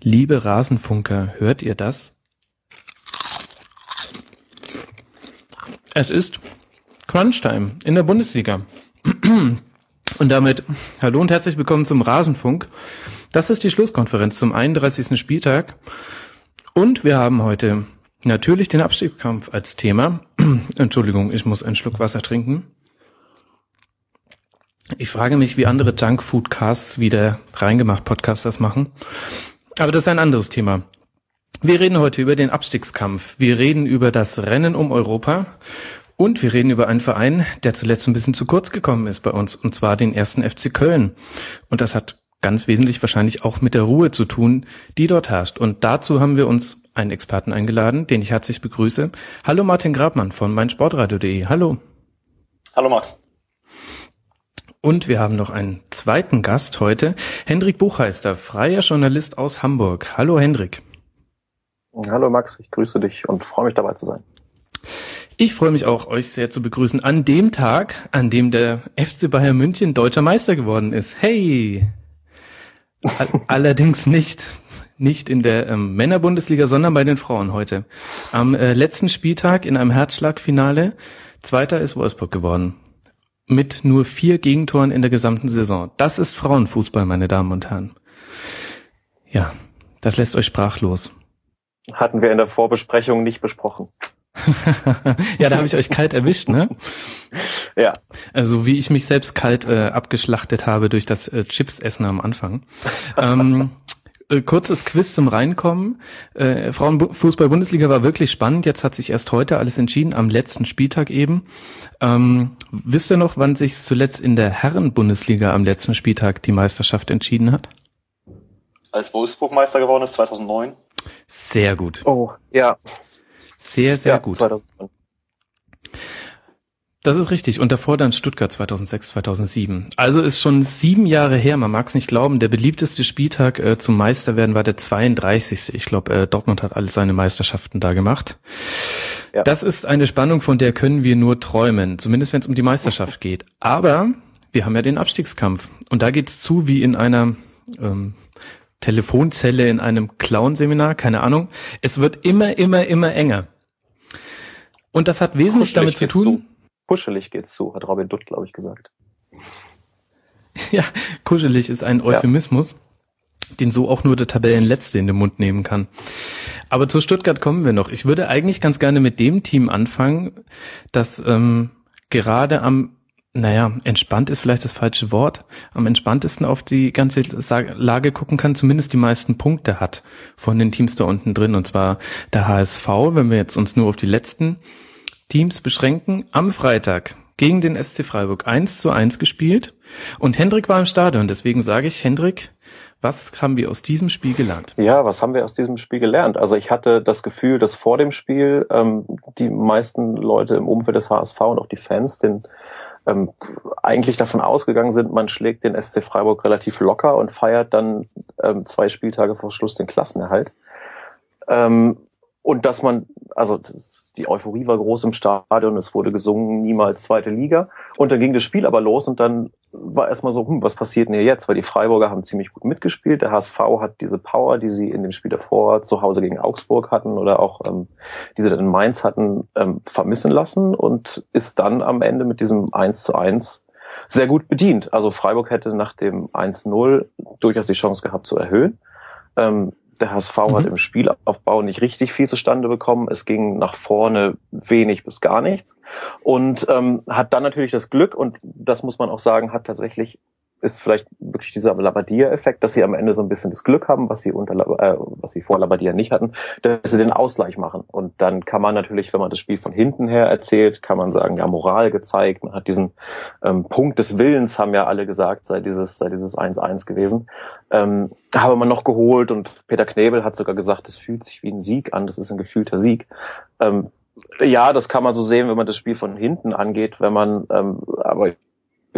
Liebe Rasenfunker, hört ihr das? Es ist Crunchtime in der Bundesliga. Und damit hallo und herzlich willkommen zum Rasenfunk. Das ist die Schlusskonferenz zum 31. Spieltag. Und wir haben heute natürlich den Abstiegskampf als Thema. Entschuldigung, ich muss einen Schluck Wasser trinken. Ich frage mich, wie andere Junkfood-Casts wie der Reingemacht-Podcast das machen. Aber das ist ein anderes Thema. Wir reden heute über den Abstiegskampf. Wir reden über das Rennen um Europa. Und wir reden über einen Verein, der zuletzt ein bisschen zu kurz gekommen ist bei uns, und zwar den ersten FC Köln. Und das hat ganz wesentlich wahrscheinlich auch mit der Ruhe zu tun, die dort herrscht. Und dazu haben wir uns einen Experten eingeladen, den ich herzlich begrüße. Hallo Martin Grabmann von meinsportradio.de. Hallo. Hallo Max. Und wir haben noch einen zweiten Gast heute, Hendrik Buchheister, freier Journalist aus Hamburg. Hallo Hendrik. Hallo Max, ich grüße dich und freue mich dabei zu sein. Ich freue mich auch, euch sehr zu begrüßen an dem Tag, an dem der FC Bayern München deutscher Meister geworden ist. Hey! Allerdings nicht, nicht in der ähm, Männerbundesliga, sondern bei den Frauen heute. Am äh, letzten Spieltag in einem Herzschlagfinale, zweiter ist Wolfsburg geworden mit nur vier Gegentoren in der gesamten Saison. Das ist Frauenfußball, meine Damen und Herren. Ja, das lässt euch sprachlos. Hatten wir in der Vorbesprechung nicht besprochen. ja, da habe ich euch kalt erwischt, ne? Ja. Also wie ich mich selbst kalt äh, abgeschlachtet habe durch das äh, Chips-Essen am Anfang. ähm, äh, kurzes Quiz zum Reinkommen. Äh, Frauenfußball-Bundesliga war wirklich spannend. Jetzt hat sich erst heute alles entschieden, am letzten Spieltag eben. Ähm, wisst ihr noch, wann sich zuletzt in der Herren-Bundesliga am letzten Spieltag die Meisterschaft entschieden hat? Als Wolfsburg Meister geworden ist, 2009. Sehr gut. Oh, ja. Sehr, sehr ja, gut. 2009. Das ist richtig. Und davor dann Stuttgart 2006, 2007. Also ist schon sieben Jahre her. Man mag es nicht glauben. Der beliebteste Spieltag äh, zum Meisterwerden war der 32. Ich glaube, äh, Dortmund hat alle seine Meisterschaften da gemacht. Ja. Das ist eine Spannung, von der können wir nur träumen. Zumindest wenn es um die Meisterschaft geht. Aber wir haben ja den Abstiegskampf. Und da geht's zu wie in einer ähm, Telefonzelle in einem Clown-Seminar. Keine Ahnung. Es wird immer, immer, immer enger. Und das hat wesentlich damit zu tun. Zu Kuschelig geht's zu, hat Robin Dutt, glaube ich, gesagt. Ja, kuschelig ist ein Euphemismus, ja. den so auch nur der Tabellenletzte in den Mund nehmen kann. Aber zu Stuttgart kommen wir noch. Ich würde eigentlich ganz gerne mit dem Team anfangen, das ähm, gerade am naja, entspannt ist vielleicht das falsche Wort, am entspanntesten auf die ganze Lage gucken kann, zumindest die meisten Punkte hat von den Teams da unten drin, und zwar der HSV, wenn wir jetzt uns nur auf die letzten Teams beschränken. Am Freitag gegen den SC Freiburg 1 zu 1 gespielt und Hendrik war im Stadion. Deswegen sage ich, Hendrik, was haben wir aus diesem Spiel gelernt? Ja, was haben wir aus diesem Spiel gelernt? Also ich hatte das Gefühl, dass vor dem Spiel ähm, die meisten Leute im Umfeld des HSV und auch die Fans den ähm, eigentlich davon ausgegangen sind, man schlägt den SC Freiburg relativ locker und feiert dann ähm, zwei Spieltage vor Schluss den Klassenerhalt. Ähm, und dass man, also die Euphorie war groß im Stadion, es wurde gesungen, niemals zweite Liga. Und dann ging das Spiel aber los und dann war erstmal so, hm, was passiert denn hier jetzt? Weil die Freiburger haben ziemlich gut mitgespielt. Der HSV hat diese Power, die sie in dem Spiel davor zu Hause gegen Augsburg hatten oder auch ähm, die sie dann in Mainz hatten, ähm, vermissen lassen und ist dann am Ende mit diesem 1 zu 1 sehr gut bedient. Also Freiburg hätte nach dem 1-0 durchaus die Chance gehabt zu erhöhen. Ähm, der HSV mhm. hat im Spielaufbau nicht richtig viel zustande bekommen. Es ging nach vorne wenig bis gar nichts. Und ähm, hat dann natürlich das Glück, und das muss man auch sagen, hat tatsächlich ist vielleicht wirklich dieser Labadia-Effekt, dass sie am Ende so ein bisschen das Glück haben, was sie unter äh, was sie vor Labadia nicht hatten, dass sie den Ausgleich machen. Und dann kann man natürlich, wenn man das Spiel von hinten her erzählt, kann man sagen, ja, Moral gezeigt, man hat diesen ähm, Punkt des Willens, haben ja alle gesagt, sei dieses, sei dieses 1-1 gewesen. Ähm, habe man noch geholt und Peter Knebel hat sogar gesagt, es fühlt sich wie ein Sieg an, das ist ein gefühlter Sieg. Ähm, ja, das kann man so sehen, wenn man das Spiel von hinten angeht, wenn man, ähm, aber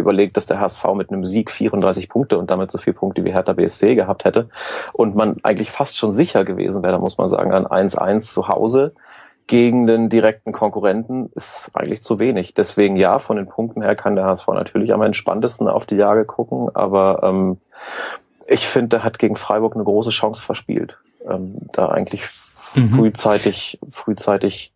überlegt, dass der HSV mit einem Sieg 34 Punkte und damit so viele Punkte wie Hertha BSC gehabt hätte und man eigentlich fast schon sicher gewesen wäre, da muss man sagen, ein 1-1 zu Hause gegen den direkten Konkurrenten ist eigentlich zu wenig. Deswegen ja, von den Punkten her kann der HSV natürlich am entspanntesten auf die Jahre gucken, aber ähm, Ich finde, er hat gegen Freiburg eine große Chance verspielt. Ähm, da eigentlich mhm. frühzeitig, frühzeitig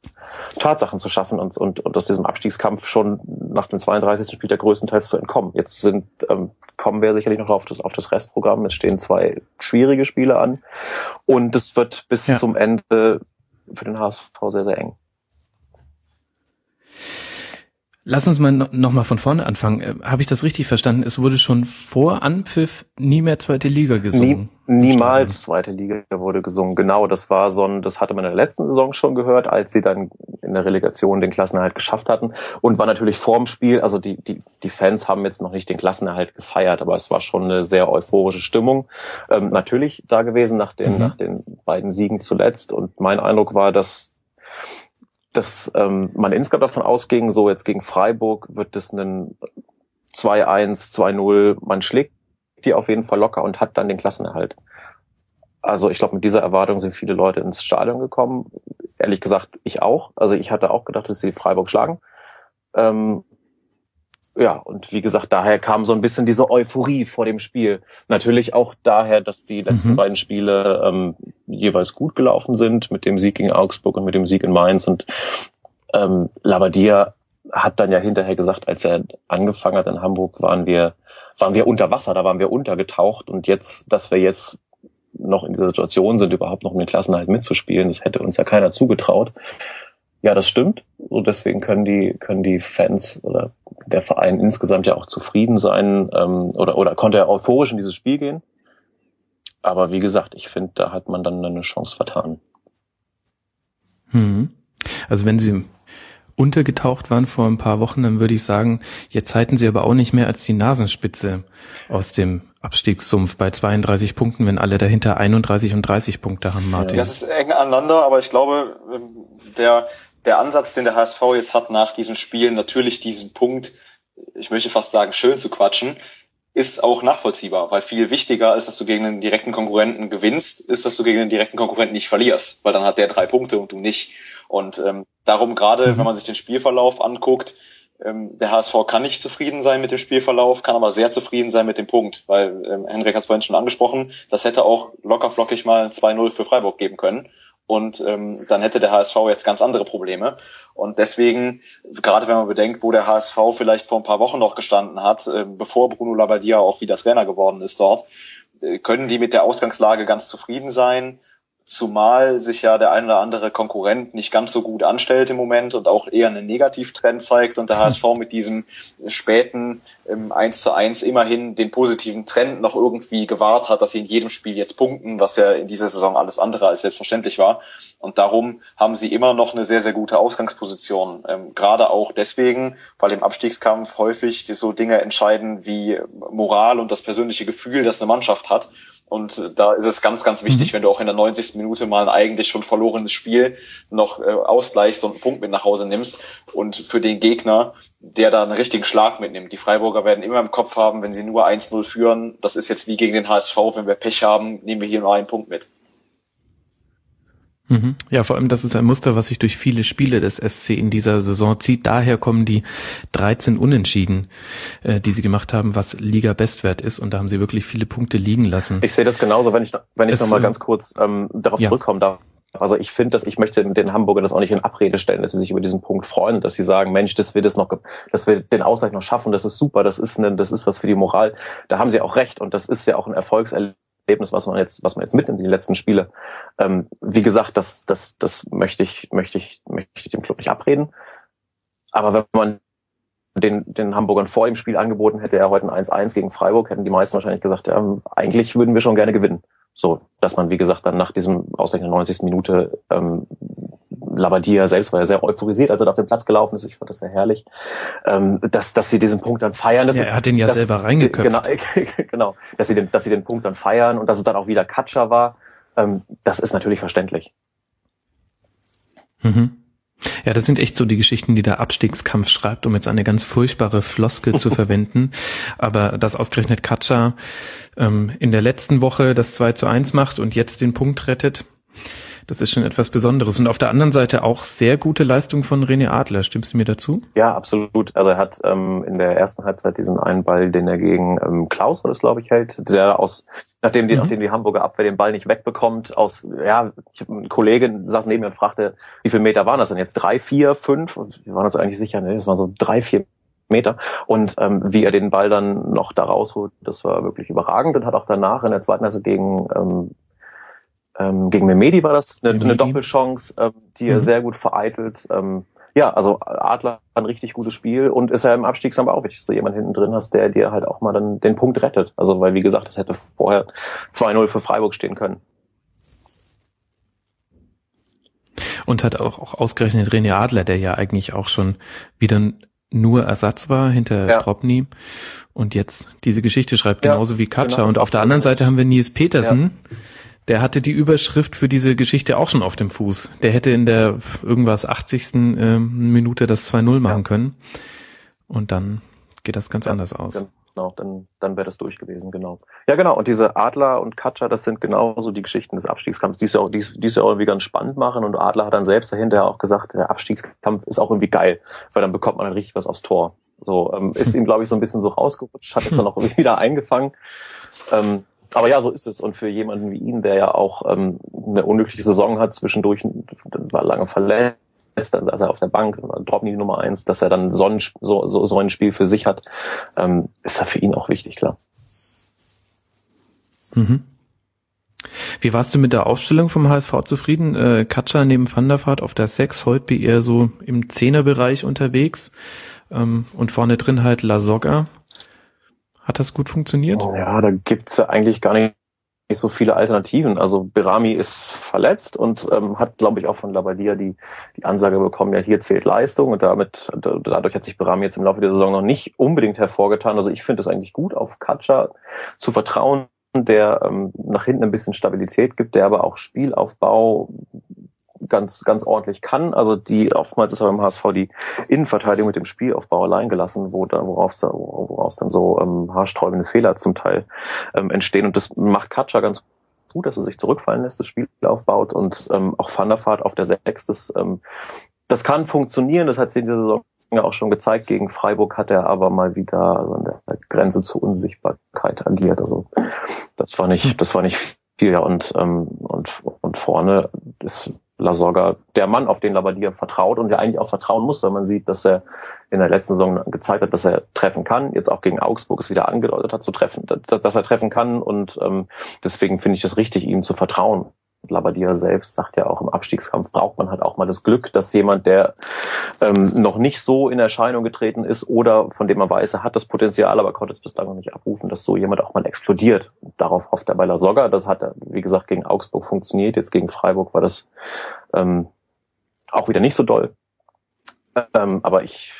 Tatsachen zu schaffen und, und, und aus diesem Abstiegskampf schon nach dem 32. Spiel der größtenteils zu entkommen. Jetzt sind, ähm, kommen wir sicherlich noch auf das, auf das Restprogramm. Es stehen zwei schwierige Spiele an und es wird bis ja. zum Ende für den HSV sehr, sehr eng. Lass uns mal noch mal von vorne anfangen. Äh, Habe ich das richtig verstanden? Es wurde schon vor Anpfiff nie mehr zweite Liga gesungen. Nie, niemals zweite Liga wurde gesungen. Genau, das war so ein, das hatte man in der letzten Saison schon gehört, als sie dann in der Relegation den Klassenerhalt geschafft hatten und war natürlich vorm Spiel. Also die die die Fans haben jetzt noch nicht den Klassenerhalt gefeiert, aber es war schon eine sehr euphorische Stimmung. Ähm, natürlich da gewesen nach den mhm. nach den beiden Siegen zuletzt und mein Eindruck war, dass dass ähm, man insgesamt davon ausging, so jetzt gegen Freiburg wird es ein 2-1, 2-0, man schlägt die auf jeden Fall locker und hat dann den Klassenerhalt. Also ich glaube, mit dieser Erwartung sind viele Leute ins Stadion gekommen. Ehrlich gesagt, ich auch. Also ich hatte auch gedacht, dass sie Freiburg schlagen. Ähm, ja, und wie gesagt, daher kam so ein bisschen diese Euphorie vor dem Spiel. Natürlich auch daher, dass die letzten mhm. beiden Spiele ähm, jeweils gut gelaufen sind, mit dem Sieg gegen Augsburg und mit dem Sieg in Mainz. Und ähm, Labadia hat dann ja hinterher gesagt, als er angefangen hat in Hamburg, waren wir, waren wir unter Wasser, da waren wir untergetaucht. Und jetzt, dass wir jetzt noch in dieser Situation sind, überhaupt noch um den Klassenhalt mitzuspielen, das hätte uns ja keiner zugetraut. Ja, das stimmt. Und deswegen können die, können die Fans oder der Verein insgesamt ja auch zufrieden sein ähm, oder, oder konnte er euphorisch in dieses Spiel gehen. Aber wie gesagt, ich finde, da hat man dann eine Chance vertan. Hm. Also wenn sie untergetaucht waren vor ein paar Wochen, dann würde ich sagen, jetzt halten sie aber auch nicht mehr als die Nasenspitze aus dem Abstiegssumpf bei 32 Punkten, wenn alle dahinter 31 und 30 Punkte haben, Martin. Das ist eng aneinander, aber ich glaube, der der Ansatz, den der HSV jetzt hat nach diesem Spiel, natürlich diesen Punkt, ich möchte fast sagen, schön zu quatschen, ist auch nachvollziehbar, weil viel wichtiger als dass du gegen einen direkten Konkurrenten gewinnst, ist, dass du gegen einen direkten Konkurrenten nicht verlierst, weil dann hat der drei Punkte und du nicht. Und ähm, darum gerade, mhm. wenn man sich den Spielverlauf anguckt, ähm, der HSV kann nicht zufrieden sein mit dem Spielverlauf, kann aber sehr zufrieden sein mit dem Punkt, weil ähm, Henrik hat es vorhin schon angesprochen, das hätte auch locker flockig mal 2-0 für Freiburg geben können und ähm, dann hätte der HSV jetzt ganz andere Probleme. Und deswegen, gerade wenn man bedenkt, wo der HSV vielleicht vor ein paar Wochen noch gestanden hat, äh, bevor Bruno Labbadia auch wieder Trainer geworden ist dort, äh, können die mit der Ausgangslage ganz zufrieden sein zumal sich ja der ein oder andere Konkurrent nicht ganz so gut anstellt im Moment und auch eher einen Negativtrend zeigt und der HSV mit diesem späten ähm, 1 zu 1 immerhin den positiven Trend noch irgendwie gewahrt hat, dass sie in jedem Spiel jetzt punkten, was ja in dieser Saison alles andere als selbstverständlich war. Und darum haben sie immer noch eine sehr, sehr gute Ausgangsposition. Ähm, gerade auch deswegen, weil im Abstiegskampf häufig so Dinge entscheiden wie Moral und das persönliche Gefühl, das eine Mannschaft hat. Und da ist es ganz, ganz wichtig, mhm. wenn du auch in der 90. Minute mal ein eigentlich schon verlorenes Spiel noch äh, ausgleichst und einen Punkt mit nach Hause nimmst. Und für den Gegner, der da einen richtigen Schlag mitnimmt. Die Freiburger werden immer im Kopf haben, wenn sie nur 1-0 führen, das ist jetzt wie gegen den HSV, wenn wir Pech haben, nehmen wir hier nur einen Punkt mit. Mhm. Ja, vor allem das ist ein Muster, was sich durch viele Spiele des SC in dieser Saison zieht. Daher kommen die 13 Unentschieden, äh, die sie gemacht haben, was Liga-Bestwert ist. Und da haben sie wirklich viele Punkte liegen lassen. Ich sehe das genauso, wenn ich, wenn ich nochmal ganz kurz ähm, darauf ja. zurückkommen darf. Also ich finde, dass ich möchte den Hamburgern das auch nicht in Abrede stellen, dass sie sich über diesen Punkt freuen, dass sie sagen, Mensch, dass wir das noch, dass wir den Ausgleich noch schaffen, das ist super, das ist ein, das ist was für die Moral. Da haben sie auch recht und das ist ja auch ein Erfolgserlebnis Erlebnis, was man jetzt, was man jetzt mitnimmt in die letzten Spiele. Ähm, wie gesagt, das, das, das möchte ich, möchte ich, möchte ich dem Club nicht abreden. Aber wenn man den, den Hamburgern vor dem Spiel angeboten hätte, er heute ein 1-1 gegen Freiburg, hätten die meisten wahrscheinlich gesagt, ja, eigentlich würden wir schon gerne gewinnen. So, dass man, wie gesagt, dann nach diesem Ausgleich der 90. Minute ähm, Labadia selbst war ja sehr euphorisiert, als er auf den Platz gelaufen ist. Ich fand das sehr herrlich, ähm, dass, dass sie diesen Punkt dann feiern. Das ja, ist, er hat ihn ja das, selber reingeköpft. Genau, genau, dass sie den, dass sie den Punkt dann feiern und dass es dann auch wieder Katscher war. Ähm, das ist natürlich verständlich. Mhm. Ja, das sind echt so die Geschichten, die der Abstiegskampf schreibt, um jetzt eine ganz furchtbare Floskel zu verwenden. Aber dass ausgerechnet Katscher ähm, in der letzten Woche das 2 zu 1 macht und jetzt den Punkt rettet, das ist schon etwas Besonderes. Und auf der anderen Seite auch sehr gute Leistung von René Adler. Stimmst du mir dazu? Ja, absolut. Also er hat ähm, in der ersten Halbzeit diesen einen Ball, den er gegen ähm, Klaus, war das glaube ich, hält, der aus nachdem die, mhm. nachdem die Hamburger Abwehr den Ball nicht wegbekommt, aus, ja, ich ein Kollege saß neben mir und fragte, wie viele Meter waren das denn jetzt? Drei, vier, fünf? Und wir waren uns eigentlich sicher, ne, das waren so drei, vier Meter. Und ähm, wie er den Ball dann noch da rausholt, das war wirklich überragend und hat auch danach in der zweiten Halbzeit gegen ähm, ähm, gegen Memedi war das eine, eine Doppelchance, ähm, die er mhm. sehr gut vereitelt. Ähm, ja, also Adler ein richtig gutes Spiel und ist ja im Abstiegskampf auch wichtig, dass du jemanden hinten drin hast, der dir halt auch mal dann den Punkt rettet. Also weil wie gesagt, es hätte vorher 2-0 für Freiburg stehen können. Und hat auch, auch ausgerechnet René Adler, der ja eigentlich auch schon wieder nur Ersatz war hinter ja. Dropny und jetzt diese Geschichte schreibt, genauso ja, wie Katscha. Genau, und auf der anderen Seite haben wir Nils Petersen, ja. Der hatte die Überschrift für diese Geschichte auch schon auf dem Fuß. Der hätte in der irgendwas 80. Äh, Minute das 2-0 machen können. Und dann geht das ganz anders aus. Genau, dann, dann wäre das durch gewesen, genau. Ja, genau. Und diese Adler und Katscha, das sind genauso die Geschichten des Abstiegskampfs, die es ja auch, die, die es ja auch irgendwie ganz spannend machen. Und Adler hat dann selbst dahinter auch gesagt, der Abstiegskampf ist auch irgendwie geil, weil dann bekommt man dann richtig was aufs Tor. So, ähm, ist ihm, glaube ich, so ein bisschen so rausgerutscht, hat es dann auch wieder eingefangen. Ähm, aber ja, so ist es. Und für jemanden wie ihn, der ja auch ähm, eine unglückliche Saison hat, zwischendurch war lange verletzt, dann saß er auf der Bank, Dropney Nummer eins, dass er dann so ein, so, so, so ein Spiel für sich hat, ähm, ist ja für ihn auch wichtig, klar. Mhm. Wie warst du mit der Aufstellung vom HSV zufrieden? Äh, Katscha neben Van der Vaart auf der 6, Holtby eher so im Zehnerbereich unterwegs ähm, und vorne drin halt La Soga. Hat das gut funktioniert? Ja, da gibt's ja eigentlich gar nicht nicht so viele Alternativen. Also Berami ist verletzt und ähm, hat, glaube ich, auch von Labadia die, die Ansage bekommen, ja, hier zählt Leistung und damit, dadurch hat sich Berami jetzt im Laufe der Saison noch nicht unbedingt hervorgetan. Also ich finde es eigentlich gut, auf Katscha zu vertrauen, der ähm, nach hinten ein bisschen Stabilität gibt, der aber auch Spielaufbau ganz, ganz ordentlich kann. Also die oftmals ist aber im HSV die Innenverteidigung mit dem Spielaufbau allein gelassen, wo da, woraus, da, woraus dann so ähm, haarsträubende Fehler zum Teil ähm, entstehen. Und das macht Katscha ganz gut, dass er sich zurückfallen lässt, das Spiel aufbaut und ähm, auch Van der Vaart auf der Sechs, das, ähm, das kann funktionieren, das hat sie in dieser Saison auch schon gezeigt. Gegen Freiburg hat er aber mal wieder also an der Grenze zur Unsichtbarkeit agiert. Also das war nicht, das war nicht viel. Ja, und, ähm, und, und vorne ist Lasogga der Mann, auf den Labadia vertraut und der eigentlich auch vertrauen muss, weil man sieht, dass er in der letzten Saison gezeigt hat, dass er treffen kann, jetzt auch gegen Augsburg es wieder angedeutet hat, zu treffen, dass er treffen kann und ähm, deswegen finde ich es richtig, ihm zu vertrauen. Labadia selbst sagt ja auch, im Abstiegskampf braucht man halt auch mal das Glück, dass jemand, der ähm, noch nicht so in Erscheinung getreten ist oder von dem man weiß, er hat das Potenzial, aber konnte es bislang noch nicht abrufen, dass so jemand auch mal explodiert. Darauf hofft er bei La Soga. Das hat, wie gesagt, gegen Augsburg funktioniert. Jetzt gegen Freiburg war das ähm, auch wieder nicht so doll. Ähm, aber ich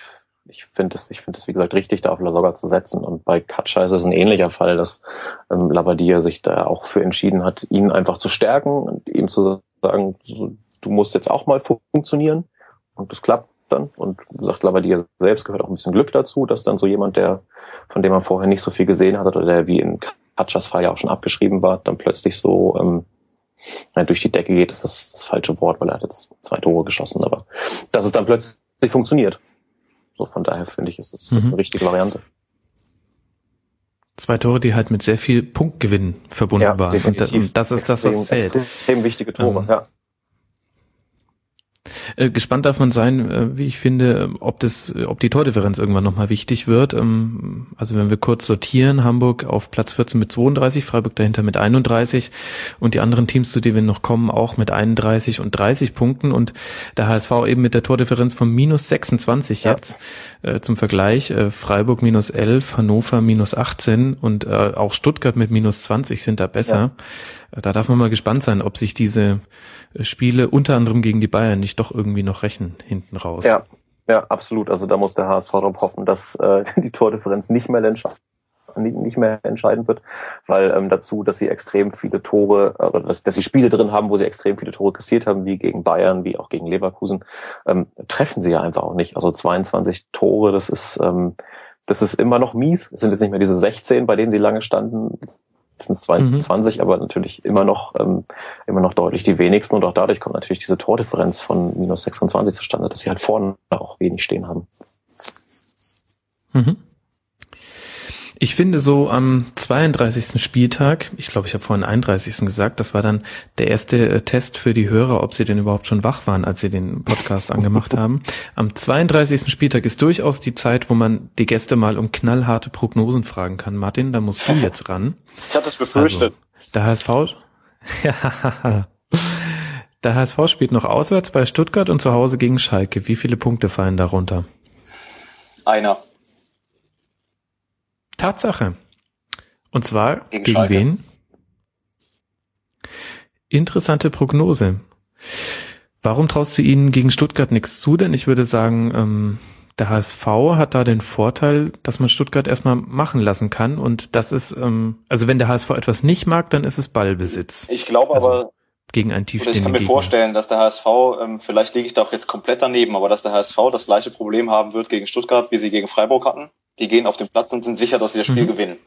ich finde es, ich finde es wie gesagt richtig, da auf Lasogga zu setzen. Und bei Katscha ist es ein ähnlicher Fall, dass ähm, Labadia sich da auch für entschieden hat, ihn einfach zu stärken und ihm zu sagen, du musst jetzt auch mal funktionieren. Und das klappt dann. Und gesagt, Labadia selbst gehört auch ein bisschen Glück dazu, dass dann so jemand, der, von dem man vorher nicht so viel gesehen hat oder der wie in Katschas Fall ja auch schon abgeschrieben war, dann plötzlich so ähm, durch die Decke geht, ist das das falsche Wort, weil er hat jetzt zwei Tore geschossen, aber dass es dann plötzlich funktioniert. So von daher finde ich, ist das, mhm. eine richtige Variante. Zwei Tore, die halt mit sehr viel Punktgewinn verbunden ja, waren. Und das, das ist das, was zählt. Extrem wichtige Tore, ähm, ja. Äh, gespannt darf man sein, äh, wie ich finde, ob das, ob die Tordifferenz irgendwann nochmal wichtig wird. Ähm, also wenn wir kurz sortieren, Hamburg auf Platz 14 mit 32, Freiburg dahinter mit 31 und die anderen Teams, zu denen wir noch kommen, auch mit 31 und 30 Punkten und der HSV eben mit der Tordifferenz von minus 26 ja. jetzt äh, zum Vergleich. Freiburg minus 11, Hannover minus 18 und auch Stuttgart mit minus 20 sind da besser. Ja. Da darf man mal gespannt sein, ob sich diese Spiele, unter anderem gegen die Bayern, nicht doch irgendwie noch rächen hinten raus. Ja, ja, absolut. Also da muss der HSV darauf hoffen, dass äh, die Tordifferenz nicht mehr entscheidet nicht mehr entscheidend wird, weil ähm, dazu, dass sie extrem viele Tore, äh, dass, dass sie Spiele drin haben, wo sie extrem viele Tore kassiert haben, wie gegen Bayern, wie auch gegen Leverkusen, ähm, treffen sie ja einfach auch nicht. Also 22 Tore, das ist ähm, das ist immer noch mies. Es sind jetzt nicht mehr diese 16, bei denen sie lange standen sind 22, mhm. aber natürlich immer noch, ähm, immer noch deutlich die wenigsten und auch dadurch kommt natürlich diese Tordifferenz von minus 26 zustande, dass sie halt vorne auch wenig stehen haben. Mhm. Ich finde so am 32. Spieltag, ich glaube, ich habe vorhin 31. gesagt, das war dann der erste äh, Test für die Hörer, ob sie denn überhaupt schon wach waren, als sie den Podcast angemacht haben. Am 32. Spieltag ist durchaus die Zeit, wo man die Gäste mal um knallharte Prognosen fragen kann. Martin, da musst du jetzt ran. Ich hatte es befürchtet. Also, der HSV, ja, der HSV spielt noch auswärts bei Stuttgart und zu Hause gegen Schalke. Wie viele Punkte fallen darunter? Einer. Tatsache. Und zwar gegen, gegen wen? Interessante Prognose. Warum traust du ihnen gegen Stuttgart nichts zu? Denn ich würde sagen, ähm, der HSV hat da den Vorteil, dass man Stuttgart erstmal machen lassen kann. Und das ist, ähm, also wenn der HSV etwas nicht mag, dann ist es Ballbesitz. Ich glaube also, aber, gegen einen Tief. Ich kann mir Gegner. vorstellen, dass der HSV, ähm, vielleicht liege ich da auch jetzt komplett daneben, aber dass der HSV das gleiche Problem haben wird gegen Stuttgart, wie sie gegen Freiburg hatten. Die gehen auf den Platz und sind sicher, dass sie das Spiel mhm. gewinnen.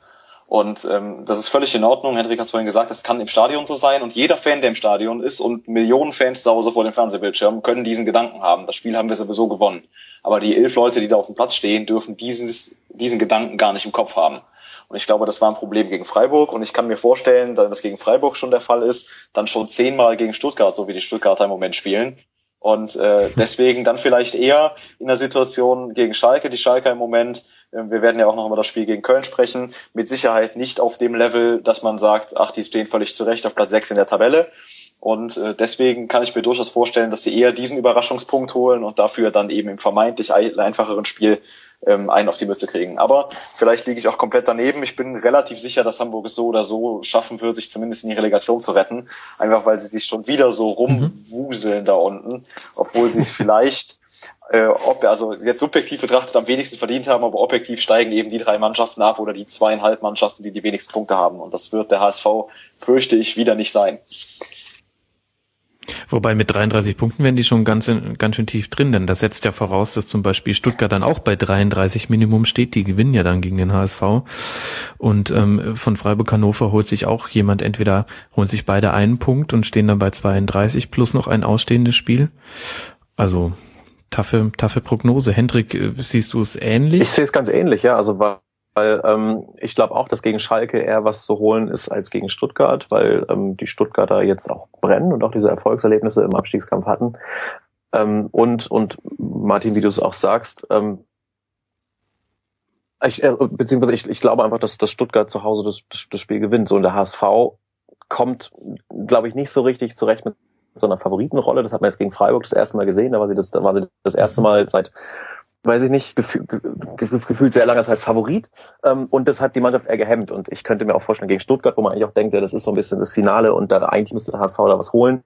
Und ähm, das ist völlig in Ordnung. Hendrik hat es vorhin gesagt, das kann im Stadion so sein. Und jeder Fan, der im Stadion ist und Millionen Fans zu Hause vor dem Fernsehbildschirm, können diesen Gedanken haben. Das Spiel haben wir sowieso gewonnen. Aber die elf Leute, die da auf dem Platz stehen, dürfen dieses, diesen Gedanken gar nicht im Kopf haben. Und ich glaube, das war ein Problem gegen Freiburg. Und ich kann mir vorstellen, da das gegen Freiburg schon der Fall ist, dann schon zehnmal gegen Stuttgart, so wie die Stuttgarter im Moment spielen. Und äh, deswegen dann vielleicht eher in der Situation gegen Schalke. Die Schalke im Moment, wir werden ja auch noch über das Spiel gegen Köln sprechen, mit Sicherheit nicht auf dem Level, dass man sagt, ach, die stehen völlig zurecht auf Platz 6 in der Tabelle. Und äh, deswegen kann ich mir durchaus vorstellen, dass sie eher diesen Überraschungspunkt holen und dafür dann eben im vermeintlich einfacheren Spiel ähm, einen auf die Mütze kriegen. Aber vielleicht liege ich auch komplett daneben. Ich bin relativ sicher, dass Hamburg es so oder so schaffen wird, sich zumindest in die Relegation zu retten. Einfach weil sie sich schon wieder so rumwuseln mhm. da unten, obwohl sie es vielleicht äh, ob, also jetzt subjektiv betrachtet am wenigsten verdient haben, aber objektiv steigen eben die drei Mannschaften ab oder die zweieinhalb Mannschaften, die die wenigsten Punkte haben. Und das wird der HSV, fürchte ich, wieder nicht sein. Wobei mit 33 Punkten wären die schon ganz, ganz schön tief drin, denn das setzt ja voraus, dass zum Beispiel Stuttgart dann auch bei 33 Minimum steht. Die gewinnen ja dann gegen den HSV. Und ähm, von Freiburg Hannover holt sich auch jemand, entweder holen sich beide einen Punkt und stehen dann bei 32 plus noch ein ausstehendes Spiel. Also taffe, taffe Prognose. Hendrik, äh, siehst du es ähnlich? Ich sehe es ganz ähnlich, ja. Also war weil ähm, ich glaube auch, dass gegen Schalke eher was zu holen ist als gegen Stuttgart, weil ähm, die Stuttgarter jetzt auch brennen und auch diese Erfolgserlebnisse im Abstiegskampf hatten. Ähm, und, und Martin, wie du es auch sagst, ähm, ich, äh, beziehungsweise ich, ich glaube einfach, dass, dass Stuttgart zu Hause das, das, das Spiel gewinnt. So und der HSV kommt, glaube ich, nicht so richtig zurecht mit so einer Favoritenrolle. Das hat man jetzt gegen Freiburg das erste Mal gesehen. Da war sie das, da war sie das erste Mal seit weiß ich nicht, gefühl, gefühlt sehr langer Zeit Favorit. Ähm, und das hat die Mannschaft eher gehemmt. Und ich könnte mir auch vorstellen, gegen Stuttgart, wo man eigentlich auch denkt, ja, das ist so ein bisschen das Finale und da eigentlich müsste der HSV da was holen.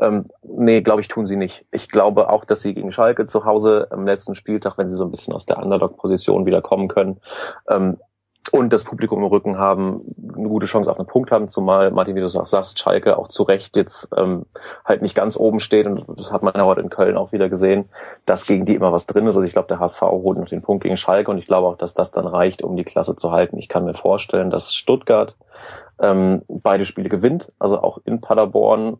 Ähm, nee, glaube ich, tun sie nicht. Ich glaube auch, dass sie gegen Schalke zu Hause am letzten Spieltag, wenn sie so ein bisschen aus der Underdog-Position wieder kommen können, ähm, und das Publikum im Rücken haben, eine gute Chance auf einen Punkt haben, zumal Martin, wie du sagst, Schalke auch zu Recht jetzt ähm, halt nicht ganz oben steht und das hat man ja heute in Köln auch wieder gesehen, dass gegen die immer was drin ist. Also ich glaube, der HSV holt noch den Punkt gegen Schalke und ich glaube auch, dass das dann reicht, um die Klasse zu halten. Ich kann mir vorstellen, dass Stuttgart ähm, beide Spiele gewinnt, also auch in Paderborn,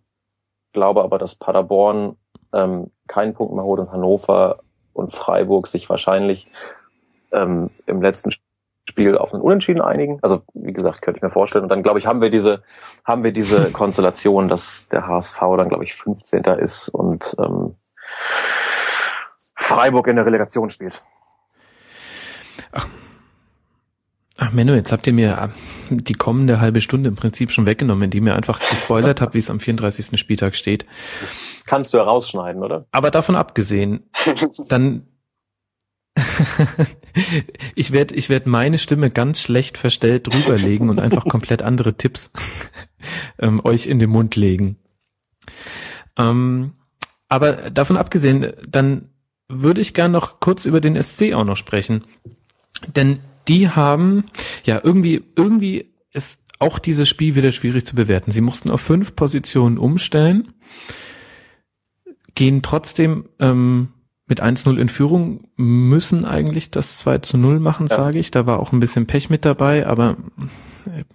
glaube aber, dass Paderborn ähm, keinen Punkt mehr holt und Hannover und Freiburg sich wahrscheinlich ähm, im letzten Spiel Spiel auf einen Unentschieden einigen. Also wie gesagt, könnte ich mir vorstellen. Und dann glaube ich, haben wir diese, haben wir diese Konstellation, dass der HSV dann glaube ich 15. ist und ähm, Freiburg in der Relegation spielt. Ach. Ach Menno, jetzt habt ihr mir die kommende halbe Stunde im Prinzip schon weggenommen, indem ihr einfach gespoilert habt, wie es am 34. Spieltag steht. Das kannst du ja rausschneiden, oder? Aber davon abgesehen, dann ich werde ich werd meine Stimme ganz schlecht verstellt drüberlegen und einfach komplett andere Tipps ähm, euch in den Mund legen. Ähm, aber davon abgesehen, dann würde ich gern noch kurz über den SC auch noch sprechen. Denn die haben, ja, irgendwie, irgendwie ist auch dieses Spiel wieder schwierig zu bewerten. Sie mussten auf fünf Positionen umstellen, gehen trotzdem ähm, mit 1-0 in Führung, müssen eigentlich das 2 zu 0 machen, ja. sage ich. Da war auch ein bisschen Pech mit dabei, aber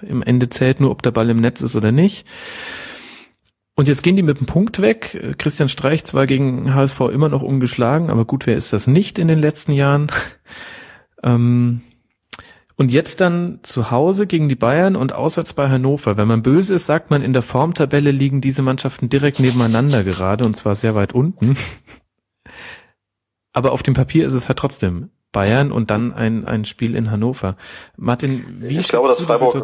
im Ende zählt nur, ob der Ball im Netz ist oder nicht. Und jetzt gehen die mit dem Punkt weg. Christian Streich zwar gegen HSV immer noch ungeschlagen, aber gut, wer ist das nicht in den letzten Jahren? ähm, Und jetzt dann zu Hause gegen die Bayern und auswärts bei Hannover. Wenn man böse ist, sagt man, in der Formtabelle liegen diese Mannschaften direkt nebeneinander gerade und zwar sehr weit unten. Aber auf dem Papier ist es halt trotzdem Bayern und dann ein, ein Spiel in Hannover. Martin, wie ich glaube, dass Freiburg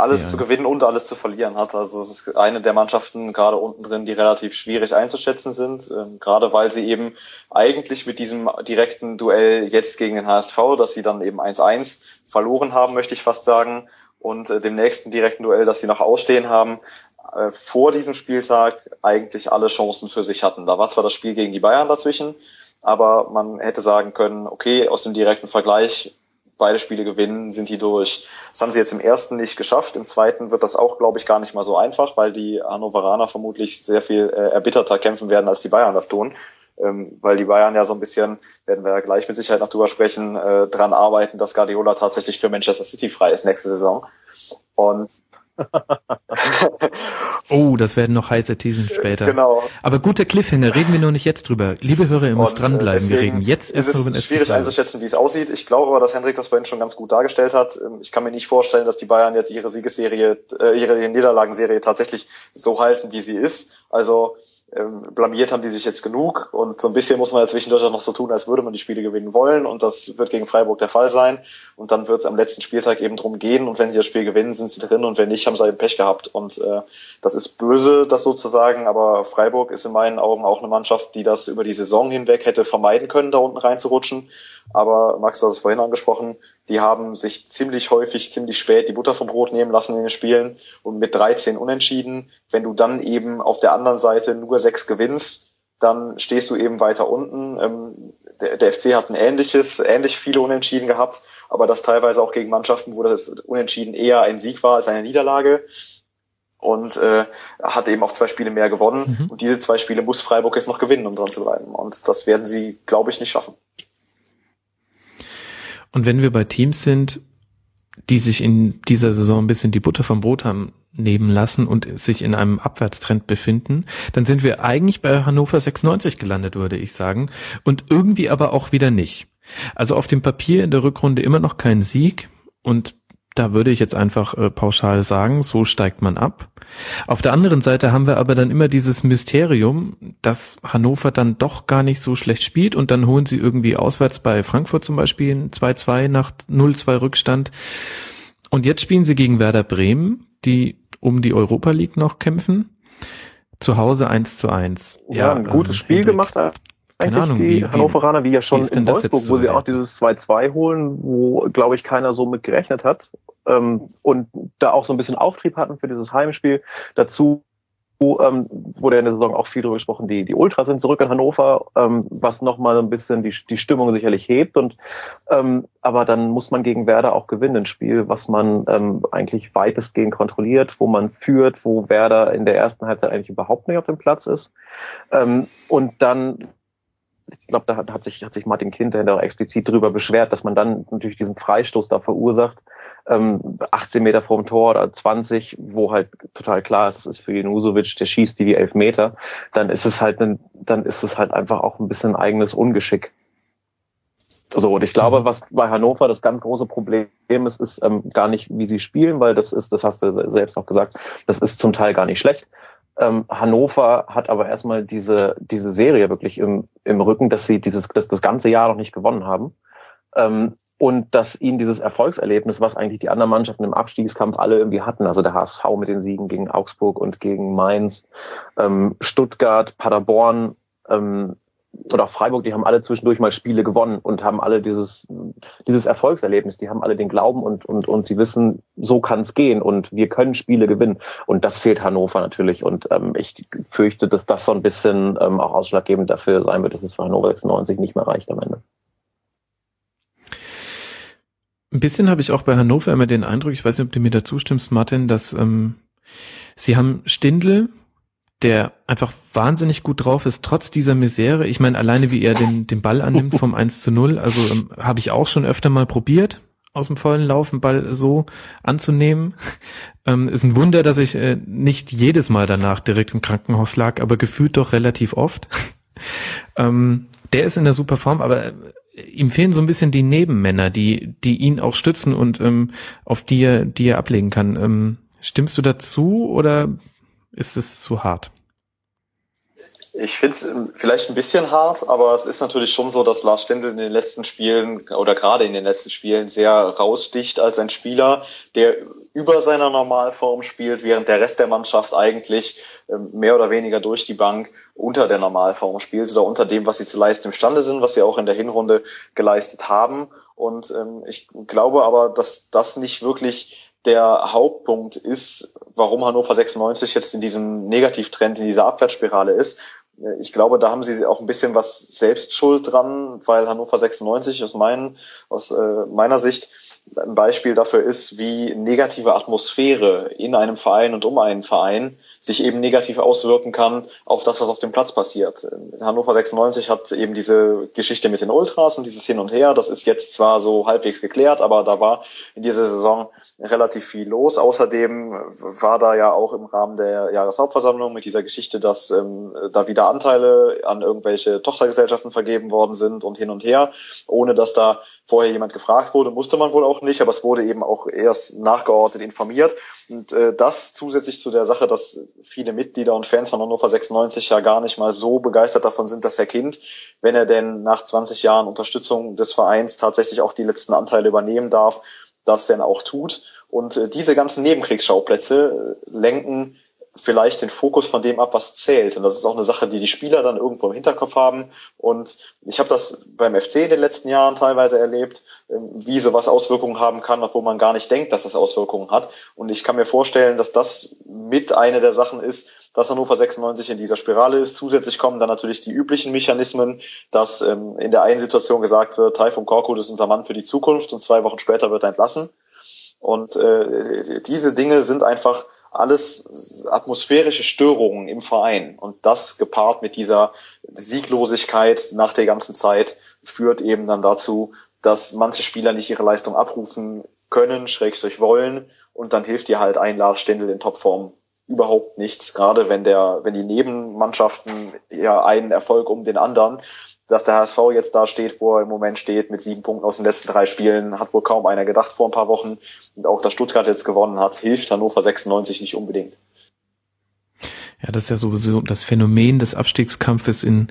alles zu gewinnen und alles zu verlieren hat. Also es ist eine der Mannschaften gerade unten drin, die relativ schwierig einzuschätzen sind, ähm, gerade weil sie eben eigentlich mit diesem direkten Duell jetzt gegen den HSV, dass sie dann eben 1-1 verloren haben, möchte ich fast sagen, und äh, dem nächsten direkten Duell, das sie noch ausstehen haben, äh, vor diesem Spieltag eigentlich alle Chancen für sich hatten. Da war zwar das Spiel gegen die Bayern dazwischen, aber man hätte sagen können, okay, aus dem direkten Vergleich, beide Spiele gewinnen, sind die durch. Das haben sie jetzt im ersten nicht geschafft. Im zweiten wird das auch, glaube ich, gar nicht mal so einfach, weil die Hannoveraner vermutlich sehr viel äh, erbitterter kämpfen werden, als die Bayern das tun. Ähm, weil die Bayern ja so ein bisschen, werden wir gleich mit Sicherheit noch drüber sprechen, äh, dran arbeiten, dass Guardiola tatsächlich für Manchester City frei ist nächste Saison. Und oh, das werden noch heiße Thesen später. Genau. Aber guter Cliffhanger, reden wir nur nicht jetzt drüber. Liebe Hörer, ihr müsst äh, dranbleiben. Wir reden jetzt erst darüber. Es ist schwierig einzuschätzen, wie es aussieht. Ich glaube aber, dass Hendrik das vorhin schon ganz gut dargestellt hat. Ähm, ich kann mir nicht vorstellen, dass die Bayern jetzt ihre Siegesserie, äh, ihre Niederlagenserie tatsächlich so halten, wie sie ist. Also ähm, blamiert haben die sich jetzt genug und so ein bisschen muss man ja zwischendurch auch noch so tun, als würde man die Spiele gewinnen wollen und das wird gegen Freiburg der Fall sein und dann wird es am letzten Spieltag eben drum gehen und wenn sie das Spiel gewinnen, sind sie drin und wenn nicht, haben sie eben Pech gehabt und äh, das ist böse, das sozusagen, aber Freiburg ist in meinen Augen auch eine Mannschaft, die das über die Saison hinweg hätte vermeiden können, da unten reinzurutschen, aber Max, du hast es vorhin angesprochen, die haben sich ziemlich häufig, ziemlich spät die Butter vom Brot nehmen lassen in den Spielen und mit 13 unentschieden. Wenn du dann eben auf der anderen Seite nur sechs gewinnst, dann stehst du eben weiter unten. Ähm, der, der FC hat ein ähnliches, ähnlich viele Unentschieden gehabt, aber das teilweise auch gegen Mannschaften, wo das Unentschieden eher ein Sieg war als eine Niederlage und äh, hat eben auch zwei Spiele mehr gewonnen. Mhm. Und diese zwei Spiele muss Freiburg jetzt noch gewinnen, um dran zu bleiben. Und das werden sie, glaube ich, nicht schaffen. Und wenn wir bei Teams sind, die sich in dieser Saison ein bisschen die Butter vom Brot haben nehmen lassen und sich in einem Abwärtstrend befinden, dann sind wir eigentlich bei Hannover 96 gelandet, würde ich sagen. Und irgendwie aber auch wieder nicht. Also auf dem Papier in der Rückrunde immer noch kein Sieg und da würde ich jetzt einfach äh, pauschal sagen, so steigt man ab. Auf der anderen Seite haben wir aber dann immer dieses Mysterium, dass Hannover dann doch gar nicht so schlecht spielt und dann holen sie irgendwie auswärts bei Frankfurt zum Beispiel ein 2-2 nach 0-2 Rückstand. Und jetzt spielen sie gegen Werder Bremen, die um die Europa League noch kämpfen. Zu Hause 1 zu 1. Ja, ja ein gutes ähm, Spiel Hendrik. gemacht keine Ahnung, die wie, Hannoveraner, wie ja schon in Wolfsburg, so wo sie auch dieses 2-2 holen, wo, glaube ich, keiner so mit gerechnet hat. Ähm, und da auch so ein bisschen Auftrieb hatten für dieses Heimspiel. Dazu wo, ähm, wurde in der Saison auch viel darüber gesprochen, die, die Ultras sind zurück in Hannover, ähm, was nochmal ein bisschen die, die Stimmung sicherlich hebt. Und ähm, aber dann muss man gegen Werder auch gewinnen, ein Spiel, was man ähm, eigentlich weitestgehend kontrolliert, wo man führt, wo Werder in der ersten Halbzeit eigentlich überhaupt nicht auf dem Platz ist. Ähm, und dann ich glaube, da hat, hat, sich, hat sich Martin Kind auch explizit darüber beschwert, dass man dann natürlich diesen Freistoß da verursacht, ähm, 18 Meter vorm Tor oder 20, wo halt total klar ist, das ist für Janusovic, der schießt die wie elf Meter, dann ist es halt, ein, dann ist es halt einfach auch ein bisschen eigenes Ungeschick. So, und ich glaube, mhm. was bei Hannover das ganz große Problem ist, ist ähm, gar nicht, wie sie spielen, weil das ist, das hast du selbst auch gesagt, das ist zum Teil gar nicht schlecht. Ähm, Hannover hat aber erstmal diese, diese Serie wirklich im, im Rücken, dass sie dieses, das, das ganze Jahr noch nicht gewonnen haben. Ähm, und dass ihnen dieses Erfolgserlebnis, was eigentlich die anderen Mannschaften im Abstiegskampf alle irgendwie hatten, also der HSV mit den Siegen gegen Augsburg und gegen Mainz, ähm, Stuttgart, Paderborn, ähm, oder auch Freiburg, die haben alle zwischendurch mal Spiele gewonnen und haben alle dieses, dieses Erfolgserlebnis, die haben alle den Glauben und, und, und sie wissen, so kann es gehen und wir können Spiele gewinnen. Und das fehlt Hannover natürlich. Und ähm, ich fürchte, dass das so ein bisschen ähm, auch ausschlaggebend dafür sein wird, dass es für Hannover 96 nicht mehr reicht am Ende. Ein bisschen habe ich auch bei Hannover immer den Eindruck, ich weiß nicht, ob du mir da zustimmst, Martin, dass ähm, sie haben Stindl, der einfach wahnsinnig gut drauf ist, trotz dieser Misere. Ich meine, alleine wie er den, den Ball annimmt vom 1 zu 0, also ähm, habe ich auch schon öfter mal probiert, aus dem vollen Laufen Ball so anzunehmen. Ähm, ist ein Wunder, dass ich äh, nicht jedes Mal danach direkt im Krankenhaus lag, aber gefühlt doch relativ oft. ähm, der ist in der super Form, aber ihm fehlen so ein bisschen die Nebenmänner, die, die ihn auch stützen und ähm, auf die er, die er ablegen kann. Ähm, stimmst du dazu oder ist es zu hart? Ich finde es vielleicht ein bisschen hart, aber es ist natürlich schon so, dass Lars Stendel in den letzten Spielen oder gerade in den letzten Spielen sehr raussticht als ein Spieler, der über seiner Normalform spielt, während der Rest der Mannschaft eigentlich ähm, mehr oder weniger durch die Bank unter der Normalform spielt oder unter dem, was sie zu leisten imstande sind, was sie auch in der Hinrunde geleistet haben. Und ähm, ich glaube aber, dass das nicht wirklich der Hauptpunkt ist, warum Hannover 96 jetzt in diesem Negativtrend, in dieser Abwärtsspirale ist, ich glaube, da haben sie auch ein bisschen was Selbstschuld dran, weil Hannover 96 aus, mein, aus äh, meiner Sicht ein Beispiel dafür ist, wie negative Atmosphäre in einem Verein und um einen Verein sich eben negativ auswirken kann auf das, was auf dem Platz passiert. Hannover 96 hat eben diese Geschichte mit den Ultras und dieses Hin und Her. Das ist jetzt zwar so halbwegs geklärt, aber da war in dieser Saison relativ viel los. Außerdem war da ja auch im Rahmen der Jahreshauptversammlung mit dieser Geschichte, dass ähm, da wieder Anteile an irgendwelche Tochtergesellschaften vergeben worden sind und hin und her, ohne dass da vorher jemand gefragt wurde, musste man wohl auch nicht, aber es wurde eben auch erst nachgeordnet informiert. Und äh, das zusätzlich zu der Sache, dass viele Mitglieder und Fans von Hannover 96 ja gar nicht mal so begeistert davon sind, dass Herr Kind, wenn er denn nach 20 Jahren Unterstützung des Vereins tatsächlich auch die letzten Anteile übernehmen darf, das denn auch tut. Und äh, diese ganzen Nebenkriegsschauplätze äh, lenken vielleicht den Fokus von dem ab, was zählt. Und das ist auch eine Sache, die die Spieler dann irgendwo im Hinterkopf haben. Und ich habe das beim FC in den letzten Jahren teilweise erlebt, ähm, wie sowas Auswirkungen haben kann, obwohl man gar nicht denkt, dass das Auswirkungen hat. Und ich kann mir vorstellen, dass das mit eine der Sachen ist, dass Hannover 96 in dieser Spirale ist. Zusätzlich kommen dann natürlich die üblichen Mechanismen, dass ähm, in der einen Situation gesagt wird, Taifun Korkut ist unser Mann für die Zukunft und zwei Wochen später wird er entlassen. Und äh, diese Dinge sind einfach alles atmosphärische Störungen im Verein. Und das gepaart mit dieser Sieglosigkeit nach der ganzen Zeit führt eben dann dazu, dass manche Spieler nicht ihre Leistung abrufen können, schrägstrich wollen. Und dann hilft dir halt ein Lars Stendel in Topform überhaupt nichts. Gerade wenn der, wenn die Nebenmannschaften ja einen Erfolg um den anderen dass der HSV jetzt da steht, wo er im Moment steht, mit sieben Punkten aus den letzten drei Spielen, hat wohl kaum einer gedacht vor ein paar Wochen. Und auch, dass Stuttgart jetzt gewonnen hat, hilft Hannover 96 nicht unbedingt. Ja, das ist ja sowieso das Phänomen des Abstiegskampfes in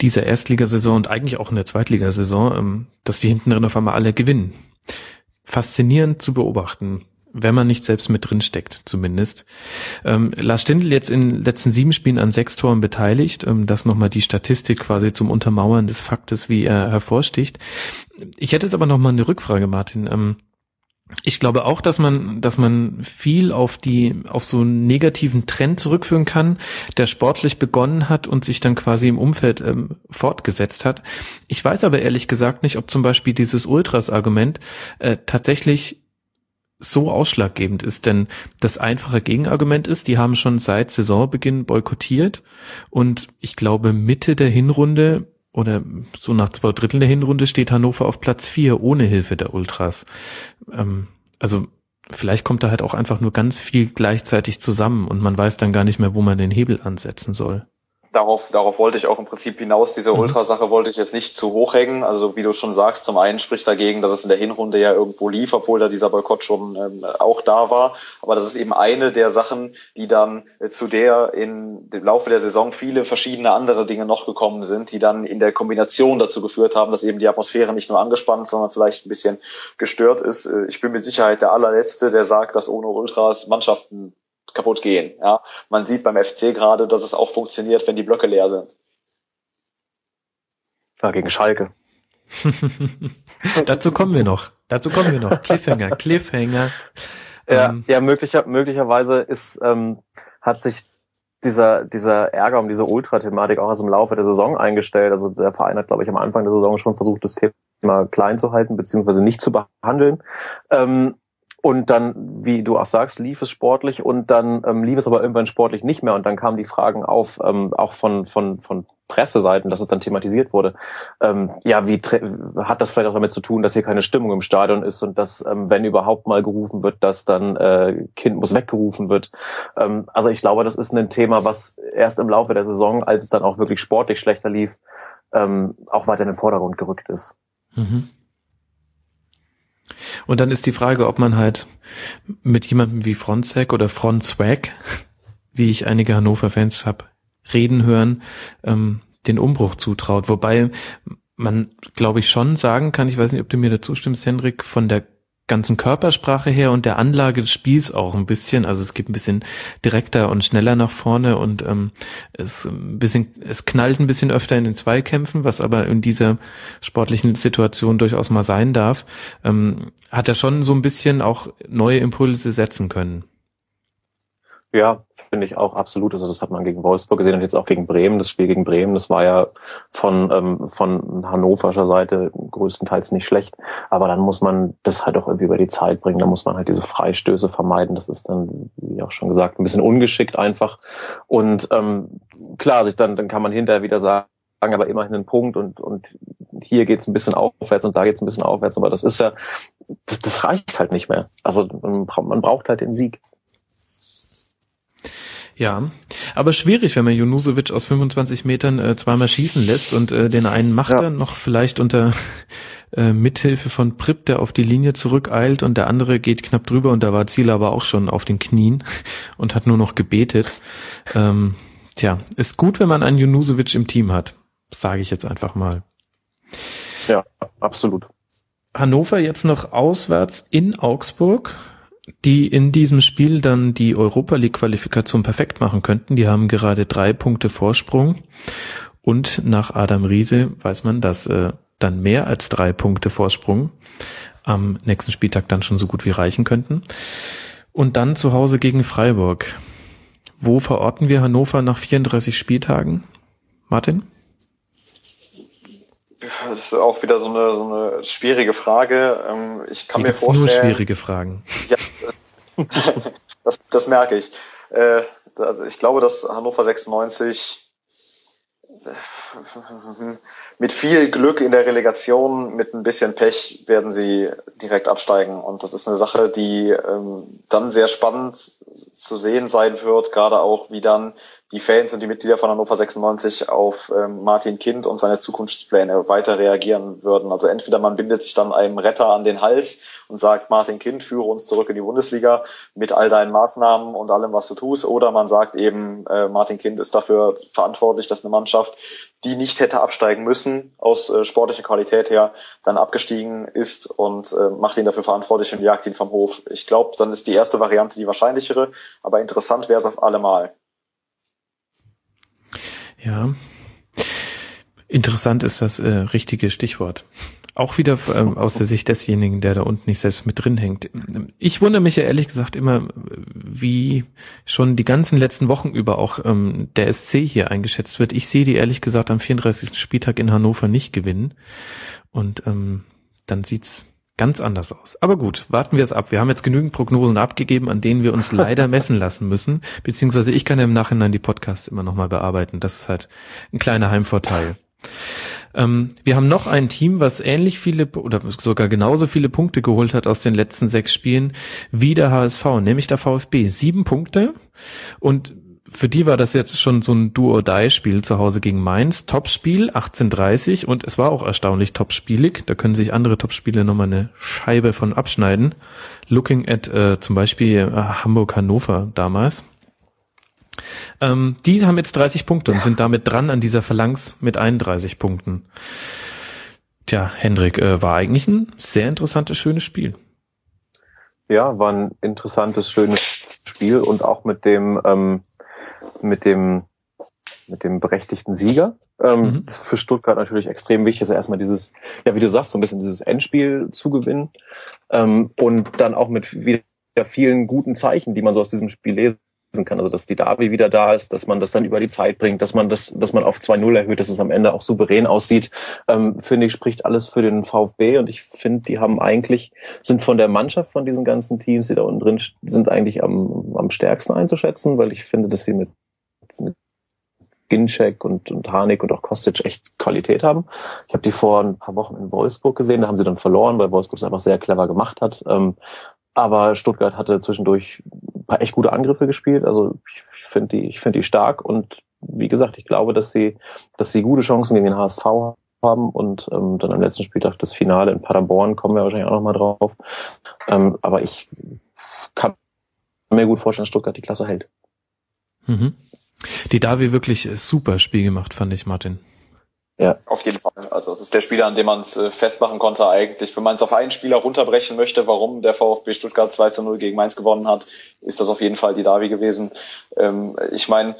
dieser Erstligasaison und eigentlich auch in der Zweitligasaison, ähm, dass die hinten drin auf einmal alle gewinnen. Faszinierend zu beobachten wenn man nicht selbst mit drin steckt, zumindest. Ähm, Lars Stindl jetzt in den letzten sieben Spielen an sechs Toren beteiligt. Ähm, das nochmal die Statistik quasi zum Untermauern des Faktes, wie er hervorsticht. Ich hätte jetzt aber nochmal eine Rückfrage, Martin. Ähm, ich glaube auch, dass man, dass man viel auf die, auf so einen negativen Trend zurückführen kann, der sportlich begonnen hat und sich dann quasi im Umfeld ähm, fortgesetzt hat. Ich weiß aber ehrlich gesagt nicht, ob zum Beispiel dieses Ultras-Argument äh, tatsächlich so ausschlaggebend ist, denn das einfache Gegenargument ist, die haben schon seit Saisonbeginn boykottiert und ich glaube Mitte der Hinrunde oder so nach zwei Drittel der Hinrunde steht Hannover auf Platz vier ohne Hilfe der Ultras. Ähm, also vielleicht kommt da halt auch einfach nur ganz viel gleichzeitig zusammen und man weiß dann gar nicht mehr, wo man den Hebel ansetzen soll darauf, darauf wollte ich auch im Prinzip hinaus. Diese mhm. Ultrasache wollte ich jetzt nicht zu hoch hängen. Also wie du schon sagst, zum einen spricht dagegen, dass es in der Hinrunde ja irgendwo lief, obwohl da dieser Boykott schon ähm, auch da war. Aber das ist eben eine der Sachen, die dann äh, zu der in dem Laufe der Saison viele verschiedene andere Dinge noch gekommen sind, die dann in der Kombination dazu geführt haben, dass eben die Atmosphäre nicht nur angespannt, sondern vielleicht ein bisschen gestört ist. Äh, ich bin mit Sicherheit der allerletzte, der sagt, dass ohne Ultras Mannschaften kaputt gehen. Ja, man sieht beim FC gerade, dass es auch funktioniert, wenn die Blöcke leer sind. Ja, gegen Schalke. Dazu kommen wir noch. Dazu kommen wir noch. Cliffhanger, Cliffhanger. Ja, ähm, ja möglicher, möglicherweise ist, ähm, hat sich dieser, dieser Ärger um diese Ultra-Thematik auch erst im Laufe der Saison eingestellt. Also der Verein hat, glaube ich, am Anfang der Saison schon versucht, das Thema klein zu halten, beziehungsweise nicht zu behandeln. Ähm, und dann, wie du auch sagst, lief es sportlich und dann ähm, lief es aber irgendwann sportlich nicht mehr und dann kamen die Fragen auf, ähm, auch von, von, von Presseseiten, dass es dann thematisiert wurde. Ähm, ja, wie hat das vielleicht auch damit zu tun, dass hier keine Stimmung im Stadion ist und dass, ähm, wenn überhaupt mal gerufen wird, dass dann äh, Kind muss weggerufen wird. Ähm, also ich glaube, das ist ein Thema, was erst im Laufe der Saison, als es dann auch wirklich sportlich schlechter lief, ähm, auch weiter in den Vordergrund gerückt ist. Mhm. Und dann ist die Frage, ob man halt mit jemandem wie Fronzek oder Fronzwag, wie ich einige Hannover-Fans habe, reden hören, ähm, den Umbruch zutraut. Wobei man, glaube ich, schon sagen kann, ich weiß nicht, ob du mir dazu stimmst, Hendrik, von der ganzen Körpersprache her und der Anlage des Spiels auch ein bisschen. Also es geht ein bisschen direkter und schneller nach vorne und ähm, es ein bisschen, es knallt ein bisschen öfter in den Zweikämpfen, was aber in dieser sportlichen Situation durchaus mal sein darf. Ähm, hat er schon so ein bisschen auch neue Impulse setzen können. Ja, finde ich auch absolut. Also das hat man gegen Wolfsburg gesehen und jetzt auch gegen Bremen. Das Spiel gegen Bremen, das war ja von, ähm, von hannoverscher Seite größtenteils nicht schlecht. Aber dann muss man das halt auch irgendwie über die Zeit bringen. Da muss man halt diese Freistöße vermeiden. Das ist dann, wie auch schon gesagt, ein bisschen ungeschickt einfach. Und ähm, klar, sich dann, dann kann man hinterher wieder sagen, aber immerhin einen Punkt und, und hier geht's ein bisschen aufwärts und da geht's ein bisschen aufwärts. Aber das ist ja, das, das reicht halt nicht mehr. Also man, man braucht halt den Sieg. Ja, aber schwierig, wenn man Junusovic aus 25 Metern äh, zweimal schießen lässt und äh, den einen macht ja. er noch vielleicht unter äh, Mithilfe von Pripp, der auf die Linie zurückeilt und der andere geht knapp drüber und da war Ziel aber auch schon auf den Knien und hat nur noch gebetet. Ähm, tja, ist gut, wenn man einen Junusovic im Team hat, sage ich jetzt einfach mal. Ja, absolut. Hannover jetzt noch auswärts in Augsburg die in diesem Spiel dann die Europa League Qualifikation perfekt machen könnten. Die haben gerade drei Punkte Vorsprung und nach Adam Riese weiß man, dass äh, dann mehr als drei Punkte Vorsprung am nächsten Spieltag dann schon so gut wie reichen könnten. Und dann zu Hause gegen Freiburg. Wo verorten wir Hannover nach 34 Spieltagen? Martin? Das ist auch wieder so eine, so eine schwierige Frage. Ähm, ich kann Hier mir vorstellen. nur schwierige Fragen. Ja, das, das merke ich. Äh, also ich glaube, dass Hannover 96 mit viel Glück in der Relegation, mit ein bisschen Pech werden sie direkt absteigen. Und das ist eine Sache, die ähm, dann sehr spannend zu sehen sein wird, gerade auch wie dann die Fans und die Mitglieder von Hannover 96 auf ähm, Martin Kind und seine Zukunftspläne weiter reagieren würden. Also entweder man bindet sich dann einem Retter an den Hals und sagt, Martin Kind, führe uns zurück in die Bundesliga mit all deinen Maßnahmen und allem, was du tust, oder man sagt eben, äh, Martin Kind ist dafür verantwortlich, dass eine Mannschaft, die nicht hätte absteigen müssen, aus äh, sportlicher Qualität her, dann abgestiegen ist und äh, macht ihn dafür verantwortlich und jagt ihn vom Hof. Ich glaube, dann ist die erste Variante die wahrscheinlichere, aber interessant wäre es auf alle Mal. Ja. Interessant ist das äh, richtige Stichwort. Auch wieder ähm, aus der Sicht desjenigen, der da unten nicht selbst mit drin hängt. Ich wundere mich ja ehrlich gesagt immer, wie schon die ganzen letzten Wochen über auch ähm, der SC hier eingeschätzt wird. Ich sehe die ehrlich gesagt am 34. Spieltag in Hannover nicht gewinnen. Und ähm, dann sieht's ganz anders aus. Aber gut, warten wir es ab. Wir haben jetzt genügend Prognosen abgegeben, an denen wir uns leider messen lassen müssen. Beziehungsweise ich kann ja im Nachhinein die Podcasts immer nochmal bearbeiten. Das ist halt ein kleiner Heimvorteil. Ähm, wir haben noch ein Team, was ähnlich viele oder sogar genauso viele Punkte geholt hat aus den letzten sechs Spielen wie der HSV, nämlich der VfB. Sieben Punkte und für die war das jetzt schon so ein Do-or-Die-Spiel zu Hause gegen Mainz. Topspiel, 18.30 und es war auch erstaunlich topspielig. Da können sich andere Topspiele nochmal eine Scheibe von abschneiden. Looking at äh, zum Beispiel äh, Hamburg-Hannover damals. Ähm, die haben jetzt 30 Punkte und sind damit dran an dieser Phalanx mit 31 Punkten. Tja, Hendrik, äh, war eigentlich ein sehr interessantes, schönes Spiel. Ja, war ein interessantes, schönes Spiel und auch mit dem ähm, mit dem mit dem berechtigten Sieger. Ähm, mhm. Das ist für Stuttgart natürlich extrem wichtig, ist erstmal dieses, ja, wie du sagst, so ein bisschen dieses Endspiel zu gewinnen ähm, und dann auch mit wieder vielen guten Zeichen, die man so aus diesem Spiel lesen kann. Also dass die Davi wieder da ist, dass man das dann über die Zeit bringt, dass man das, dass man auf 2-0 erhöht, dass es am Ende auch souverän aussieht, ähm, finde ich, spricht alles für den VfB und ich finde, die haben eigentlich, sind von der Mannschaft von diesen ganzen Teams, die da unten drin sind, eigentlich am, am stärksten einzuschätzen, weil ich finde, dass sie mit Ginczek und, und Harnik und auch Kostic echt Qualität haben. Ich habe die vor ein paar Wochen in Wolfsburg gesehen, da haben sie dann verloren, weil Wolfsburg es einfach sehr clever gemacht hat. Ähm, aber Stuttgart hatte zwischendurch ein paar echt gute Angriffe gespielt. Also ich finde die, ich finde die stark und wie gesagt, ich glaube, dass sie, dass sie gute Chancen gegen den HSV haben und ähm, dann am letzten Spieltag das Finale in Paderborn, kommen wir wahrscheinlich auch nochmal drauf. Ähm, aber ich kann mir gut vorstellen, dass Stuttgart die Klasse hält. Mhm. Die Davi wirklich super Spiel gemacht, fand ich, Martin. Ja. Auf jeden Fall. Also das ist der Spieler, an dem man es äh, festmachen konnte eigentlich. Wenn man es auf einen Spieler runterbrechen möchte, warum der VfB Stuttgart 2 zu 0 gegen Mainz gewonnen hat, ist das auf jeden Fall die Davi gewesen. Ähm, ich meine,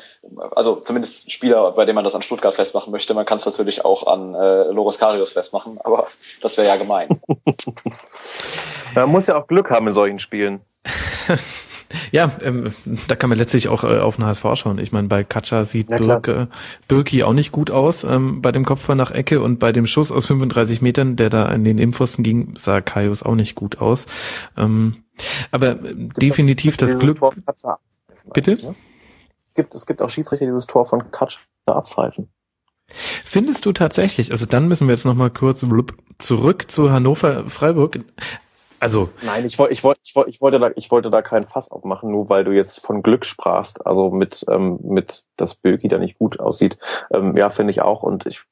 also zumindest Spieler, bei dem man das an Stuttgart festmachen möchte. Man kann es natürlich auch an äh, Loris Karius festmachen, aber das wäre ja gemein. man muss ja auch Glück haben in solchen Spielen. Ja, ähm, da kann man letztlich auch äh, auf den HSV schauen. Ich meine, bei Katscha sieht ja, Birk, äh, Birki auch nicht gut aus ähm, bei dem Kopfball nach Ecke und bei dem Schuss aus 35 Metern, der da an den Impfosten ging, sah Kaius auch nicht gut aus. Ähm, aber definitiv das, das Glück. Bitte? Ne? Es gibt, es gibt auch Schiedsrichter, die dieses Tor von Katscha abpfeifen. Findest du tatsächlich, also dann müssen wir jetzt nochmal kurz zurück zu Hannover Freiburg. Also nein, ich wollte, ich wollte, ich wollte, ich wollte da, ich wollte da keinen Fass aufmachen, nur weil du jetzt von Glück sprachst. Also mit, ähm, mit, dass Böki da nicht gut aussieht. Ähm, ja, finde ich auch. Und ich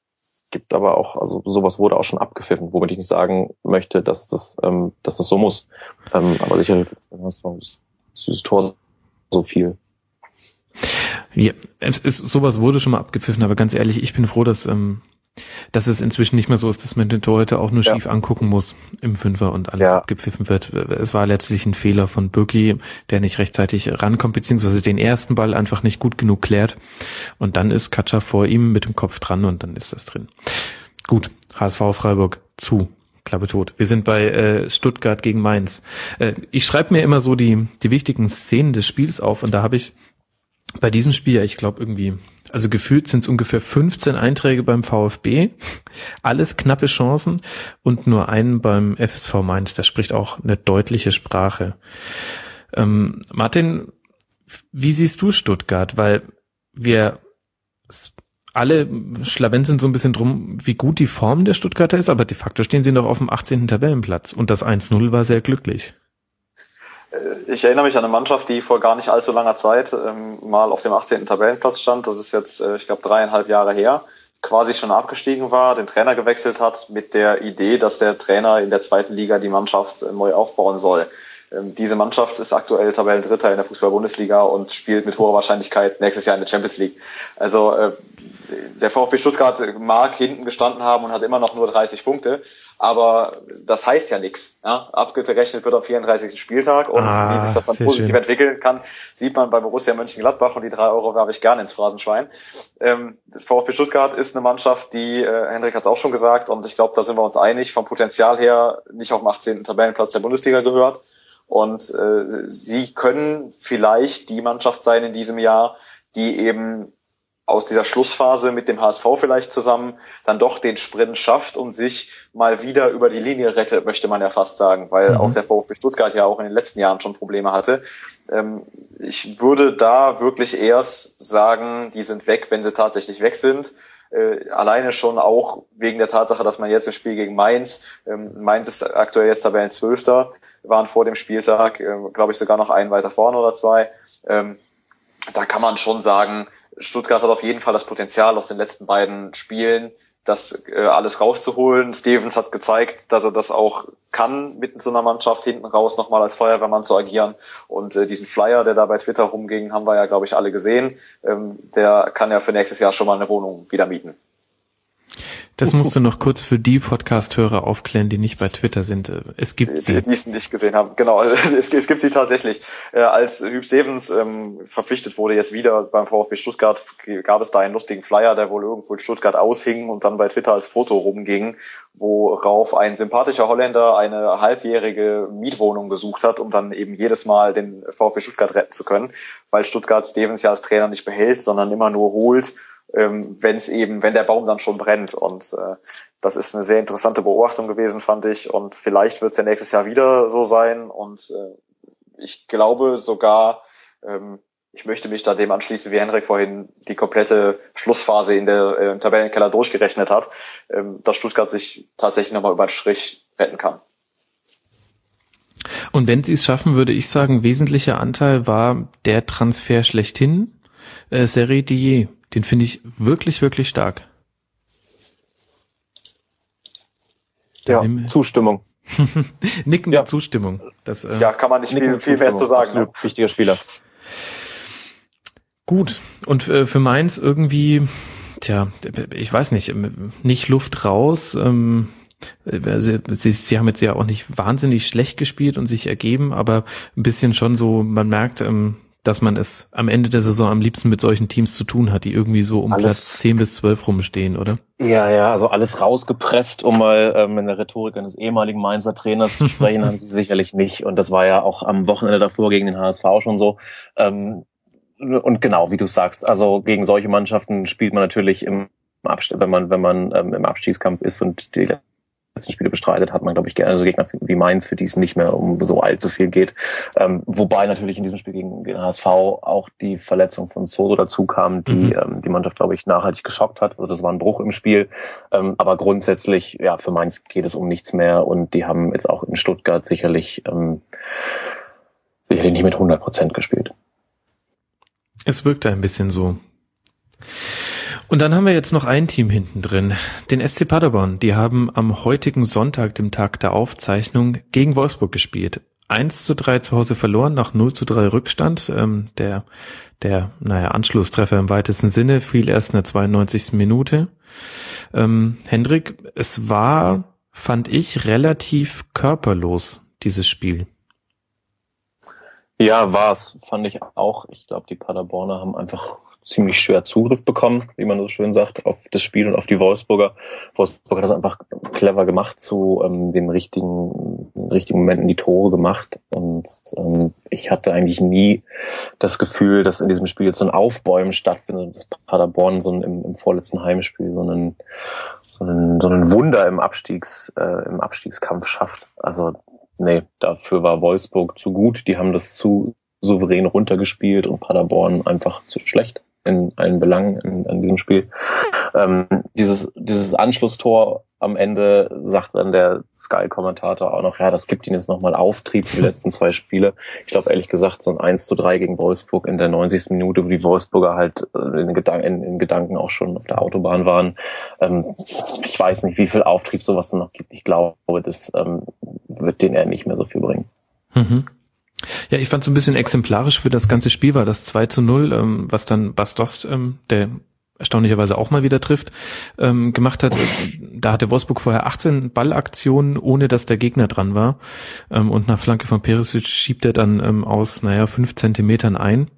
gibt aber auch, also sowas wurde auch schon abgepfiffen, womit ich nicht sagen möchte, dass das, ähm, dass das so muss. Ähm, aber sicher, ist dieses Tor so viel. Ja, es ist, sowas wurde schon mal abgepfiffen, aber ganz ehrlich, ich bin froh, dass ähm, dass es inzwischen nicht mehr so ist, dass man den Torhüter auch nur ja. schief angucken muss im Fünfer und alles ja. abgepfiffen wird. Es war letztlich ein Fehler von Birki, der nicht rechtzeitig rankommt, beziehungsweise den ersten Ball einfach nicht gut genug klärt. Und dann ist Katscher vor ihm mit dem Kopf dran und dann ist das drin. Gut, HSV Freiburg zu. Klappe tot. Wir sind bei äh, Stuttgart gegen Mainz. Äh, ich schreibe mir immer so die, die wichtigen Szenen des Spiels auf und da habe ich bei diesem Spiel, ich glaube irgendwie, also gefühlt sind es ungefähr 15 Einträge beim VfB, alles knappe Chancen und nur einen beim FSV Mainz. Das spricht auch eine deutliche Sprache. Ähm, Martin, wie siehst du Stuttgart? Weil wir alle schlawenzeln so ein bisschen drum, wie gut die Form der Stuttgarter ist, aber de facto stehen sie noch auf dem 18. Tabellenplatz und das 1-0 war sehr glücklich. Äh, ich erinnere mich an eine Mannschaft, die vor gar nicht allzu langer Zeit ähm, mal auf dem 18. Tabellenplatz stand. Das ist jetzt, äh, ich glaube, dreieinhalb Jahre her. Quasi schon abgestiegen war, den Trainer gewechselt hat mit der Idee, dass der Trainer in der zweiten Liga die Mannschaft äh, neu aufbauen soll. Ähm, diese Mannschaft ist aktuell Tabellendritter in der Fußball-Bundesliga und spielt mit hoher Wahrscheinlichkeit nächstes Jahr in der Champions League. Also äh, der VfB Stuttgart mag hinten gestanden haben und hat immer noch nur 30 Punkte, aber das heißt ja nichts. Ja? Abgerechnet wird am 34. Spieltag und ah, wie sich das dann positiv schön. entwickeln kann, sieht man bei Borussia Mönchengladbach und die drei Euro werfe ich gerne ins Phrasenschwein. Ähm, VfB Stuttgart ist eine Mannschaft, die, äh, Hendrik hat es auch schon gesagt, und ich glaube, da sind wir uns einig, vom Potenzial her nicht auf dem 18. Tabellenplatz der Bundesliga gehört. Und äh, sie können vielleicht die Mannschaft sein in diesem Jahr, die eben aus dieser Schlussphase mit dem HSV vielleicht zusammen dann doch den Sprint schafft und sich mal wieder über die Linie rettet, möchte man ja fast sagen, weil mhm. auch der VfB Stuttgart ja auch in den letzten Jahren schon Probleme hatte. Ähm, ich würde da wirklich erst sagen, die sind weg, wenn sie tatsächlich weg sind. Äh, alleine schon auch wegen der Tatsache, dass man jetzt im Spiel gegen Mainz, ähm, Mainz ist aktuell jetzt Tabellenzwölfter, waren vor dem Spieltag, äh, glaube ich, sogar noch einen weiter vorne oder zwei. Ähm, da kann man schon sagen, Stuttgart hat auf jeden Fall das Potenzial aus den letzten beiden Spielen, das äh, alles rauszuholen. Stevens hat gezeigt, dass er das auch kann, mit so einer Mannschaft hinten raus nochmal als Feuerwehrmann zu agieren. Und äh, diesen Flyer, der da bei Twitter rumging, haben wir ja, glaube ich, alle gesehen. Ähm, der kann ja für nächstes Jahr schon mal eine Wohnung wieder mieten. Das musst du noch kurz für die Podcast-Hörer aufklären, die nicht bei Twitter sind. Es gibt sie. Die, die es nicht gesehen haben. Genau, es, es gibt sie tatsächlich. Äh, als Hüb Stevens ähm, verpflichtet wurde, jetzt wieder beim VfB Stuttgart, gab es da einen lustigen Flyer, der wohl irgendwo in Stuttgart aushing und dann bei Twitter als Foto rumging, worauf ein sympathischer Holländer eine halbjährige Mietwohnung gesucht hat, um dann eben jedes Mal den VfB Stuttgart retten zu können, weil Stuttgart Stevens ja als Trainer nicht behält, sondern immer nur holt ähm, wenn es eben, wenn der Baum dann schon brennt. Und äh, das ist eine sehr interessante Beobachtung gewesen, fand ich. Und vielleicht wird es ja nächstes Jahr wieder so sein. Und äh, ich glaube sogar, ähm, ich möchte mich da dem anschließen, wie Henrik vorhin die komplette Schlussphase in der äh, im Tabellenkeller durchgerechnet hat, ähm, dass Stuttgart sich tatsächlich nochmal über den Strich retten kann. Und wenn sie es schaffen, würde ich sagen, wesentlicher Anteil war der Transfer schlechthin, äh, Serie Dier. Den finde ich wirklich, wirklich stark. Ja, Zustimmung. Nickende ja. Zustimmung. Das, äh, ja, kann man nicht viel, viel mehr zu sagen. Ne? Wichtiger Spieler. Gut. Und äh, für Mainz irgendwie, tja, ich weiß nicht, nicht Luft raus. Ähm, Sie, sie, sie haben jetzt ja auch nicht wahnsinnig schlecht gespielt und sich ergeben, aber ein bisschen schon so, man merkt, ähm, dass man es am Ende der Saison am liebsten mit solchen Teams zu tun hat, die irgendwie so um alles, Platz 10 bis 12 rumstehen, oder? Ja, ja, also alles rausgepresst, um mal ähm, in der Rhetorik eines ehemaligen Mainzer Trainers zu sprechen, haben sie sicherlich nicht. Und das war ja auch am Wochenende davor gegen den HSV schon so. Ähm, und genau, wie du sagst, also gegen solche Mannschaften spielt man natürlich im Abstieg, wenn man, wenn man ähm, im Abstiegskampf ist und die letzten Spiele bestreitet, hat man, glaube ich, gerne so Gegner wie Mainz, für die es nicht mehr um so allzu viel geht. Ähm, wobei natürlich in diesem Spiel gegen den HSV auch die Verletzung von Soto dazu kam, die mhm. ähm, die Mannschaft, glaube ich, nachhaltig geschockt hat. Also das war ein Bruch im Spiel. Ähm, aber grundsätzlich, ja, für Mainz geht es um nichts mehr und die haben jetzt auch in Stuttgart sicherlich, ähm, sicherlich nicht mit 100 Prozent gespielt. Es wirkte ein bisschen so. Und dann haben wir jetzt noch ein Team hinten drin, den SC Paderborn. Die haben am heutigen Sonntag, dem Tag der Aufzeichnung, gegen Wolfsburg gespielt. 1 zu 3 zu Hause verloren, nach 0 zu 3 Rückstand. Ähm, der, der, naja, Anschlusstreffer im weitesten Sinne fiel erst in der 92. Minute. Ähm, Hendrik, es war, fand ich, relativ körperlos, dieses Spiel. Ja, war's, fand ich auch. Ich glaube, die Paderborner haben einfach ziemlich schwer Zugriff bekommen, wie man so schön sagt, auf das Spiel und auf die Wolfsburger. Wolfsburg hat das einfach clever gemacht, zu ähm, den richtigen, richtigen Momenten die Tore gemacht. Und ähm, ich hatte eigentlich nie das Gefühl, dass in diesem Spiel jetzt so ein Aufbäumen stattfindet, dass Paderborn so ein, im, im vorletzten Heimspiel so einen, so einen, so einen Wunder im Abstiegs, äh, im Abstiegskampf schafft. Also nee, dafür war Wolfsburg zu gut. Die haben das zu souverän runtergespielt und Paderborn einfach zu schlecht in allen Belangen in, in diesem Spiel. Ähm, dieses, dieses Anschlusstor am Ende sagt dann der Sky-Kommentator auch noch, ja, das gibt ihnen jetzt nochmal Auftrieb für die letzten zwei Spiele. Ich glaube, ehrlich gesagt, so ein 1 zu 3 gegen Wolfsburg in der 90. Minute, wo die Wolfsburger halt äh, in, Gedan in, in Gedanken auch schon auf der Autobahn waren. Ähm, ich weiß nicht, wie viel Auftrieb sowas noch gibt. Ich glaube, das ähm, wird denen eher nicht mehr so viel bringen. Mhm. Ja, ich fand so ein bisschen exemplarisch für das ganze Spiel war das 2 zu 0, ähm, was dann Bastost, ähm, der erstaunlicherweise auch mal wieder trifft, ähm, gemacht hat. Da hatte Wolfsburg vorher 18 Ballaktionen, ohne dass der Gegner dran war. Ähm, und nach Flanke von Perisic schiebt er dann ähm, aus, naja, fünf Zentimetern ein.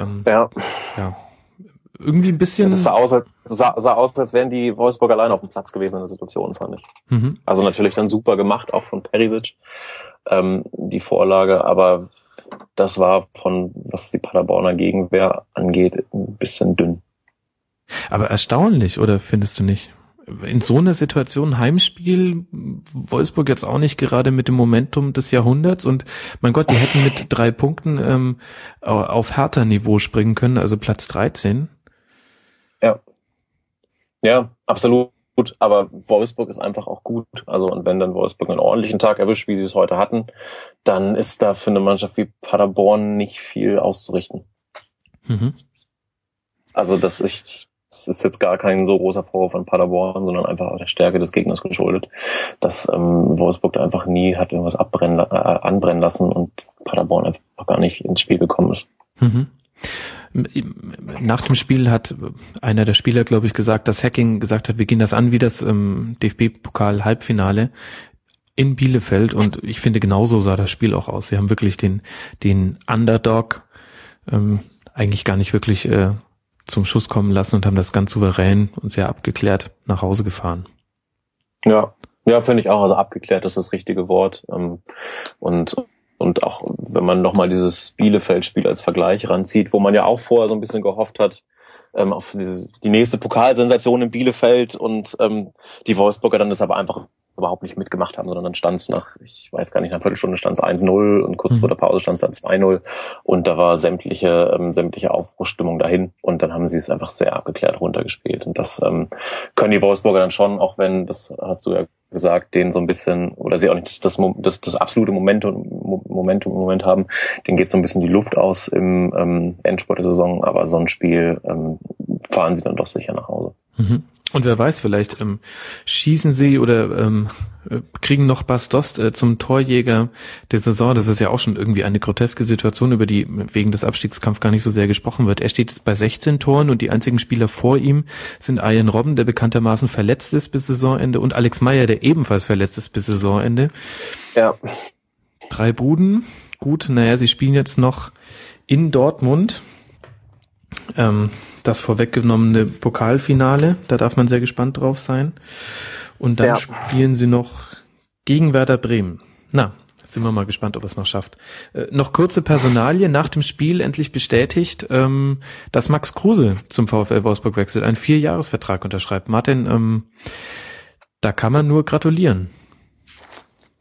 Ähm, ja. Ja irgendwie ein bisschen. Das sah aus, als, sah, sah aus, als wären die Wolfsburg allein auf dem Platz gewesen in der Situation, fand ich. Mhm. Also natürlich dann super gemacht, auch von Perisic, ähm, die Vorlage, aber das war von, was die Paderborner Gegenwehr angeht, ein bisschen dünn. Aber erstaunlich, oder findest du nicht? In so einer Situation Heimspiel, Wolfsburg jetzt auch nicht gerade mit dem Momentum des Jahrhunderts und mein Gott, die hätten mit drei Punkten ähm, auf härter Niveau springen können, also Platz 13. Ja. Ja, absolut. Gut, aber Wolfsburg ist einfach auch gut. Also, und wenn dann Wolfsburg einen ordentlichen Tag erwischt, wie sie es heute hatten, dann ist da für eine Mannschaft wie Paderborn nicht viel auszurichten. Mhm. Also, das, ich, das ist jetzt gar kein so großer Vorwurf von Paderborn, sondern einfach der Stärke des Gegners geschuldet, dass ähm, Wolfsburg da einfach nie hat irgendwas abbrennen, äh, anbrennen lassen und Paderborn einfach gar nicht ins Spiel gekommen ist. Mhm. Nach dem Spiel hat einer der Spieler, glaube ich, gesagt, dass Hacking gesagt hat, wir gehen das an wie das ähm, DFB-Pokal-Halbfinale in Bielefeld und ich finde, genauso sah das Spiel auch aus. Sie haben wirklich den, den Underdog ähm, eigentlich gar nicht wirklich äh, zum Schuss kommen lassen und haben das ganz souverän und sehr abgeklärt nach Hause gefahren. Ja, ja, finde ich auch. Also abgeklärt ist das richtige Wort. Ähm, und und auch wenn man nochmal dieses Bielefeld-Spiel als Vergleich ranzieht, wo man ja auch vorher so ein bisschen gehofft hat, ähm, auf diese, die nächste Pokalsensation in Bielefeld und ähm, die Wolfsburger dann das aber einfach überhaupt nicht mitgemacht haben, sondern dann stand es nach, ich weiß gar nicht, nach einer Viertelstunde stand es 1-0 und kurz mhm. vor der Pause stand es dann 2-0 und da war sämtliche, ähm, sämtliche Aufbruchstimmung dahin und dann haben sie es einfach sehr abgeklärt runtergespielt und das ähm, können die Wolfsburger dann schon, auch wenn, das hast du ja gesagt, den so ein bisschen, oder sie auch nicht das, das, das, das absolute Momentum, Momentum im Moment haben, den geht so ein bisschen die Luft aus im ähm, Endsport der Saison, aber so ein Spiel ähm, fahren sie dann doch sicher nach Hause. Mhm. Und wer weiß, vielleicht ähm, schießen sie oder ähm, äh, kriegen noch Bastos äh, zum Torjäger der Saison. Das ist ja auch schon irgendwie eine groteske Situation, über die wegen des Abstiegskampfs gar nicht so sehr gesprochen wird. Er steht jetzt bei 16 Toren und die einzigen Spieler vor ihm sind Ian Robben, der bekanntermaßen verletzt ist bis Saisonende, und Alex Meyer, der ebenfalls verletzt ist bis Saisonende. Ja. Drei Buden. Gut, naja, sie spielen jetzt noch in Dortmund. Ähm, das vorweggenommene Pokalfinale. Da darf man sehr gespannt drauf sein. Und dann ja. spielen sie noch gegen Werder Bremen. Na, sind wir mal gespannt, ob es noch schafft. Äh, noch kurze Personalie. Nach dem Spiel endlich bestätigt, ähm, dass Max Kruse zum VfL Wolfsburg wechselt, einen Vierjahresvertrag unterschreibt. Martin, ähm, da kann man nur gratulieren.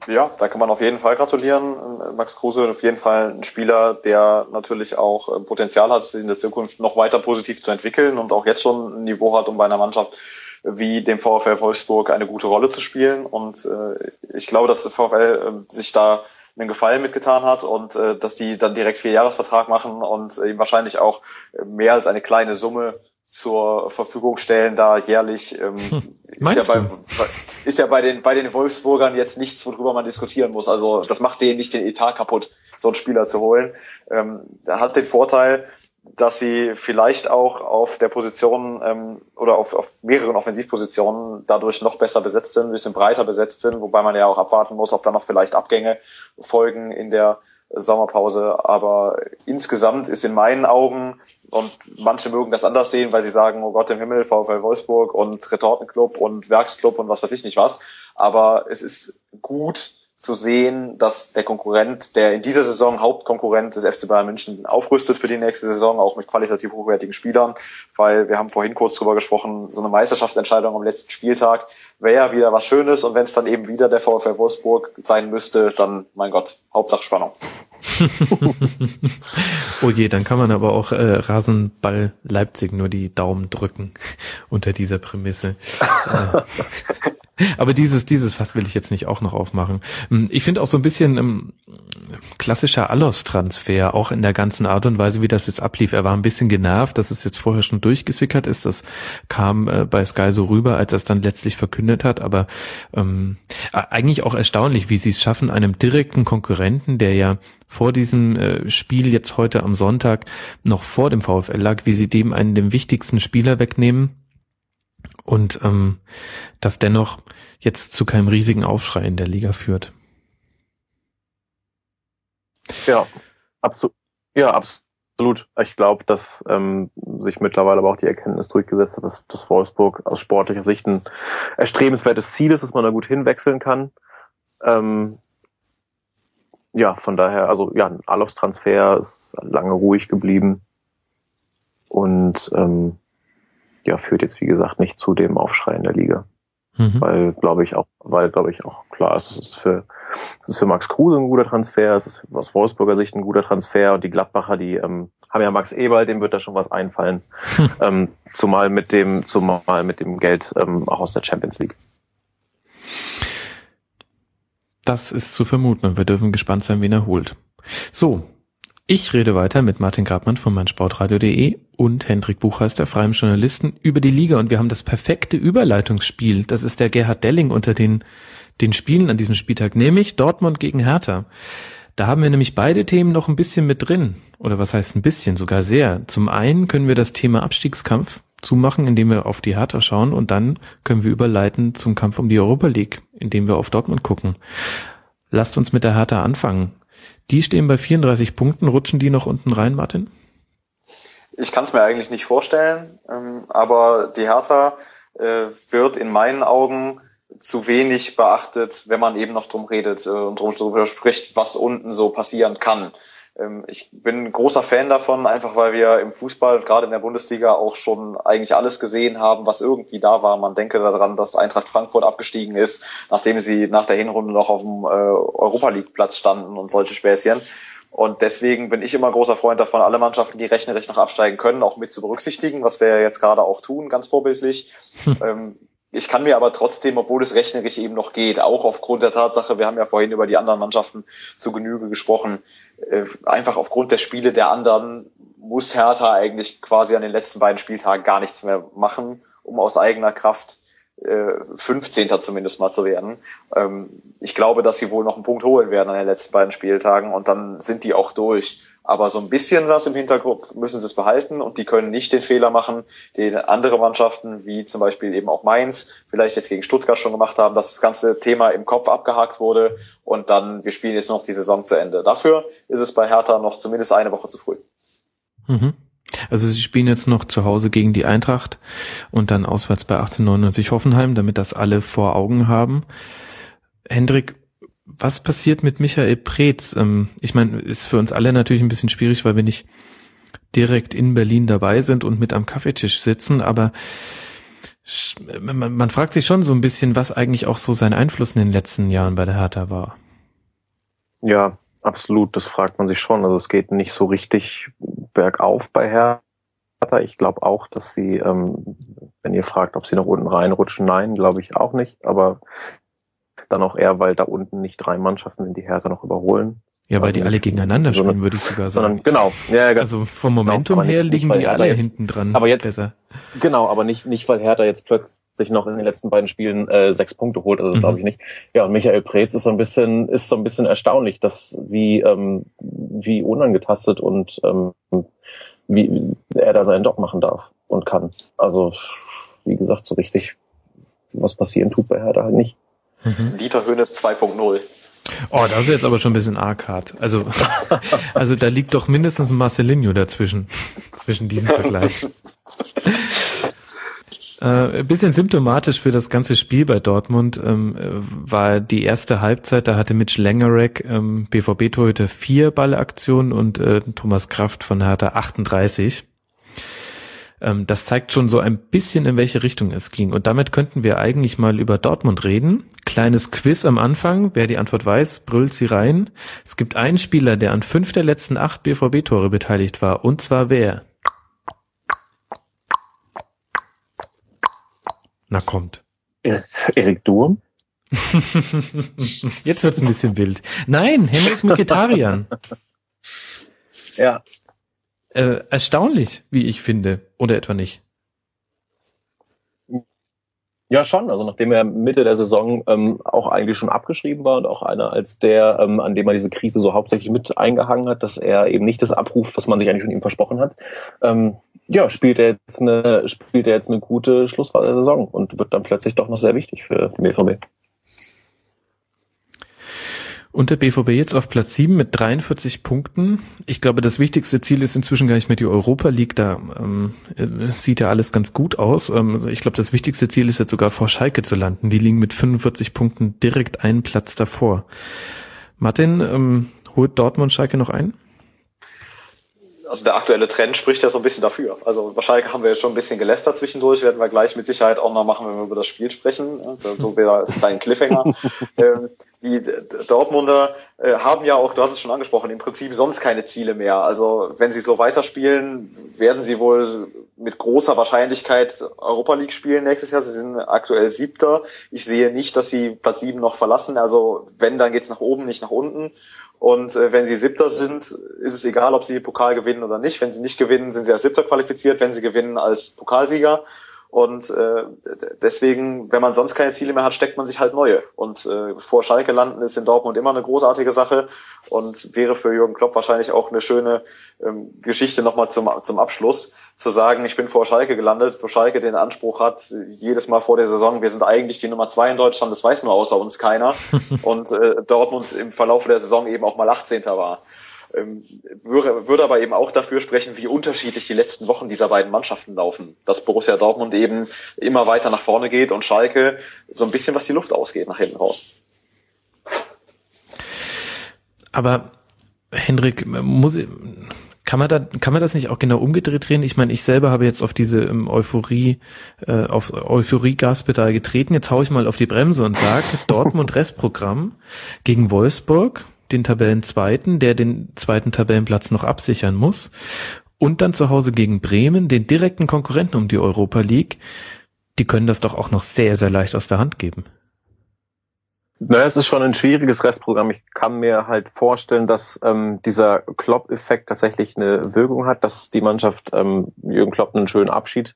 Ja, da kann man auf jeden Fall gratulieren. Max Kruse auf jeden Fall ein Spieler, der natürlich auch äh, Potenzial hat, sich in der Zukunft noch weiter positiv zu entwickeln und auch jetzt schon ein Niveau hat, um bei einer Mannschaft wie dem VfL Wolfsburg eine gute Rolle zu spielen. Und äh, ich glaube, dass der VfL äh, sich da einen Gefallen mitgetan hat und äh, dass die dann direkt vier Jahresvertrag machen und ihm wahrscheinlich auch mehr als eine kleine Summe zur Verfügung stellen, da jährlich ähm, hm. ist, ja bei, ist ja bei den bei den Wolfsburgern jetzt nichts, worüber man diskutieren muss. Also das macht denen nicht den Etat kaputt, so einen Spieler zu holen. Ähm, der hat den Vorteil, dass sie vielleicht auch auf der Position ähm, oder auf, auf mehreren Offensivpositionen dadurch noch besser besetzt sind, ein bisschen breiter besetzt sind, wobei man ja auch abwarten muss, ob da noch vielleicht Abgänge folgen in der Sommerpause. Aber insgesamt ist in meinen Augen, und manche mögen das anders sehen, weil sie sagen, oh Gott im Himmel, VfL Wolfsburg und Retortenclub und Werksclub und was weiß ich nicht was. Aber es ist gut, zu sehen, dass der Konkurrent, der in dieser Saison Hauptkonkurrent des FC Bayern München aufrüstet für die nächste Saison, auch mit qualitativ hochwertigen Spielern, weil wir haben vorhin kurz drüber gesprochen, so eine Meisterschaftsentscheidung am letzten Spieltag wäre ja wieder was Schönes und wenn es dann eben wieder der VfL Wolfsburg sein müsste, dann, mein Gott, Hauptsache Spannung. oh je, dann kann man aber auch äh, Rasenball Leipzig nur die Daumen drücken unter dieser Prämisse. aber dieses, dieses Fass will ich jetzt nicht auch noch aufmachen. Hm, ich finde auch so ein bisschen ähm, klassischer Allos-Transfer, auch in der ganzen Art und Weise, wie das jetzt ablief. Er war ein bisschen genervt, dass es jetzt vorher schon durchgesickert ist. Das kam äh, bei Sky so rüber, als er es dann letztlich verkündet hat. Aber ähm, eigentlich auch erstaunlich, wie sie es schaffen, einem direkten Konkurrenten, der ja vor diesem äh, Spiel jetzt heute am Sonntag noch vor dem VfL lag, wie sie dem einen dem wichtigsten Spieler wegnehmen und ähm, das dennoch jetzt zu keinem riesigen Aufschrei in der Liga führt. Ja, absolut. Ja, absolut. Ich glaube, dass ähm, sich mittlerweile aber auch die Erkenntnis durchgesetzt hat, dass, dass Wolfsburg aus sportlicher Sicht ein erstrebenswertes Ziel ist, dass man da gut hinwechseln kann. Ähm, ja, von daher, also ja, ein Alofs-Transfer ist lange ruhig geblieben. Und ähm, ja, führt jetzt, wie gesagt, nicht zu dem Aufschrei in der Liga. Mhm. Weil, glaube ich, auch, weil, glaube ich, auch klar ist, es ist für, es ist für Max Kruse ein guter Transfer, es ist aus Wolfsburger Sicht ein guter Transfer und die Gladbacher, die ähm, haben ja Max Eberl, dem wird da schon was einfallen. ähm, zumal mit dem, zumal mit dem Geld ähm, auch aus der Champions League. Das ist zu vermuten und wir dürfen gespannt sein, wen er holt. So, ich rede weiter mit Martin Grabmann von meinsportradio.de und Hendrik Buchheister, freiem Journalisten, über die Liga und wir haben das perfekte Überleitungsspiel. Das ist der Gerhard Delling unter den, den Spielen an diesem Spieltag, nämlich Dortmund gegen Hertha. Da haben wir nämlich beide Themen noch ein bisschen mit drin. Oder was heißt ein bisschen, sogar sehr. Zum einen können wir das Thema Abstiegskampf zumachen, indem wir auf die Hertha schauen und dann können wir überleiten zum Kampf um die Europa League, indem wir auf Dortmund gucken. Lasst uns mit der Hertha anfangen. Die stehen bei 34 Punkten. Rutschen die noch unten rein, Martin? Ich kann es mir eigentlich nicht vorstellen, ähm, aber die Hertha äh, wird in meinen Augen zu wenig beachtet, wenn man eben noch drum redet äh, und drum spricht, was unten so passieren kann. Ähm, ich bin großer Fan davon, einfach weil wir im Fußball, gerade in der Bundesliga, auch schon eigentlich alles gesehen haben, was irgendwie da war. Man denke daran, dass Eintracht Frankfurt abgestiegen ist, nachdem sie nach der Hinrunde noch auf dem äh, Europa League Platz standen und solche Späßchen. Und deswegen bin ich immer großer Freund davon, alle Mannschaften, die rechnerisch noch absteigen können, auch mit zu berücksichtigen, was wir jetzt gerade auch tun, ganz vorbildlich. Hm. Ich kann mir aber trotzdem, obwohl es rechnerisch eben noch geht, auch aufgrund der Tatsache, wir haben ja vorhin über die anderen Mannschaften zu Genüge gesprochen, äh, einfach aufgrund der Spiele der anderen muss Hertha eigentlich quasi an den letzten beiden Spieltagen gar nichts mehr machen, um aus eigener Kraft äh, 15. zumindest mal zu werden. Ähm, ich glaube, dass sie wohl noch einen Punkt holen werden an den letzten beiden Spieltagen und dann sind die auch durch. Aber so ein bisschen was im Hintergrund müssen sie es behalten und die können nicht den Fehler machen, den andere Mannschaften, wie zum Beispiel eben auch Mainz, vielleicht jetzt gegen Stuttgart schon gemacht haben, dass das ganze Thema im Kopf abgehakt wurde und dann, wir spielen jetzt noch die Saison zu Ende. Dafür ist es bei Hertha noch zumindest eine Woche zu früh. Mhm. Also sie spielen jetzt noch zu Hause gegen die Eintracht und dann auswärts bei 1899 Hoffenheim, damit das alle vor Augen haben. Hendrik, was passiert mit Michael Preetz? Ähm, ich meine, ist für uns alle natürlich ein bisschen schwierig, weil wir nicht direkt in Berlin dabei sind und mit am Kaffeetisch sitzen, aber man, fragt sich schon so ein bisschen, was eigentlich auch so sein Einfluss in den letzten Jahren bei der Hertha war. Ja, absolut, das fragt man sich schon. Also es geht nicht so richtig bergauf bei Hertha. Ich glaube auch, dass sie, ähm, wenn ihr fragt, ob sie nach unten reinrutschen, nein, glaube ich auch nicht. Aber dann auch eher, weil da unten nicht drei Mannschaften sind, die Hertha noch überholen. Ja, weil die also alle gegeneinander spielen, würde ich sogar sagen. Sondern, genau. Ja, also vom Momentum genau, her liegen die alle jetzt, hinten dran. Aber jetzt besser. Genau, aber nicht nicht weil Hertha jetzt plötzlich noch in den letzten beiden Spielen äh, sechs Punkte holt, also das mhm. glaube ich nicht. Ja, und Michael Preetz ist so ein bisschen ist so ein bisschen erstaunlich, dass wie ähm, wie unangetastet und ähm, wie er da seinen Job machen darf und kann. Also wie gesagt, so richtig was passieren tut bei Hertha halt nicht. Mhm. Dieter Hönes 2.0. Oh, das ist jetzt aber schon ein bisschen arg hart. Also, also da liegt doch mindestens ein Marcelinho dazwischen, zwischen diesem Vergleich. Äh, ein bisschen symptomatisch für das ganze Spiel bei Dortmund ähm, war die erste Halbzeit, da hatte Mitch Langerek, ähm, BVB-Torhüter, vier Ballaktionen und äh, Thomas Kraft von Hertha 38. Ähm, das zeigt schon so ein bisschen, in welche Richtung es ging. Und damit könnten wir eigentlich mal über Dortmund reden. Kleines Quiz am Anfang. Wer die Antwort weiß, brüllt sie rein. Es gibt einen Spieler, der an fünf der letzten acht BVB-Tore beteiligt war. Und zwar wer? Na kommt. Erik Durm? Jetzt wird's ein bisschen wild. Nein, Henrik Mkhitaryan. Ja, äh, erstaunlich, wie ich finde, oder etwa nicht? Ja, schon. Also nachdem er Mitte der Saison ähm, auch eigentlich schon abgeschrieben war und auch einer als der, ähm, an dem man diese Krise so hauptsächlich mit eingehangen hat, dass er eben nicht das abruft, was man sich eigentlich von ihm versprochen hat. Ähm, ja, spielt er jetzt eine, spielt er jetzt eine gute Schlussphase der Saison und wird dann plötzlich doch noch sehr wichtig für den BVB. Und der BVB jetzt auf Platz 7 mit 43 Punkten. Ich glaube, das wichtigste Ziel ist inzwischen gar nicht mehr die Europa League. Da ähm, äh, sieht ja alles ganz gut aus. Ähm, also ich glaube, das wichtigste Ziel ist jetzt sogar vor Schalke zu landen. Die liegen mit 45 Punkten direkt einen Platz davor. Martin, ähm, holt Dortmund Schalke noch ein? Also der aktuelle Trend spricht ja so ein bisschen dafür. Also wahrscheinlich haben wir jetzt schon ein bisschen gelästert zwischendurch, werden wir gleich mit Sicherheit auch noch machen, wenn wir über das Spiel sprechen. So wäre als kleinen Cliffhanger. Ähm, die Dortmunder haben ja auch, du hast es schon angesprochen, im Prinzip sonst keine Ziele mehr. Also wenn sie so weiterspielen, werden sie wohl mit großer Wahrscheinlichkeit Europa League spielen nächstes Jahr. Sie sind aktuell Siebter. Ich sehe nicht, dass sie Platz sieben noch verlassen. Also wenn, dann geht's nach oben, nicht nach unten. Und äh, wenn sie Siebter sind, ist es egal, ob sie Pokal gewinnen oder nicht. Wenn sie nicht gewinnen, sind sie als Siebter qualifiziert. Wenn sie gewinnen, als Pokalsieger. Und äh, deswegen, wenn man sonst keine Ziele mehr hat, steckt man sich halt neue. Und äh, vor Schalke landen ist in Dortmund immer eine großartige Sache und wäre für Jürgen Klopp wahrscheinlich auch eine schöne ähm, Geschichte nochmal zum, zum Abschluss, zu sagen, ich bin vor Schalke gelandet, wo Schalke den Anspruch hat, jedes Mal vor der Saison, wir sind eigentlich die Nummer zwei in Deutschland, das weiß nur außer uns keiner. und äh, Dortmund im Verlauf der Saison eben auch mal 18. war ähm, würde, würde aber eben auch dafür sprechen, wie unterschiedlich die letzten Wochen dieser beiden Mannschaften laufen. Dass Borussia Dortmund eben immer weiter nach vorne geht und Schalke so ein bisschen was die Luft ausgeht nach hinten raus. Aber Hendrik, muss kann man da kann man das nicht auch genau umgedreht drehen? Ich meine, ich selber habe jetzt auf diese ähm, Euphorie äh, auf Euphorie Gaspedal getreten. Jetzt haue ich mal auf die Bremse und sage Dortmund Restprogramm gegen Wolfsburg, den Tabellenzweiten, der den zweiten Tabellenplatz noch absichern muss. Und dann zu Hause gegen Bremen, den direkten Konkurrenten um die Europa League. Die können das doch auch noch sehr, sehr leicht aus der Hand geben. Naja, es ist schon ein schwieriges Restprogramm. Ich kann mir halt vorstellen, dass ähm, dieser Klopp-Effekt tatsächlich eine Wirkung hat, dass die Mannschaft ähm, Jürgen Klopp einen schönen Abschied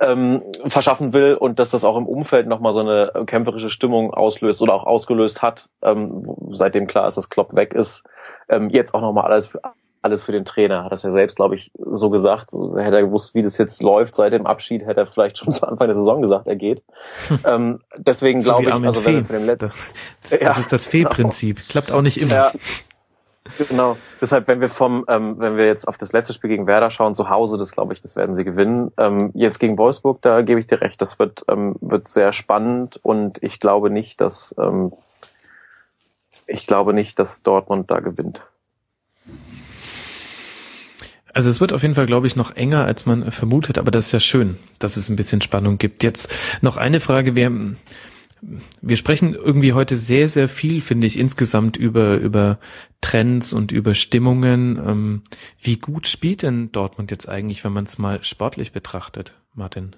ähm, verschaffen will und dass das auch im Umfeld nochmal so eine kämpferische Stimmung auslöst oder auch ausgelöst hat, ähm, seitdem klar ist, dass Klopp weg ist. Ähm, jetzt auch nochmal alles alles für den Trainer. Hat das ja selbst, glaube ich, so gesagt. Hätte er gewusst, wie das jetzt läuft seit dem Abschied, hätte er vielleicht schon zu Anfang der Saison gesagt, er geht. ähm, deswegen so glaube ich, also Fee. wenn für den letzten, das, das ist das Fee-Prinzip. Genau. Klappt auch nicht immer. Ja. Genau. Deshalb, wenn wir vom, ähm, wenn wir jetzt auf das letzte Spiel gegen Werder schauen, zu Hause, das glaube ich, das werden sie gewinnen. Ähm, jetzt gegen Wolfsburg, da gebe ich dir recht, das wird, ähm, wird sehr spannend und ich glaube nicht, dass ähm, ich glaube nicht, dass Dortmund da gewinnt. Also es wird auf jeden Fall, glaube ich, noch enger, als man vermutet, aber das ist ja schön, dass es ein bisschen Spannung gibt. Jetzt noch eine Frage, wir, wir sprechen irgendwie heute sehr, sehr viel, finde ich, insgesamt über, über Trends und über Stimmungen. Ähm, wie gut spielt denn Dortmund jetzt eigentlich, wenn man es mal sportlich betrachtet, Martin?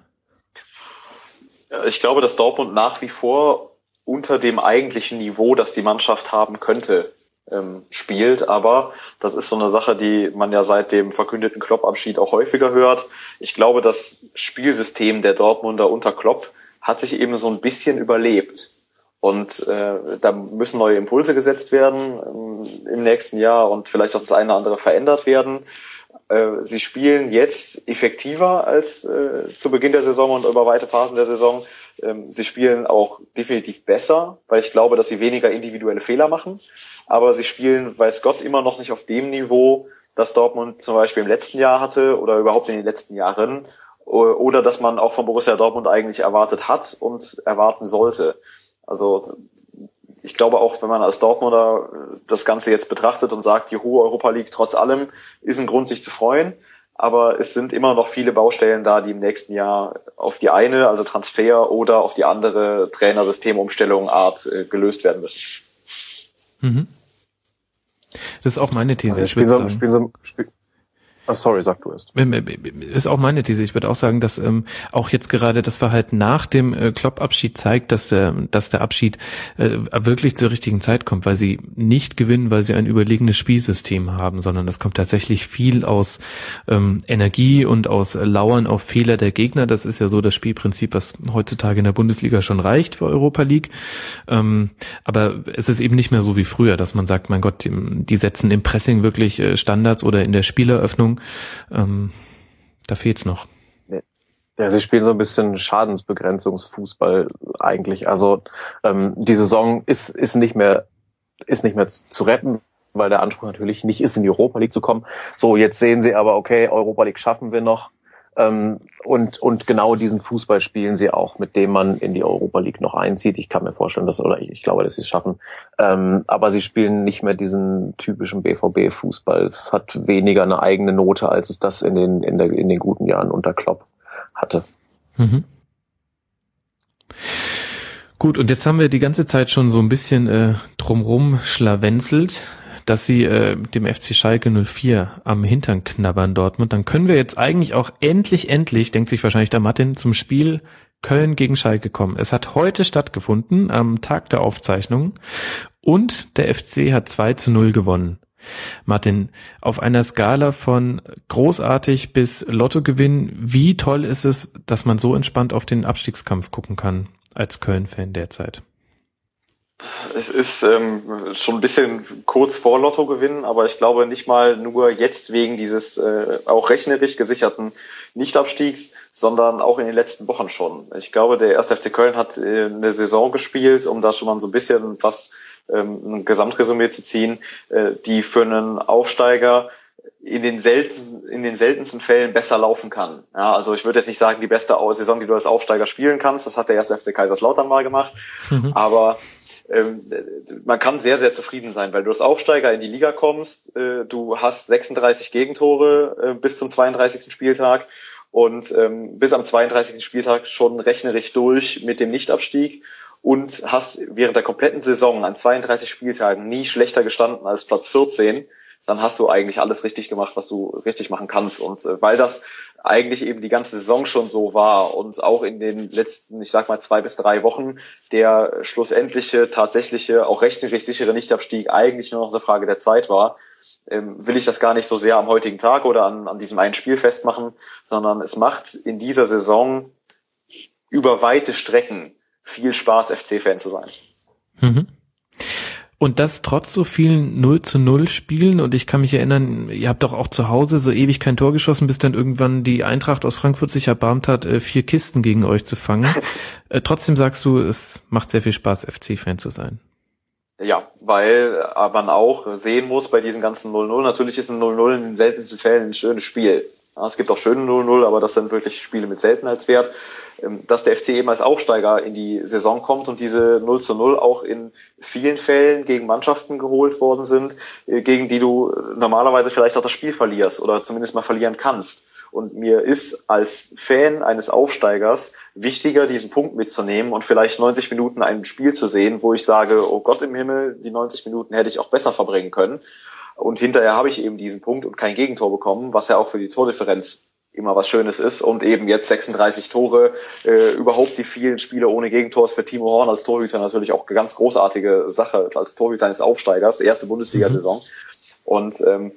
Ich glaube, dass Dortmund nach wie vor unter dem eigentlichen Niveau, das die Mannschaft haben könnte, ähm, spielt. Aber das ist so eine Sache, die man ja seit dem verkündeten Klopp-Abschied auch häufiger hört. Ich glaube, das Spielsystem der Dortmunder unter Klopp hat sich eben so ein bisschen überlebt. Und äh, da müssen neue Impulse gesetzt werden ähm, im nächsten Jahr und vielleicht auch das eine oder andere verändert werden. Äh, sie spielen jetzt effektiver als äh, zu Beginn der Saison und über weite Phasen der Saison. Ähm, sie spielen auch definitiv besser, weil ich glaube, dass sie weniger individuelle Fehler machen. Aber sie spielen, weiß Gott, immer noch nicht auf dem Niveau, das Dortmund zum Beispiel im letzten Jahr hatte oder überhaupt in den letzten Jahren. Oder dass man auch von Borussia Dortmund eigentlich erwartet hat und erwarten sollte. Also ich glaube auch, wenn man als Dortmunder das Ganze jetzt betrachtet und sagt, die hohe Europa League trotz allem ist ein Grund, sich zu freuen. Aber es sind immer noch viele Baustellen da, die im nächsten Jahr auf die eine, also Transfer oder auf die andere Trainersystemumstellung Art äh, gelöst werden müssen. Mhm. Das ist auch meine These. Also ich, so, spielen so, spiel, Oh, sorry, sag du erst. Ähm, äh, ist auch meine These. Ich würde auch sagen, dass ähm, auch jetzt gerade das Verhalten nach dem äh, Klopp-Abschied zeigt, dass der, dass der Abschied äh, wirklich zur richtigen Zeit kommt, weil sie nicht gewinnen, weil sie ein überlegenes Spielsystem haben, sondern es kommt tatsächlich viel aus ähm, Energie und aus Lauern auf Fehler der Gegner. Das ist ja so das Spielprinzip, was heutzutage in der Bundesliga schon reicht für Europa League. Ähm, aber es ist eben nicht mehr so wie früher, dass man sagt, mein Gott, die, die setzen im Pressing wirklich äh, Standards oder in der Spieleröffnung ähm, da fehlt's noch. Ja, sie spielen so ein bisschen Schadensbegrenzungsfußball eigentlich. Also ähm, die Saison ist, ist nicht mehr ist nicht mehr zu retten, weil der Anspruch natürlich nicht ist, in die Europa League zu kommen. So, jetzt sehen sie aber, okay, Europa League schaffen wir noch. Ähm, und, und genau diesen Fußball spielen sie auch, mit dem man in die Europa League noch einzieht. Ich kann mir vorstellen, dass, oder ich, ich glaube, dass sie es schaffen. Ähm, aber sie spielen nicht mehr diesen typischen BVB-Fußball. Es hat weniger eine eigene Note, als es das in den, in, der, in den guten Jahren unter Klopp hatte. Mhm. Gut, und jetzt haben wir die ganze Zeit schon so ein bisschen äh, drumrum schlawenzelt dass sie äh, dem FC Schalke 04 am Hintern knabbern Dortmund, dann können wir jetzt eigentlich auch endlich, endlich, denkt sich wahrscheinlich der Martin, zum Spiel Köln gegen Schalke kommen. Es hat heute stattgefunden, am Tag der Aufzeichnung, und der FC hat 2 zu 0 gewonnen. Martin, auf einer Skala von großartig bis Lottogewinn, wie toll ist es, dass man so entspannt auf den Abstiegskampf gucken kann als Köln-Fan derzeit? Es ist ähm, schon ein bisschen kurz vor Lotto gewinnen, aber ich glaube nicht mal nur jetzt wegen dieses äh, auch rechnerisch gesicherten Nichtabstiegs, sondern auch in den letzten Wochen schon. Ich glaube, der 1. FC Köln hat äh, eine Saison gespielt, um da schon mal so ein bisschen was ähm, ein Gesamtresümee zu ziehen, äh, die für einen Aufsteiger in den, selten, in den seltensten Fällen besser laufen kann. Ja, also ich würde jetzt nicht sagen, die beste Saison, die du als Aufsteiger spielen kannst, das hat der erste FC Kaiserslautern mal gemacht, mhm. aber man kann sehr, sehr zufrieden sein, weil du als Aufsteiger in die Liga kommst, äh, du hast 36 Gegentore äh, bis zum 32. Spieltag und ähm, bis am 32. Spieltag schon rechnerisch durch mit dem Nichtabstieg und hast während der kompletten Saison an 32 Spieltagen nie schlechter gestanden als Platz 14 dann hast du eigentlich alles richtig gemacht, was du richtig machen kannst. Und äh, weil das eigentlich eben die ganze Saison schon so war und auch in den letzten, ich sag mal, zwei bis drei Wochen der schlussendliche, tatsächliche, auch rechnerisch sichere Nichtabstieg eigentlich nur noch eine Frage der Zeit war, ähm, will ich das gar nicht so sehr am heutigen Tag oder an, an diesem einen Spiel festmachen, sondern es macht in dieser Saison über weite Strecken viel Spaß, FC-Fan zu sein. Mhm. Und das trotz so vielen 0 zu 0 Spielen. Und ich kann mich erinnern, ihr habt doch auch zu Hause so ewig kein Tor geschossen, bis dann irgendwann die Eintracht aus Frankfurt sich erbarmt hat, äh, vier Kisten gegen euch zu fangen. Äh, trotzdem sagst du, es macht sehr viel Spaß, FC-Fan zu sein. Ja, weil man auch sehen muss bei diesen ganzen 0-0, natürlich ist ein 0-0 in den seltensten Fällen ein schönes Spiel. Ja, es gibt auch schöne 0-0, aber das sind wirklich Spiele mit Seltenheitswert. Ähm, dass der FC eben als Aufsteiger in die Saison kommt und diese 0 zu 0 auch in vielen Fällen gegen Mannschaften geholt worden sind, äh, gegen die du normalerweise vielleicht auch das Spiel verlierst oder zumindest mal verlieren kannst. Und mir ist als Fan eines Aufsteigers wichtiger, diesen Punkt mitzunehmen und vielleicht 90 Minuten ein Spiel zu sehen, wo ich sage, oh Gott im Himmel, die 90 Minuten hätte ich auch besser verbringen können. Und hinterher habe ich eben diesen Punkt und kein Gegentor bekommen, was ja auch für die Tordifferenz immer was Schönes ist. Und eben jetzt 36 Tore, äh, überhaupt die vielen Spiele ohne Gegentor ist für Timo Horn als Torhüter natürlich auch eine ganz großartige Sache, als Torhüter eines Aufsteigers, erste Bundesliga-Saison. Und ähm,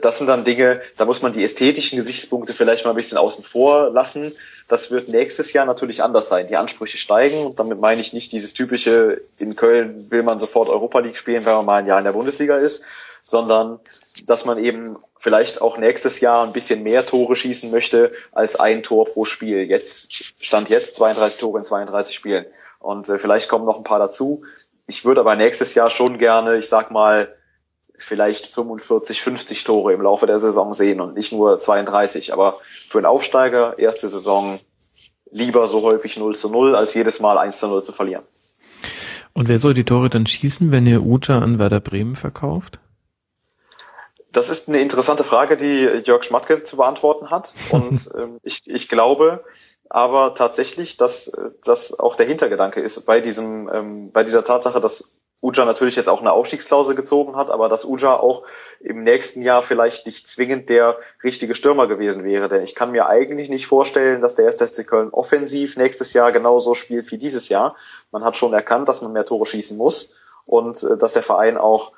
das sind dann Dinge, da muss man die ästhetischen Gesichtspunkte vielleicht mal ein bisschen außen vor lassen. Das wird nächstes Jahr natürlich anders sein. Die Ansprüche steigen und damit meine ich nicht dieses typische, in Köln will man sofort Europa League spielen, wenn man mal ein Jahr in der Bundesliga ist, sondern dass man eben vielleicht auch nächstes Jahr ein bisschen mehr Tore schießen möchte als ein Tor pro Spiel. Jetzt stand jetzt 32 Tore in 32 Spielen und äh, vielleicht kommen noch ein paar dazu. Ich würde aber nächstes Jahr schon gerne, ich sag mal, vielleicht 45, 50 Tore im Laufe der Saison sehen und nicht nur 32. Aber für einen Aufsteiger, erste Saison, lieber so häufig 0 zu 0, als jedes Mal 1 zu 0 zu verlieren. Und wer soll die Tore dann schießen, wenn ihr Uta an Werder Bremen verkauft? Das ist eine interessante Frage, die Jörg Schmatke zu beantworten hat. Und ähm, ich, ich glaube aber tatsächlich, dass das auch der Hintergedanke ist bei diesem, ähm, bei dieser Tatsache, dass Uja natürlich jetzt auch eine Aufstiegsklausel gezogen hat, aber dass Uja auch im nächsten Jahr vielleicht nicht zwingend der richtige Stürmer gewesen wäre. Denn ich kann mir eigentlich nicht vorstellen, dass der 1. FC Köln offensiv nächstes Jahr genauso spielt wie dieses Jahr. Man hat schon erkannt, dass man mehr Tore schießen muss und äh, dass der Verein auch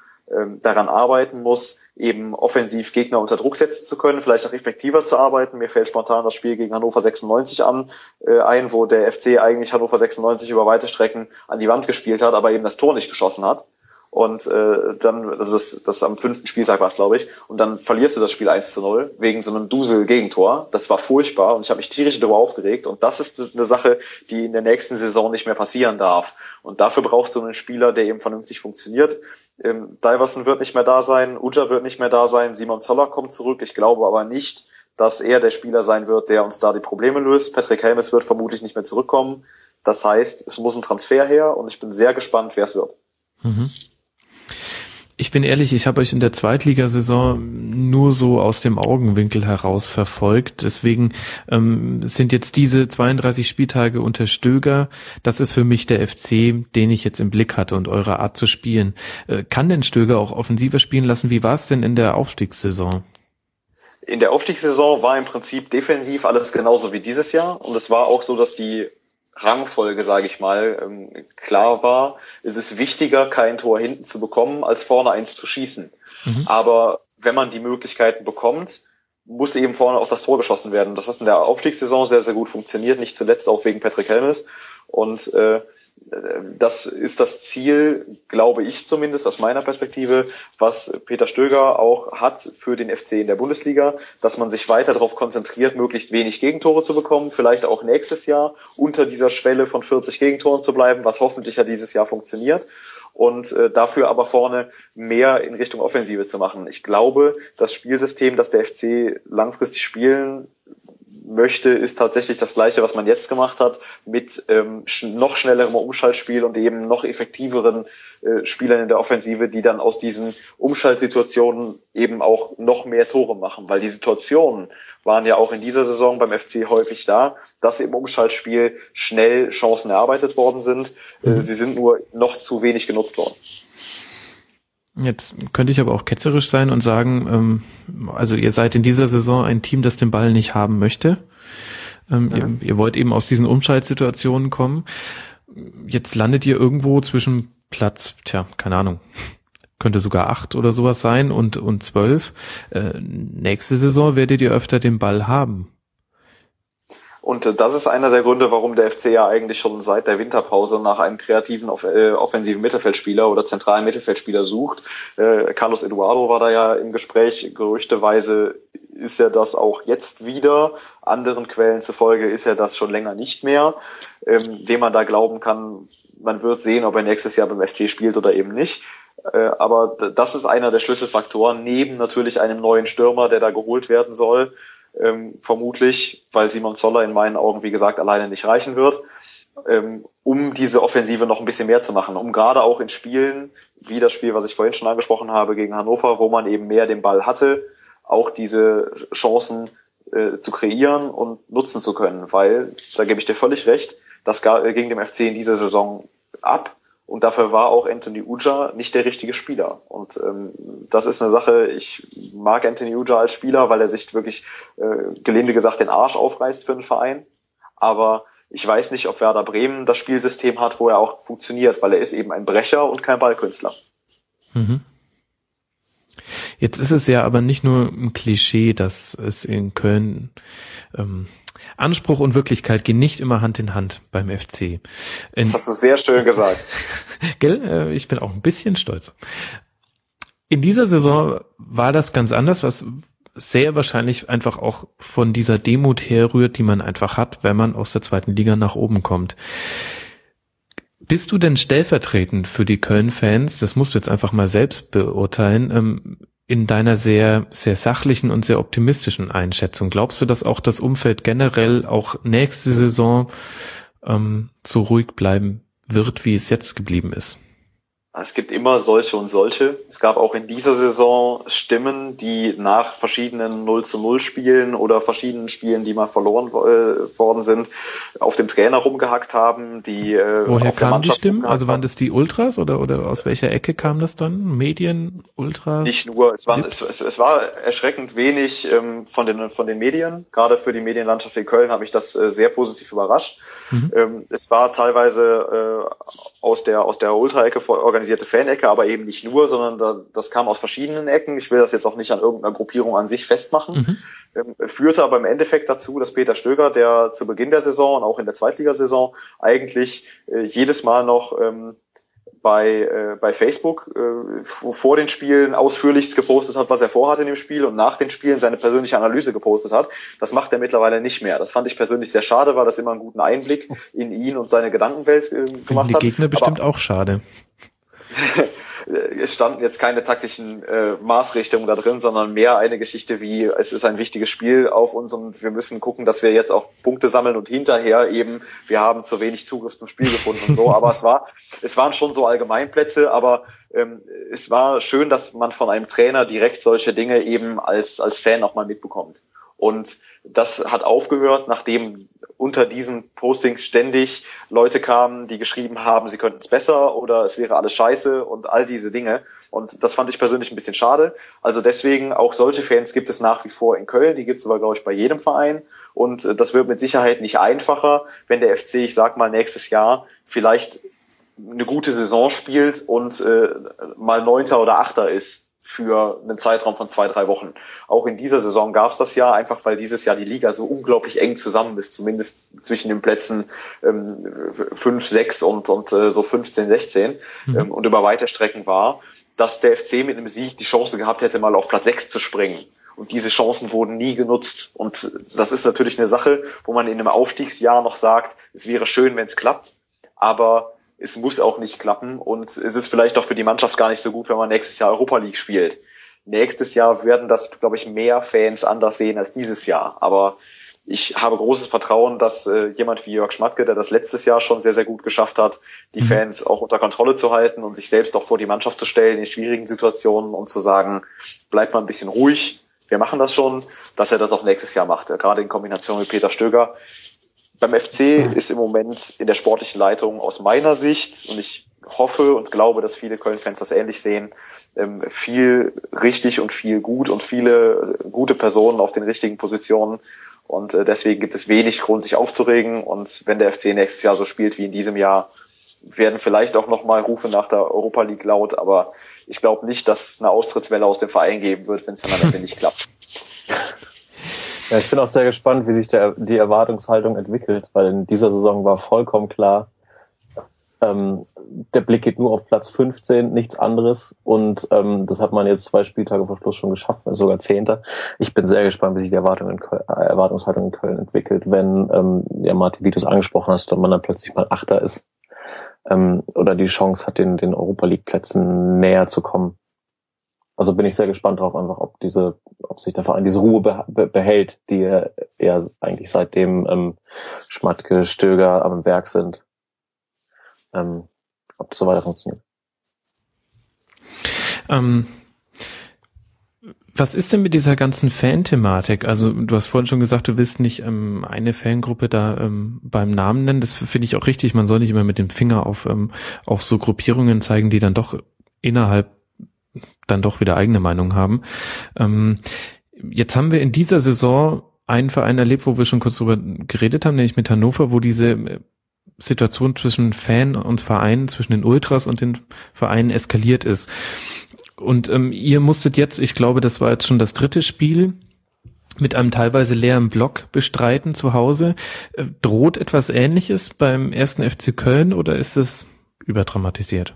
daran arbeiten muss, eben offensiv Gegner unter Druck setzen zu können, vielleicht auch effektiver zu arbeiten. Mir fällt spontan das Spiel gegen Hannover 96 an, äh, ein, wo der FC eigentlich Hannover 96 über weite Strecken an die Wand gespielt hat, aber eben das Tor nicht geschossen hat. Und äh, dann, das ist, das ist am fünften Spieltag war es, glaube ich, und dann verlierst du das Spiel 1 zu 0 wegen so einem Dusel-Gegentor. Das war furchtbar und ich habe mich tierisch darüber aufgeregt. Und das ist eine Sache, die in der nächsten Saison nicht mehr passieren darf. Und dafür brauchst du einen Spieler, der eben vernünftig funktioniert. Ähm, Diverson wird nicht mehr da sein, Uja wird nicht mehr da sein, Simon Zoller kommt zurück. Ich glaube aber nicht, dass er der Spieler sein wird, der uns da die Probleme löst. Patrick Helmes wird vermutlich nicht mehr zurückkommen. Das heißt, es muss ein Transfer her und ich bin sehr gespannt, wer es wird. Mhm. Ich bin ehrlich, ich habe euch in der Zweitligasaison nur so aus dem Augenwinkel heraus verfolgt. Deswegen ähm, sind jetzt diese 32 Spieltage unter Stöger, das ist für mich der FC, den ich jetzt im Blick hatte und eure Art zu spielen. Äh, kann denn Stöger auch offensiver spielen lassen? Wie war es denn in der Aufstiegssaison? In der Aufstiegssaison war im Prinzip defensiv alles genauso wie dieses Jahr und es war auch so, dass die Rangfolge, sage ich mal, ähm, klar war, ist es wichtiger, kein Tor hinten zu bekommen, als vorne eins zu schießen. Mhm. Aber wenn man die Möglichkeiten bekommt, muss eben vorne auch das Tor geschossen werden. Das hat in der Aufstiegssaison sehr, sehr gut funktioniert, nicht zuletzt auch wegen Patrick Helmes. Und äh, das ist das Ziel, glaube ich zumindest aus meiner Perspektive, was Peter Stöger auch hat für den FC in der Bundesliga, dass man sich weiter darauf konzentriert, möglichst wenig Gegentore zu bekommen, vielleicht auch nächstes Jahr unter dieser Schwelle von 40 Gegentoren zu bleiben, was hoffentlich ja dieses Jahr funktioniert und äh, dafür aber vorne mehr in Richtung Offensive zu machen. Ich glaube, das Spielsystem, das der FC langfristig spielen möchte, ist tatsächlich das gleiche, was man jetzt gemacht hat, mit ähm, noch schnellerem Umschaltspiel und eben noch effektiveren äh, Spielern in der Offensive, die dann aus diesen Umschaltsituationen eben auch noch mehr Tore machen, weil die Situationen waren ja auch in dieser Saison beim FC häufig da, dass im Umschaltspiel schnell Chancen erarbeitet worden sind. Äh, mhm. sie sind nur noch zu wenig genutzt worden. Jetzt könnte ich aber auch ketzerisch sein und sagen, ähm, also ihr seid in dieser Saison ein Team, das den Ball nicht haben möchte. Ähm, ja. ihr, ihr, wollt eben aus diesen Umschaltsituationen kommen. Jetzt landet ihr irgendwo zwischen Platz, tja, keine Ahnung, könnte sogar acht oder sowas sein und, und zwölf. Äh, nächste Saison werdet ihr öfter den Ball haben. Und äh, das ist einer der Gründe, warum der FC ja eigentlich schon seit der Winterpause nach einem kreativen äh, offensiven Mittelfeldspieler oder zentralen Mittelfeldspieler sucht. Äh, Carlos Eduardo war da ja im Gespräch. Gerüchteweise ist er das auch jetzt wieder. Anderen Quellen zufolge ist er das schon länger nicht mehr. Ähm, dem man da glauben kann, man wird sehen, ob er nächstes Jahr beim FC spielt oder eben nicht. Aber das ist einer der Schlüsselfaktoren, neben natürlich einem neuen Stürmer, der da geholt werden soll ähm, vermutlich, weil Simon Zoller in meinen Augen, wie gesagt, alleine nicht reichen wird, ähm, um diese Offensive noch ein bisschen mehr zu machen, um gerade auch in Spielen, wie das Spiel, was ich vorhin schon angesprochen habe, gegen Hannover, wo man eben mehr den Ball hatte, auch diese Chancen äh, zu kreieren und nutzen zu können, weil, da gebe ich dir völlig recht, das ging dem FC in dieser Saison ab und dafür war auch Anthony Uja nicht der richtige Spieler. Und ähm, das ist eine Sache, ich mag Anthony Uja als Spieler, weil er sich wirklich, äh, gelinde gesagt, den Arsch aufreißt für einen Verein. Aber ich weiß nicht, ob Werder Bremen das Spielsystem hat, wo er auch funktioniert, weil er ist eben ein Brecher und kein Ballkünstler. Mhm. Jetzt ist es ja aber nicht nur ein Klischee, dass es in Köln ähm, Anspruch und Wirklichkeit gehen nicht immer Hand in Hand beim FC. In, das hast du sehr schön gesagt. Gell? Äh, ich bin auch ein bisschen stolz. In dieser Saison war das ganz anders, was sehr wahrscheinlich einfach auch von dieser Demut herrührt, die man einfach hat, wenn man aus der zweiten Liga nach oben kommt. Bist du denn stellvertretend für die Köln-Fans, das musst du jetzt einfach mal selbst beurteilen, ähm, in deiner sehr, sehr sachlichen und sehr optimistischen Einschätzung. Glaubst du, dass auch das Umfeld generell auch nächste Saison ähm, so ruhig bleiben wird, wie es jetzt geblieben ist? Es gibt immer solche und solche. Es gab auch in dieser Saison Stimmen, die nach verschiedenen 0 zu 0 Spielen oder verschiedenen Spielen, die mal verloren äh, worden sind, auf dem Trainer rumgehackt haben, die äh, Woher kamen die Stimmen? Also waren das die Ultras oder, oder aus welcher Ecke kam das dann? Medien, Ultras? Nicht nur, es, waren, es, es, es war erschreckend wenig ähm, von, den, von den Medien. Gerade für die Medienlandschaft in Köln habe ich das äh, sehr positiv überrascht. Mhm. Ähm, es war teilweise äh, aus der, aus der Ultra-Ecke organisiert organisierte Fanecke, aber eben nicht nur, sondern da, das kam aus verschiedenen Ecken. Ich will das jetzt auch nicht an irgendeiner Gruppierung an sich festmachen. Mhm. Ähm, führte aber im Endeffekt dazu, dass Peter Stöger, der zu Beginn der Saison und auch in der Zweitligasaison eigentlich äh, jedes Mal noch ähm, bei, äh, bei Facebook äh, vor den Spielen ausführlichst gepostet hat, was er vorhat in dem Spiel und nach den Spielen seine persönliche Analyse gepostet hat. Das macht er mittlerweile nicht mehr. Das fand ich persönlich sehr schade, weil das immer einen guten Einblick in ihn und seine Gedankenwelt äh, gemacht die hat. Die Gegner bestimmt Aber, auch schade. es standen jetzt keine taktischen äh, Maßrichtungen da drin, sondern mehr eine Geschichte wie, es ist ein wichtiges Spiel auf uns und wir müssen gucken, dass wir jetzt auch Punkte sammeln und hinterher eben, wir haben zu wenig Zugriff zum Spiel gefunden und so. Aber es war, es waren schon so Allgemeinplätze, aber ähm, es war schön, dass man von einem Trainer direkt solche Dinge eben als, als Fan auch mal mitbekommt. Und das hat aufgehört, nachdem unter diesen Postings ständig Leute kamen, die geschrieben haben, sie könnten es besser oder es wäre alles scheiße und all diese Dinge. Und das fand ich persönlich ein bisschen schade. Also deswegen, auch solche Fans gibt es nach wie vor in Köln, die gibt es aber, glaube ich, bei jedem Verein. Und äh, das wird mit Sicherheit nicht einfacher, wenn der FC, ich sag mal, nächstes Jahr vielleicht eine gute Saison spielt und äh, mal Neunter oder Achter ist für einen Zeitraum von zwei, drei Wochen. Auch in dieser Saison gab es das ja, einfach weil dieses Jahr die Liga so unglaublich eng zusammen ist, zumindest zwischen den Plätzen ähm, 5, 6 und, und äh, so 15, 16 mhm. ähm, und über weite Strecken war, dass der FC mit einem Sieg die Chance gehabt hätte, mal auf Platz 6 zu springen. Und diese Chancen wurden nie genutzt. Und das ist natürlich eine Sache, wo man in einem Aufstiegsjahr noch sagt, es wäre schön, wenn es klappt. Aber es muss auch nicht klappen und es ist vielleicht auch für die Mannschaft gar nicht so gut, wenn man nächstes Jahr Europa League spielt. Nächstes Jahr werden das, glaube ich, mehr Fans anders sehen als dieses Jahr. Aber ich habe großes Vertrauen, dass äh, jemand wie Jörg Schmatke, der das letztes Jahr schon sehr, sehr gut geschafft hat, die mhm. Fans auch unter Kontrolle zu halten und sich selbst auch vor die Mannschaft zu stellen in schwierigen Situationen und zu sagen, bleibt mal ein bisschen ruhig, wir machen das schon, dass er das auch nächstes Jahr macht. Gerade in Kombination mit Peter Stöger beim FC ist im Moment in der sportlichen Leitung aus meiner Sicht, und ich hoffe und glaube, dass viele Köln-Fans das ähnlich sehen, ähm, viel richtig und viel gut und viele gute Personen auf den richtigen Positionen. Und äh, deswegen gibt es wenig Grund, sich aufzuregen. Und wenn der FC nächstes Jahr so spielt wie in diesem Jahr, werden vielleicht auch nochmal Rufe nach der Europa League laut, aber ich glaube nicht, dass eine Austrittswelle aus dem Verein geben wird, wenn es dann am Ende nicht klappt. Ja, ich bin auch sehr gespannt, wie sich der, die Erwartungshaltung entwickelt, weil in dieser Saison war vollkommen klar, ähm, der Blick geht nur auf Platz 15, nichts anderes. Und ähm, das hat man jetzt zwei Spieltage vor Schluss schon geschafft, sogar Zehnter. Ich bin sehr gespannt, wie sich die Erwartung in Köln, äh, Erwartungshaltung in Köln entwickelt, wenn ähm, ja Martin, wie du es angesprochen hast, und man dann plötzlich mal Achter ist ähm, oder die Chance hat, den, den Europa League Plätzen näher zu kommen. Also bin ich sehr gespannt drauf, einfach ob diese, ob sich der Verein diese Ruhe be behält, die er, er eigentlich seitdem ähm, Schmatke, Stöger am Werk sind ähm, ob das so weiter funktioniert. Ähm, was ist denn mit dieser ganzen Fan-Thematik? Also du hast vorhin schon gesagt, du willst nicht ähm, eine Fangruppe da ähm, beim Namen nennen. Das finde ich auch richtig. Man soll nicht immer mit dem Finger auf, ähm, auf so Gruppierungen zeigen, die dann doch innerhalb dann doch wieder eigene Meinung haben. Ähm, jetzt haben wir in dieser Saison einen Verein erlebt, wo wir schon kurz drüber geredet haben, nämlich mit Hannover, wo diese Situation zwischen Fan und Verein, zwischen den Ultras und den Vereinen eskaliert ist. Und ähm, ihr musstet jetzt, ich glaube, das war jetzt schon das dritte Spiel, mit einem teilweise leeren Block bestreiten zu Hause. Äh, droht etwas Ähnliches beim ersten FC Köln oder ist es überdramatisiert?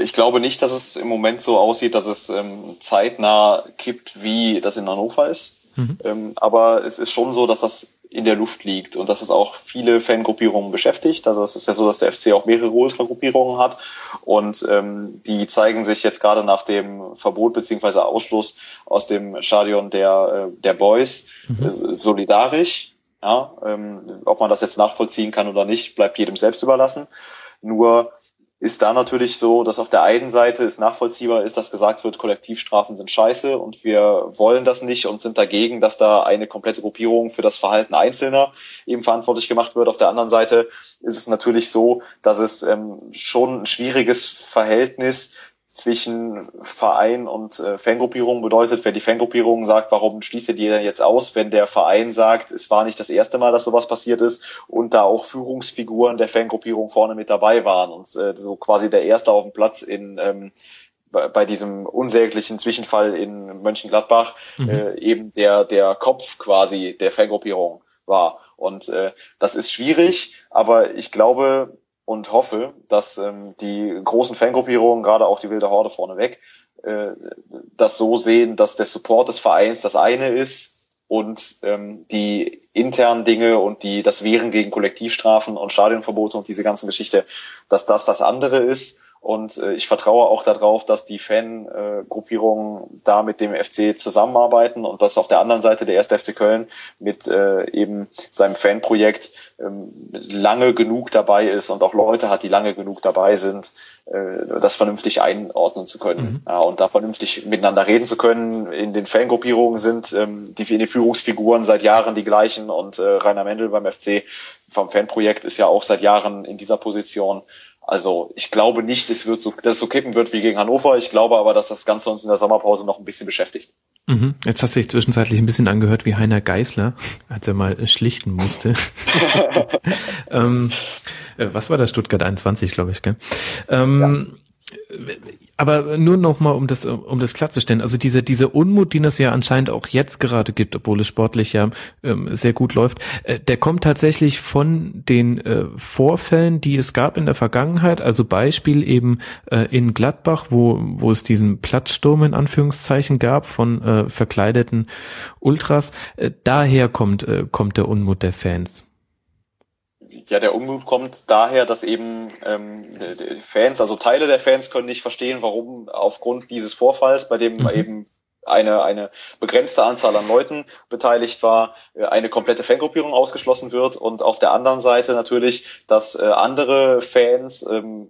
Ich glaube nicht, dass es im Moment so aussieht, dass es ähm, zeitnah kippt, wie das in Hannover ist. Mhm. Ähm, aber es ist schon so, dass das in der Luft liegt und dass es auch viele Fangruppierungen beschäftigt. Also es ist ja so, dass der FC auch mehrere Ultragruppierungen hat und ähm, die zeigen sich jetzt gerade nach dem Verbot beziehungsweise Ausschluss aus dem Stadion der, äh, der Boys mhm. solidarisch. Ja, ähm, ob man das jetzt nachvollziehen kann oder nicht, bleibt jedem selbst überlassen. Nur ist da natürlich so, dass auf der einen Seite es nachvollziehbar ist, dass gesagt wird, Kollektivstrafen sind scheiße und wir wollen das nicht und sind dagegen, dass da eine komplette Gruppierung für das Verhalten Einzelner eben verantwortlich gemacht wird. Auf der anderen Seite ist es natürlich so, dass es ähm, schon ein schwieriges Verhältnis zwischen Verein und äh, Fangruppierung bedeutet, wenn die Fangruppierung sagt, warum schließt ihr die denn jetzt aus, wenn der Verein sagt, es war nicht das erste Mal, dass sowas passiert ist und da auch Führungsfiguren der Fangruppierung vorne mit dabei waren und äh, so quasi der Erste auf dem Platz in ähm, bei, diesem unsäglichen Zwischenfall in Mönchengladbach mhm. äh, eben der der Kopf quasi der Fangruppierung war und äh, das ist schwierig, aber ich glaube und hoffe, dass ähm, die großen Fangruppierungen, gerade auch die Wilde Horde vorneweg, äh, das so sehen, dass der Support des Vereins das eine ist und ähm, die internen Dinge und die das Wehren gegen Kollektivstrafen und Stadionverbote und diese ganzen Geschichte, dass das das andere ist und äh, ich vertraue auch darauf, dass die Fangruppierungen da mit dem FC zusammenarbeiten und dass auf der anderen Seite der erste FC Köln mit äh, eben seinem Fanprojekt ähm, lange genug dabei ist und auch Leute hat, die lange genug dabei sind, äh, das vernünftig einordnen zu können mhm. ja, und da vernünftig miteinander reden zu können. In den Fangruppierungen sind ähm, die, die Führungsfiguren seit Jahren die gleichen und äh, Rainer Mendel beim FC vom Fanprojekt ist ja auch seit Jahren in dieser Position. Also ich glaube nicht, es wird so, dass es so kippen wird wie gegen Hannover. Ich glaube aber, dass das Ganze uns in der Sommerpause noch ein bisschen beschäftigt. Mhm. Jetzt hast du dich zwischenzeitlich ein bisschen angehört wie Heiner Geißler, als er mal schlichten musste. ähm, äh, was war das? Stuttgart 21, glaube ich, gell? Ähm, ja aber nur noch mal, um das, um das klarzustellen. Also dieser, dieser Unmut, den es ja anscheinend auch jetzt gerade gibt, obwohl es sportlich ja ähm, sehr gut läuft, äh, der kommt tatsächlich von den äh, Vorfällen, die es gab in der Vergangenheit. Also Beispiel eben äh, in Gladbach, wo, wo es diesen Platzsturm in Anführungszeichen gab von äh, verkleideten Ultras. Äh, daher kommt, äh, kommt der Unmut der Fans ja, der Unmut kommt daher, dass eben ähm, Fans, also Teile der Fans können nicht verstehen, warum aufgrund dieses Vorfalls, bei dem mhm. eben eine, eine begrenzte Anzahl an Leuten beteiligt war, äh, eine komplette Fangruppierung ausgeschlossen wird und auf der anderen Seite natürlich, dass äh, andere Fans ähm,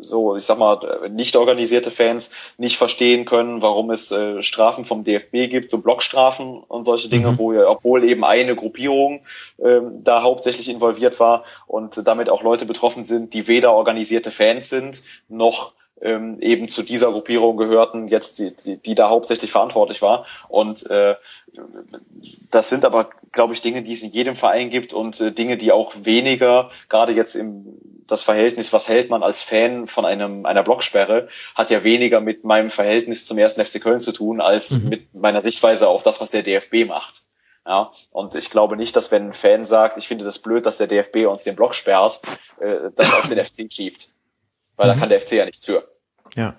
so, ich sag mal, nicht organisierte Fans nicht verstehen können, warum es äh, Strafen vom DFB gibt, so Blockstrafen und solche Dinge, mhm. wo obwohl eben eine Gruppierung ähm, da hauptsächlich involviert war und damit auch Leute betroffen sind, die weder organisierte Fans sind, noch ähm, eben zu dieser Gruppierung gehörten, jetzt die, die, die da hauptsächlich verantwortlich war. Und äh, das sind aber, glaube ich, Dinge, die es in jedem Verein gibt und äh, Dinge, die auch weniger, gerade jetzt im das Verhältnis, was hält man als Fan von einem einer Blocksperre, hat ja weniger mit meinem Verhältnis zum ersten FC Köln zu tun, als mhm. mit meiner Sichtweise auf das, was der DFB macht. Ja, und ich glaube nicht, dass wenn ein Fan sagt, ich finde das blöd, dass der DFB uns den Block sperrt, äh, das auf den FC schiebt. Weil mhm. da kann der FC ja nichts für. Ja.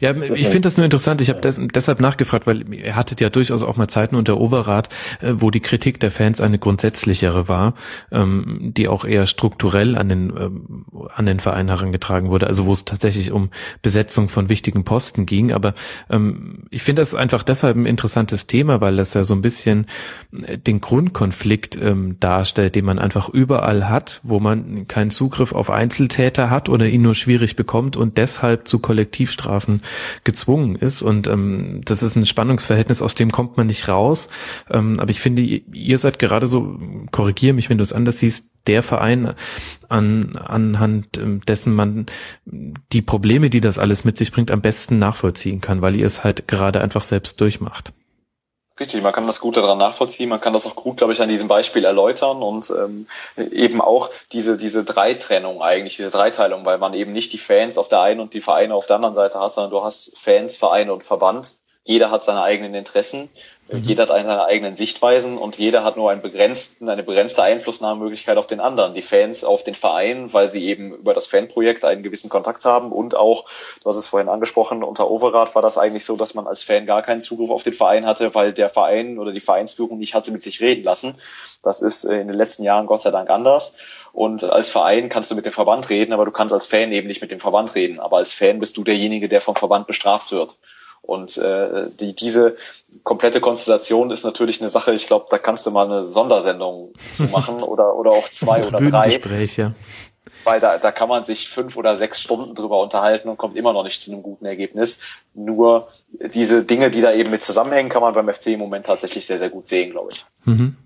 Ja, ich finde das nur interessant. Ich habe des, deshalb nachgefragt, weil ihr hattet ja durchaus auch mal Zeiten unter Overath, äh, wo die Kritik der Fans eine grundsätzlichere war, ähm, die auch eher strukturell an den ähm, an den Verein herangetragen wurde. Also wo es tatsächlich um Besetzung von wichtigen Posten ging. Aber ähm, ich finde das einfach deshalb ein interessantes Thema, weil das ja so ein bisschen äh, den Grundkonflikt ähm, darstellt, den man einfach überall hat, wo man keinen Zugriff auf Einzeltäter hat oder ihn nur schwierig bekommt und deshalb zu Kollektivstrafen Strafen gezwungen ist. Und ähm, das ist ein Spannungsverhältnis, aus dem kommt man nicht raus. Ähm, aber ich finde, ihr seid gerade so, korrigier mich, wenn du es anders siehst, der Verein, an, anhand ähm, dessen man die Probleme, die das alles mit sich bringt, am besten nachvollziehen kann, weil ihr es halt gerade einfach selbst durchmacht. Richtig, man kann das gut daran nachvollziehen, man kann das auch gut, glaube ich, an diesem Beispiel erläutern und ähm, eben auch diese, diese Dreitrennung eigentlich, diese Dreiteilung, weil man eben nicht die Fans auf der einen und die Vereine auf der anderen Seite hat, sondern du hast Fans, Vereine und Verband. Jeder hat seine eigenen Interessen Mhm. Jeder hat seine eigenen Sichtweisen und jeder hat nur einen begrenzten, eine begrenzte Einflussnahmemöglichkeit auf den anderen. Die Fans auf den Verein, weil sie eben über das Fanprojekt einen gewissen Kontakt haben und auch, du hast es vorhin angesprochen, unter Overath war das eigentlich so, dass man als Fan gar keinen Zugriff auf den Verein hatte, weil der Verein oder die Vereinsführung nicht hatte mit sich reden lassen. Das ist in den letzten Jahren Gott sei Dank anders. Und als Verein kannst du mit dem Verband reden, aber du kannst als Fan eben nicht mit dem Verband reden. Aber als Fan bist du derjenige, der vom Verband bestraft wird. Und äh, die, diese komplette Konstellation ist natürlich eine Sache, ich glaube, da kannst du mal eine Sondersendung zu machen oder, oder auch zwei oder drei. Ja. Weil da, da kann man sich fünf oder sechs Stunden drüber unterhalten und kommt immer noch nicht zu einem guten Ergebnis. Nur diese Dinge, die da eben mit zusammenhängen, kann man beim FC im Moment tatsächlich sehr, sehr gut sehen, glaube ich. Mhm.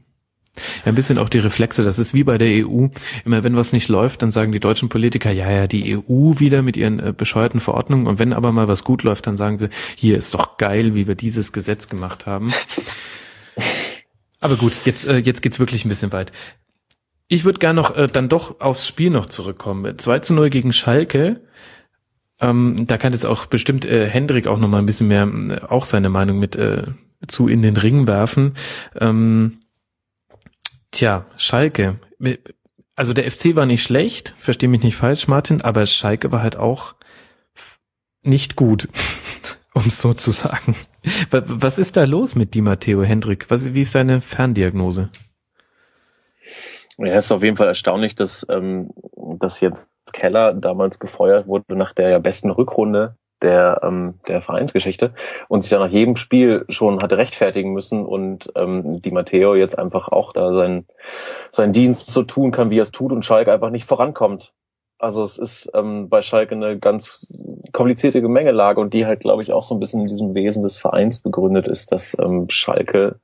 Ja, ein bisschen auch die Reflexe. Das ist wie bei der EU. Immer wenn was nicht läuft, dann sagen die deutschen Politiker, ja, ja, die EU wieder mit ihren äh, bescheuerten Verordnungen. Und wenn aber mal was gut läuft, dann sagen sie, hier ist doch geil, wie wir dieses Gesetz gemacht haben. aber gut, jetzt, äh, jetzt geht's wirklich ein bisschen weit. Ich würde gar noch äh, dann doch aufs Spiel noch zurückkommen. 2 zu 0 gegen Schalke. Ähm, da kann jetzt auch bestimmt äh, Hendrik auch noch mal ein bisschen mehr äh, auch seine Meinung mit äh, zu in den Ring werfen. Ähm, Tja, Schalke. Also der FC war nicht schlecht, versteh mich nicht falsch, Martin, aber Schalke war halt auch nicht gut, um es so zu sagen. Was ist da los mit Di Matteo Hendrik? Was, wie ist deine Ferndiagnose? Ja, es ist auf jeden Fall erstaunlich, dass, ähm, dass jetzt Keller damals gefeuert wurde nach der ja besten Rückrunde der, ähm, der Vereinsgeschichte und sich dann nach jedem Spiel schon hatte rechtfertigen müssen und ähm, die Matteo jetzt einfach auch da seinen, seinen Dienst so tun kann, wie er es tut und Schalke einfach nicht vorankommt. Also es ist ähm, bei Schalke eine ganz komplizierte Gemengelage und die halt, glaube ich, auch so ein bisschen in diesem Wesen des Vereins begründet ist, dass ähm, Schalke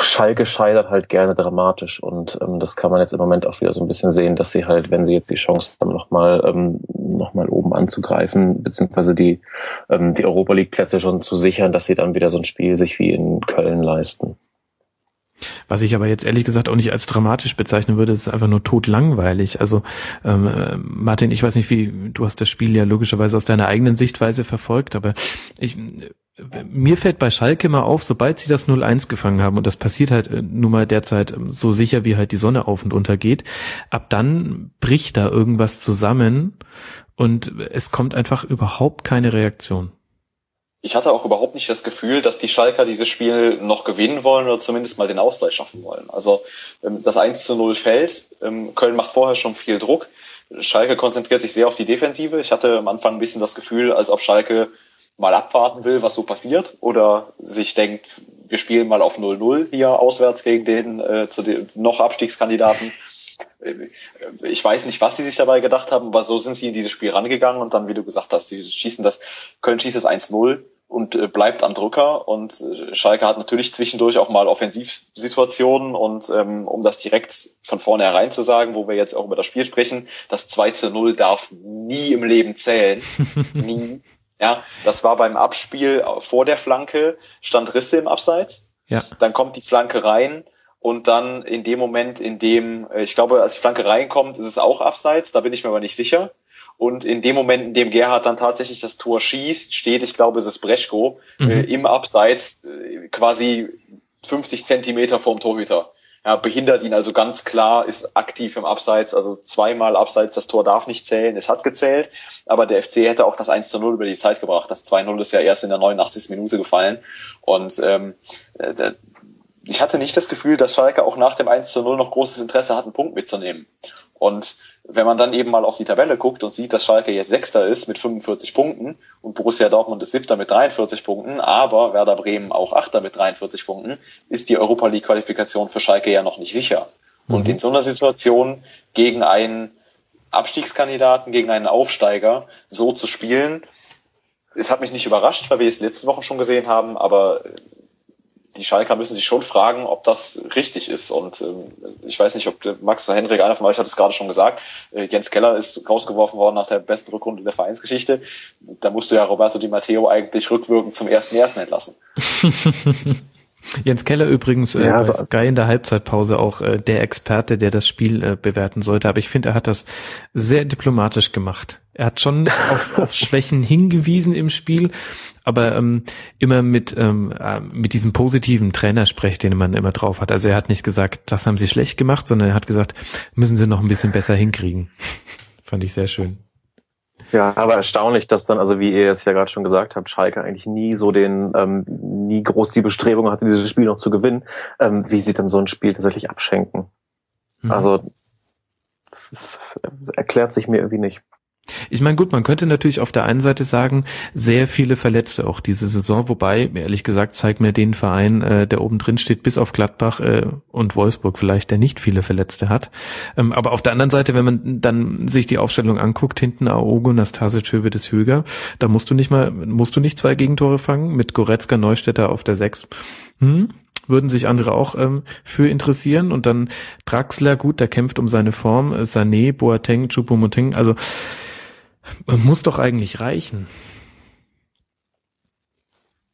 Schalke scheitert halt gerne dramatisch und ähm, das kann man jetzt im Moment auch wieder so ein bisschen sehen, dass sie halt, wenn sie jetzt die Chance haben, nochmal ähm, noch oben anzugreifen, beziehungsweise die, ähm, die Europa League Plätze schon zu sichern, dass sie dann wieder so ein Spiel sich wie in Köln leisten. Was ich aber jetzt ehrlich gesagt auch nicht als dramatisch bezeichnen würde, ist einfach nur totlangweilig. Also ähm, äh, Martin, ich weiß nicht, wie du hast das Spiel ja logischerweise aus deiner eigenen Sichtweise verfolgt, aber ich mir fällt bei Schalke mal auf, sobald sie das 0-1 gefangen haben, und das passiert halt äh, nun mal derzeit ähm, so sicher, wie halt die Sonne auf und unter geht, ab dann bricht da irgendwas zusammen und es kommt einfach überhaupt keine Reaktion. Ich hatte auch überhaupt nicht das Gefühl, dass die Schalker dieses Spiel noch gewinnen wollen oder zumindest mal den Ausgleich schaffen wollen. Also ähm, das 1 zu 0 fällt. Ähm, Köln macht vorher schon viel Druck. Schalke konzentriert sich sehr auf die Defensive. Ich hatte am Anfang ein bisschen das Gefühl, als ob Schalke mal abwarten will, was so passiert, oder sich denkt, wir spielen mal auf 0-0 hier auswärts gegen den, äh, zu den noch Abstiegskandidaten. ich weiß nicht, was sie sich dabei gedacht haben, aber so sind sie in dieses Spiel rangegangen und dann, wie du gesagt hast, sie schießen das, Köln schießt das 1-0 und äh, bleibt am Drücker und äh, Schalke hat natürlich zwischendurch auch mal Offensivsituationen und ähm, um das direkt von vornherein zu sagen, wo wir jetzt auch über das Spiel sprechen, das 2 zu 0 darf nie im Leben zählen. nie. Ja, das war beim Abspiel vor der Flanke, stand Risse im Abseits. Ja. Dann kommt die Flanke rein und dann in dem Moment, in dem, äh, ich glaube, als die Flanke reinkommt, ist es auch abseits, da bin ich mir aber nicht sicher. Und in dem Moment, in dem Gerhard dann tatsächlich das Tor schießt, steht, ich glaube, es ist Breschko, mhm. äh, im Abseits äh, quasi 50 Zentimeter vorm Torhüter. Ja, behindert ihn also ganz klar, ist aktiv im Abseits, also zweimal Abseits, das Tor darf nicht zählen, es hat gezählt, aber der FC hätte auch das 1 zu 0 über die Zeit gebracht. Das 2-0 ist ja erst in der 89. Minute gefallen. Und ähm, äh, ich hatte nicht das Gefühl, dass Schalke auch nach dem 1 zu 0 noch großes Interesse hat, einen Punkt mitzunehmen. Und wenn man dann eben mal auf die Tabelle guckt und sieht, dass Schalke jetzt Sechster ist mit 45 Punkten und Borussia Dortmund ist Siebter mit 43 Punkten, aber Werder Bremen auch Achter mit 43 Punkten, ist die Europa League Qualifikation für Schalke ja noch nicht sicher. Mhm. Und in so einer Situation gegen einen Abstiegskandidaten, gegen einen Aufsteiger so zu spielen, es hat mich nicht überrascht, weil wir es letzte Woche schon gesehen haben, aber die Schalker müssen sich schon fragen, ob das richtig ist. Und ähm, ich weiß nicht, ob Max oder Henrik, einer von euch hat es gerade schon gesagt, äh, Jens Keller ist rausgeworfen worden nach der besten Rückrunde der Vereinsgeschichte. Da musst du ja Roberto Di Matteo eigentlich rückwirkend zum ersten ersten entlassen. Jens Keller übrigens äh, ja, also, Sky in der Halbzeitpause auch äh, der Experte, der das Spiel äh, bewerten sollte. Aber ich finde, er hat das sehr diplomatisch gemacht. Er hat schon auf, auf Schwächen hingewiesen im Spiel, aber ähm, immer mit ähm, äh, mit diesem positiven Trainersprech, den man immer drauf hat. Also er hat nicht gesagt, das haben sie schlecht gemacht, sondern er hat gesagt, müssen sie noch ein bisschen besser hinkriegen. Fand ich sehr schön. Ja, aber erstaunlich, dass dann, also wie ihr es ja gerade schon gesagt habt, Schalke eigentlich nie so den, ähm, nie groß die Bestrebung hatte, dieses Spiel noch zu gewinnen, ähm, wie sie dann so ein Spiel tatsächlich abschenken. Mhm. Also das ist, erklärt sich mir irgendwie nicht. Ich meine, gut, man könnte natürlich auf der einen Seite sagen, sehr viele Verletzte auch diese Saison, wobei, ehrlich gesagt, zeigt mir den Verein, äh, der oben drin steht, bis auf Gladbach äh, und Wolfsburg vielleicht, der nicht viele Verletzte hat. Ähm, aber auf der anderen Seite, wenn man dann sich die Aufstellung anguckt, hinten Aogo, Nastasic, Hövedes, Höger, da musst du nicht mal, musst du nicht zwei Gegentore fangen, mit Goretzka, Neustädter auf der Sechs. Hm? würden sich andere auch ähm, für interessieren. Und dann Draxler, gut, der kämpft um seine Form, Sané, Boateng, Choupo-Moting, also muss doch eigentlich reichen.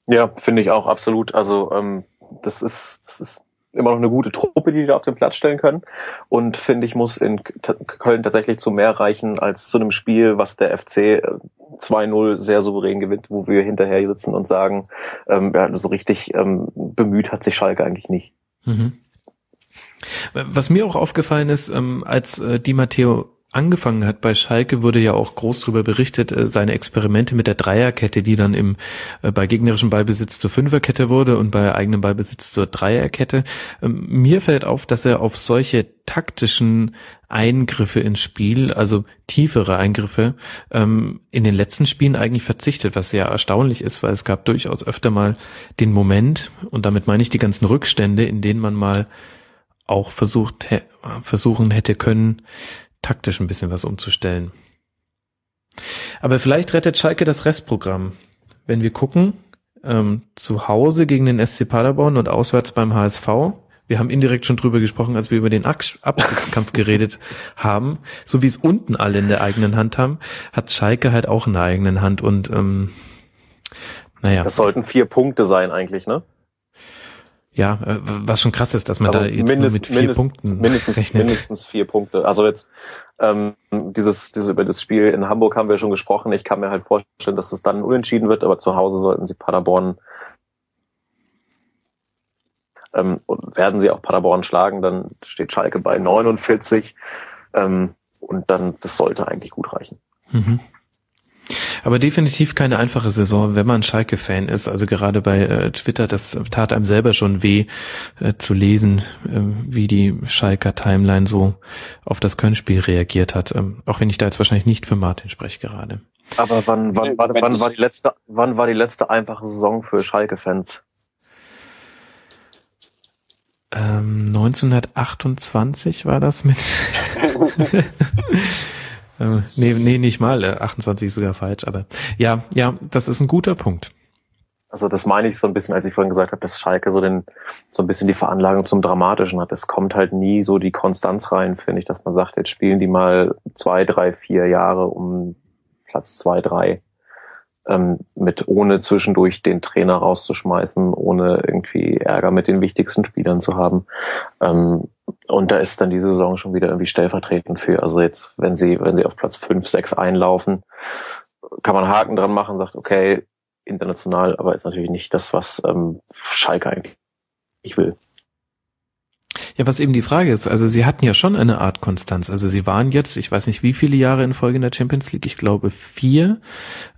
Ja, finde ich auch absolut. Also ähm, das ist, das ist immer noch eine gute Truppe, die da auf den Platz stellen können. Und finde ich, muss in Köln tatsächlich zu mehr reichen als zu einem Spiel, was der FC 2-0 äh, sehr souverän gewinnt, wo wir hinterher sitzen und sagen, ähm, ja, so richtig ähm, bemüht hat sich Schalke eigentlich nicht. Mhm. Was mir auch aufgefallen ist, ähm, als äh, Di Matteo angefangen hat bei Schalke, wurde ja auch groß darüber berichtet, äh, seine Experimente mit der Dreierkette, die dann im äh, bei gegnerischem Ballbesitz zur Fünferkette wurde und bei eigenem Ballbesitz zur Dreierkette. Ähm, mir fällt auf, dass er auf solche taktischen Eingriffe ins Spiel, also tiefere Eingriffe, ähm, in den letzten Spielen eigentlich verzichtet, was sehr erstaunlich ist, weil es gab durchaus öfter mal den Moment, und damit meine ich die ganzen Rückstände, in denen man mal auch versucht, versuchen hätte können, taktisch ein bisschen was umzustellen. Aber vielleicht rettet Schalke das Restprogramm. Wenn wir gucken, ähm, zu Hause gegen den SC Paderborn und auswärts beim HSV. Wir haben indirekt schon drüber gesprochen, als wir über den Abstiegskampf geredet haben. So wie es unten alle in der eigenen Hand haben, hat Schalke halt auch in der eigenen Hand und ähm, naja. Das sollten vier Punkte sein eigentlich, ne? Ja, äh, was schon krass ist, dass man also da jetzt mindest, mit vier mindest, Punkten mindestens, rechnet. mindestens vier Punkte. Also jetzt ähm, dieses, dieses über das Spiel in Hamburg haben wir schon gesprochen. Ich kann mir halt vorstellen, dass es dann unentschieden wird, aber zu Hause sollten sie Paderborn ähm, und werden sie auch Paderborn schlagen, dann steht Schalke bei 49 ähm, und dann das sollte eigentlich gut reichen. Mhm. Aber definitiv keine einfache Saison, wenn man Schalke-Fan ist. Also gerade bei äh, Twitter, das tat einem selber schon weh äh, zu lesen, äh, wie die Schalker Timeline so auf das Köln-Spiel reagiert hat. Ähm, auch wenn ich da jetzt wahrscheinlich nicht für Martin spreche gerade. Aber wann, wann, wann, wann war die letzte, wann war die letzte einfache Saison für Schalke-Fans? Ähm, 1928 war das mit äh, nee, nee, nicht mal. 28 ist sogar falsch, aber ja, ja, das ist ein guter Punkt. Also das meine ich so ein bisschen, als ich vorhin gesagt habe, dass Schalke so den so ein bisschen die Veranlagung zum Dramatischen hat. Es kommt halt nie so die Konstanz rein, finde ich, dass man sagt, jetzt spielen die mal zwei, drei, vier Jahre um Platz zwei, drei ähm, mit ohne zwischendurch den Trainer rauszuschmeißen, ohne irgendwie Ärger mit den wichtigsten Spielern zu haben. Ähm, und da ist dann die Saison schon wieder irgendwie stellvertretend für. Also jetzt, wenn sie, wenn sie auf Platz fünf, sechs einlaufen, kann man Haken dran machen, sagt, okay, international, aber ist natürlich nicht das, was ähm, Schalke eigentlich will. Ja, was eben die Frage ist, also sie hatten ja schon eine Art Konstanz. Also sie waren jetzt, ich weiß nicht wie viele Jahre in Folge in der Champions League, ich glaube vier.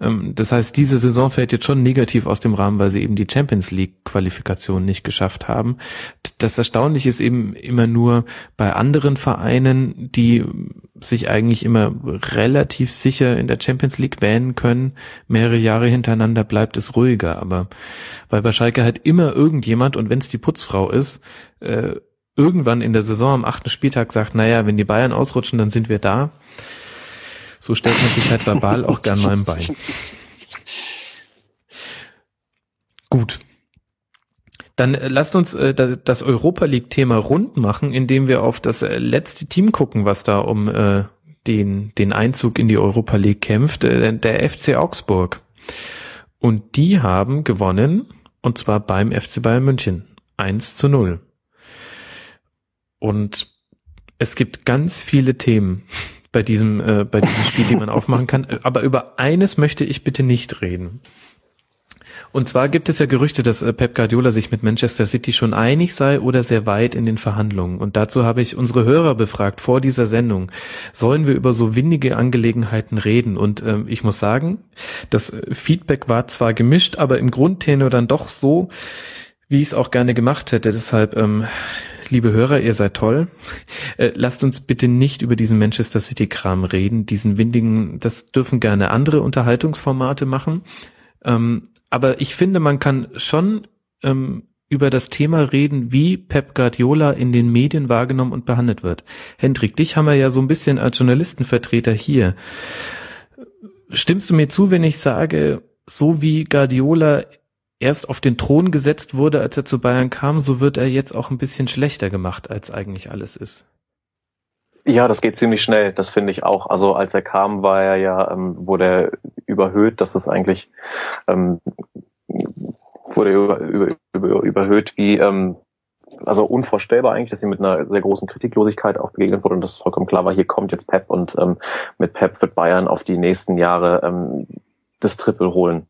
Ähm, das heißt, diese Saison fällt jetzt schon negativ aus dem Rahmen, weil sie eben die Champions League Qualifikation nicht geschafft haben. Das Erstaunliche ist eben immer nur bei anderen Vereinen, die sich eigentlich immer relativ sicher in der Champions League wählen können, mehrere Jahre hintereinander bleibt es ruhiger. Aber weil bei Schalke halt immer irgendjemand, und wenn es die Putzfrau ist, äh, irgendwann in der Saison am achten Spieltag sagt, naja, wenn die Bayern ausrutschen, dann sind wir da. So stellt man sich halt verbal auch gern mal im Bein. Gut. Dann äh, lasst uns äh, das Europa League-Thema rund machen, indem wir auf das äh, letzte Team gucken, was da um den, den Einzug in die Europa League kämpft, der FC Augsburg. Und die haben gewonnen, und zwar beim FC Bayern München. 1 zu 0. Und es gibt ganz viele Themen bei diesem, äh, bei diesem Spiel, die man aufmachen kann. Aber über eines möchte ich bitte nicht reden. Und zwar gibt es ja Gerüchte, dass äh, Pep Guardiola sich mit Manchester City schon einig sei oder sehr weit in den Verhandlungen. Und dazu habe ich unsere Hörer befragt vor dieser Sendung. Sollen wir über so windige Angelegenheiten reden? Und ähm, ich muss sagen, das Feedback war zwar gemischt, aber im Grundtenor dann doch so, wie ich es auch gerne gemacht hätte. Deshalb ähm, liebe Hörer, ihr seid toll. Äh, lasst uns bitte nicht über diesen Manchester City Kram reden, diesen windigen, das dürfen gerne andere Unterhaltungsformate machen. Ähm, aber ich finde, man kann schon ähm, über das Thema reden, wie Pep Guardiola in den Medien wahrgenommen und behandelt wird. Hendrik, dich haben wir ja so ein bisschen als Journalistenvertreter hier. Stimmst du mir zu, wenn ich sage, so wie Guardiola erst auf den Thron gesetzt wurde, als er zu Bayern kam, so wird er jetzt auch ein bisschen schlechter gemacht, als eigentlich alles ist. Ja, das geht ziemlich schnell, das finde ich auch. Also als er kam, war er ja, ähm, wurde er überhöht, dass es eigentlich ähm, wurde über, über, über, überhöht wie ähm, also unvorstellbar eigentlich, dass sie mit einer sehr großen Kritiklosigkeit auch begegnet wurde und das vollkommen klar war, hier kommt jetzt Pep und ähm, mit Pep wird Bayern auf die nächsten Jahre ähm, das Triple holen.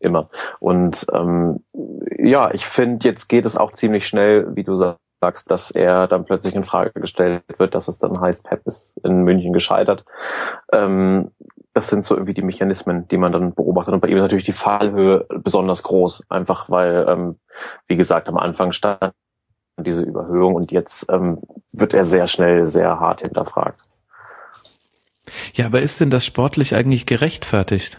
Immer. Und ähm, ja, ich finde, jetzt geht es auch ziemlich schnell, wie du sagst, dass er dann plötzlich in Frage gestellt wird, dass es dann heißt, Pep ist in München gescheitert. Ähm, das sind so irgendwie die Mechanismen, die man dann beobachtet. Und bei ihm ist natürlich die Fallhöhe besonders groß, einfach weil, ähm, wie gesagt, am Anfang stand diese Überhöhung und jetzt ähm, wird er sehr schnell sehr hart hinterfragt. Ja, aber ist denn das sportlich eigentlich gerechtfertigt?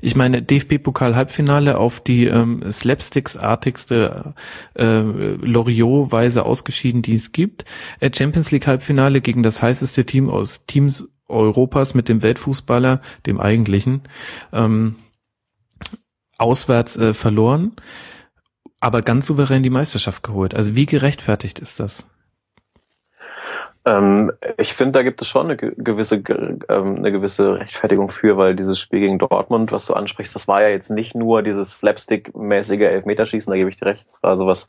Ich meine, DFB-Pokal-Halbfinale auf die ähm, Slapsticks-artigste äh, Loriot-Weise ausgeschieden, die es gibt. Äh, Champions League-Halbfinale gegen das heißeste Team aus Teams Europas mit dem Weltfußballer, dem eigentlichen, ähm, auswärts äh, verloren, aber ganz souverän die Meisterschaft geholt. Also wie gerechtfertigt ist das? Ähm, ich finde, da gibt es schon eine gewisse, ähm, eine gewisse Rechtfertigung für, weil dieses Spiel gegen Dortmund, was du ansprichst, das war ja jetzt nicht nur dieses Slapstick-mäßige Elfmeterschießen, da gebe ich dir recht, das war sowas,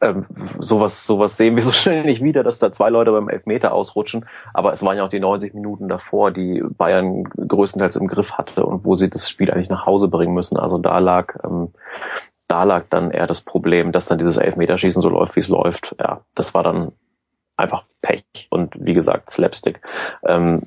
ähm, sowas, sowas sehen wir so schnell nicht wieder, dass da zwei Leute beim Elfmeter ausrutschen, aber es waren ja auch die 90 Minuten davor, die Bayern größtenteils im Griff hatte und wo sie das Spiel eigentlich nach Hause bringen müssen. Also da lag, ähm, da lag dann eher das Problem, dass dann dieses Elfmeterschießen so läuft, wie es läuft. Ja, das war dann einfach Pech und wie gesagt Slapstick. Ähm,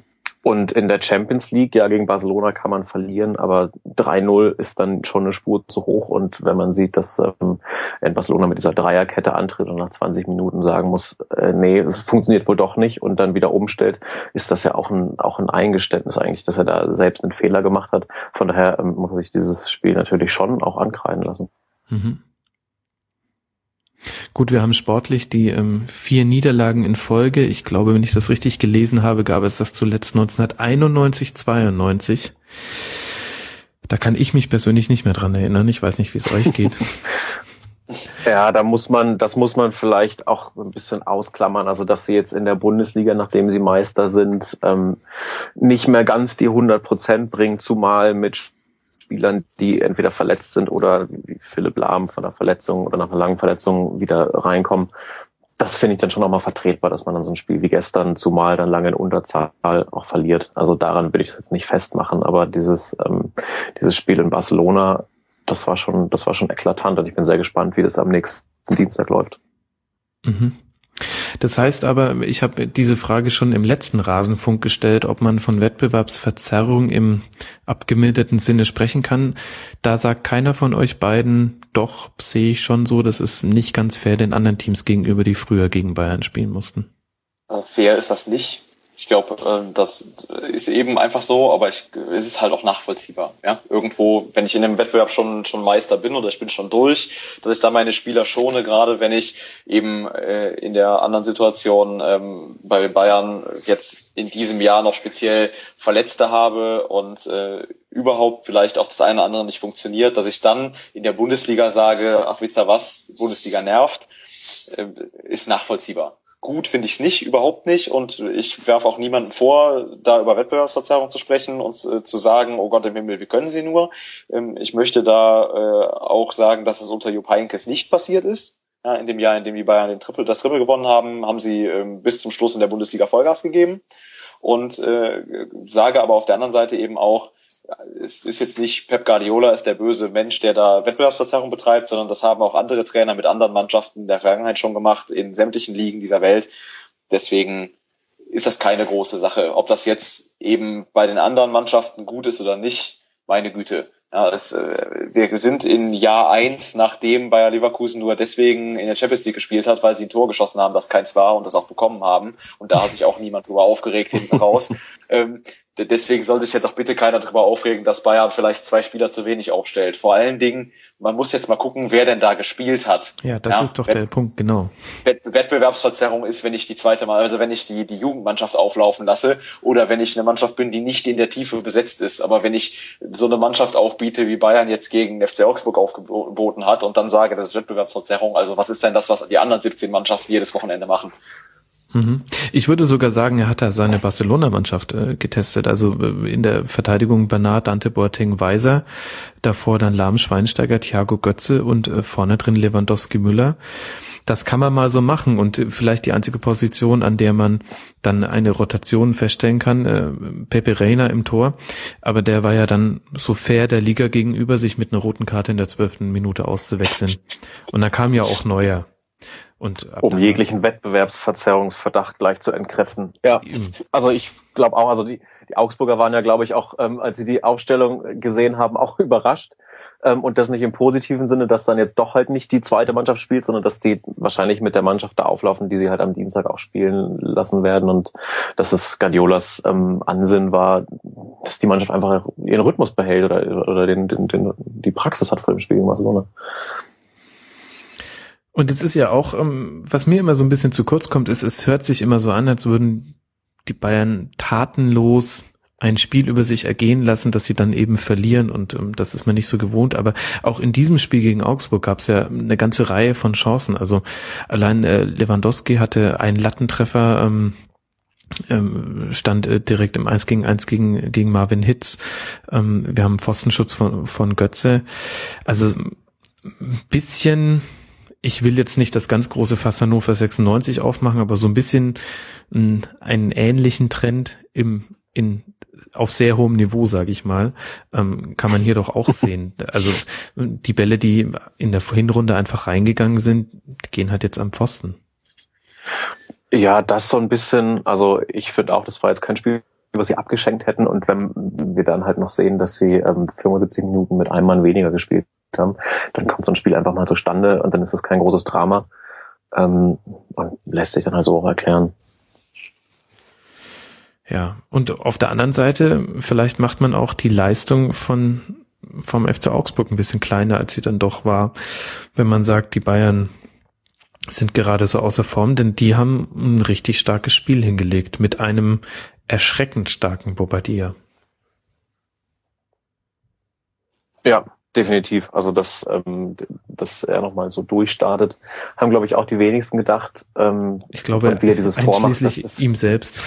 und in der Champions League, ja, gegen Barcelona kann man verlieren, aber 3-0 ist dann schon eine Spur zu hoch. Und wenn man sieht, dass ähm, Barcelona mit dieser Dreierkette antritt und nach 20 Minuten sagen muss, äh, nee, es funktioniert wohl doch nicht und dann wieder umstellt, ist das ja auch ein, auch ein Eingeständnis eigentlich, dass er da selbst einen Fehler gemacht hat. Von daher ähm, muss sich dieses Spiel natürlich schon auch ankreiden lassen. Mhm. Gut, wir haben sportlich die ähm, vier Niederlagen in Folge. Ich glaube, wenn ich das richtig gelesen habe, gab es das zuletzt 1991, 92. Da kann ich mich persönlich nicht mehr dran erinnern. Ich weiß nicht, wie es euch geht. Ja, da muss man, das muss man vielleicht auch ein bisschen ausklammern. Also, dass sie jetzt in der Bundesliga, nachdem sie Meister sind, ähm, nicht mehr ganz die 100 Prozent bringen, zumal mit Spielern, die entweder verletzt sind oder wie Philipp Lahm von einer Verletzung oder nach einer langen Verletzung wieder reinkommen. Das finde ich dann schon nochmal vertretbar, dass man dann so ein Spiel wie gestern, zumal dann lange in Unterzahl auch verliert. Also daran will ich das jetzt nicht festmachen, aber dieses, ähm, dieses Spiel in Barcelona, das war schon, das war schon eklatant und ich bin sehr gespannt, wie das am nächsten Dienstag läuft. Mhm. Das heißt aber, ich habe diese Frage schon im letzten Rasenfunk gestellt, ob man von Wettbewerbsverzerrung im abgemilderten Sinne sprechen kann. Da sagt keiner von euch beiden, doch sehe ich schon so, das ist nicht ganz fair den anderen Teams gegenüber, die früher gegen Bayern spielen mussten. Fair ist das nicht. Ich glaube, äh, das ist eben einfach so, aber ich, es ist halt auch nachvollziehbar. Ja? Irgendwo, wenn ich in einem Wettbewerb schon, schon Meister bin oder ich bin schon durch, dass ich da meine Spieler schone, gerade wenn ich eben äh, in der anderen Situation ähm, bei den Bayern jetzt in diesem Jahr noch speziell Verletzte habe und äh, überhaupt vielleicht auch das eine oder andere nicht funktioniert, dass ich dann in der Bundesliga sage, ach wisst ihr was, Bundesliga nervt, äh, ist nachvollziehbar gut finde ich es nicht, überhaupt nicht. Und ich werfe auch niemandem vor, da über Wettbewerbsverzerrung zu sprechen und äh, zu sagen, oh Gott im Himmel, wie können sie nur. Ähm, ich möchte da äh, auch sagen, dass es unter Jupp Heynckes nicht passiert ist. Ja, in dem Jahr, in dem die Bayern den Triple, das Triple gewonnen haben, haben sie ähm, bis zum Schluss in der Bundesliga Vollgas gegeben. Und äh, sage aber auf der anderen Seite eben auch, es ist jetzt nicht Pep Guardiola ist der böse Mensch, der da Wettbewerbsverzerrung betreibt, sondern das haben auch andere Trainer mit anderen Mannschaften in der Vergangenheit schon gemacht, in sämtlichen Ligen dieser Welt. Deswegen ist das keine große Sache. Ob das jetzt eben bei den anderen Mannschaften gut ist oder nicht, meine Güte. Ja, es, äh, wir sind in Jahr eins, nachdem Bayer Leverkusen nur deswegen in der Champions League gespielt hat, weil sie ein Tor geschossen haben, das keins war und das auch bekommen haben. Und da hat sich auch niemand drüber aufgeregt hinten raus. ähm, deswegen soll sich jetzt auch bitte keiner darüber aufregen, dass Bayern vielleicht zwei Spieler zu wenig aufstellt. Vor allen Dingen, man muss jetzt mal gucken, wer denn da gespielt hat. Ja, das ja, ist doch Wett der Punkt, genau. Wettbewerbsverzerrung ist, wenn ich die zweite Mal, also wenn ich die, die Jugendmannschaft auflaufen lasse oder wenn ich eine Mannschaft bin, die nicht in der Tiefe besetzt ist. Aber wenn ich so eine Mannschaft aufbiete, wie Bayern jetzt gegen FC Augsburg aufgeboten hat und dann sage, das ist Wettbewerbsverzerrung, also was ist denn das, was die anderen 17 Mannschaften jedes Wochenende machen? Mhm. Ich würde sogar sagen, er hat da seine Barcelona-Mannschaft äh, getestet. Also äh, in der Verteidigung Bernard, Dante Boateng, Weiser, davor dann Lahm, Schweinsteiger, Thiago Götze und äh, vorne drin Lewandowski, Müller. Das kann man mal so machen und äh, vielleicht die einzige Position, an der man dann eine Rotation feststellen kann, äh, Pepe Reina im Tor. Aber der war ja dann so fair der Liga gegenüber, sich mit einer roten Karte in der zwölften Minute auszuwechseln. Und da kam ja auch Neuer. Und um jeglichen Wettbewerbsverzerrungsverdacht gleich zu entkräften. Ja, also ich glaube auch, also die, die Augsburger waren ja, glaube ich, auch, ähm, als sie die Aufstellung gesehen haben, auch überrascht. Ähm, und das nicht im positiven Sinne, dass dann jetzt doch halt nicht die zweite Mannschaft spielt, sondern dass die wahrscheinlich mit der Mannschaft da auflaufen, die sie halt am Dienstag auch spielen lassen werden. Und dass es Guardiolas ähm, Ansinn war, dass die Mannschaft einfach ihren Rhythmus behält oder, oder den, den, den, die Praxis hat vor dem Spiel gegen Barcelona. Und es ist ja auch, ähm, was mir immer so ein bisschen zu kurz kommt, ist, es hört sich immer so an, als würden die Bayern tatenlos ein Spiel über sich ergehen lassen, dass sie dann eben verlieren und ähm, das ist man nicht so gewohnt. Aber auch in diesem Spiel gegen Augsburg gab es ja eine ganze Reihe von Chancen. Also allein äh, Lewandowski hatte einen Lattentreffer, ähm, ähm, stand äh, direkt im 1 gegen 1 gegen, gegen Marvin Hitz. Ähm, wir haben Pfostenschutz von, von Götze. Also ein bisschen ich will jetzt nicht das ganz große Fass Hannover 96 aufmachen, aber so ein bisschen einen ähnlichen Trend im, in, auf sehr hohem Niveau, sage ich mal, ähm, kann man hier doch auch sehen. Also die Bälle, die in der Hinrunde einfach reingegangen sind, gehen halt jetzt am Pfosten. Ja, das so ein bisschen, also ich finde auch, das war jetzt kein Spiel, was sie abgeschenkt hätten und wenn wir dann halt noch sehen, dass sie ähm, 75 Minuten mit einem Mann weniger gespielt haben, dann kommt so ein Spiel einfach mal zustande und dann ist das kein großes Drama ähm, und lässt sich dann halt so auch erklären. Ja, und auf der anderen Seite, vielleicht macht man auch die Leistung von vom FC Augsburg ein bisschen kleiner, als sie dann doch war, wenn man sagt, die Bayern sind gerade so außer Form, denn die haben ein richtig starkes Spiel hingelegt mit einem erschreckend starken Bobadilla. Ja, definitiv. Also dass, ähm, dass er nochmal so durchstartet, haben glaube ich auch die wenigsten gedacht. Ähm, ich glaube, wie er dieses Tor macht, das ist, ihm selbst.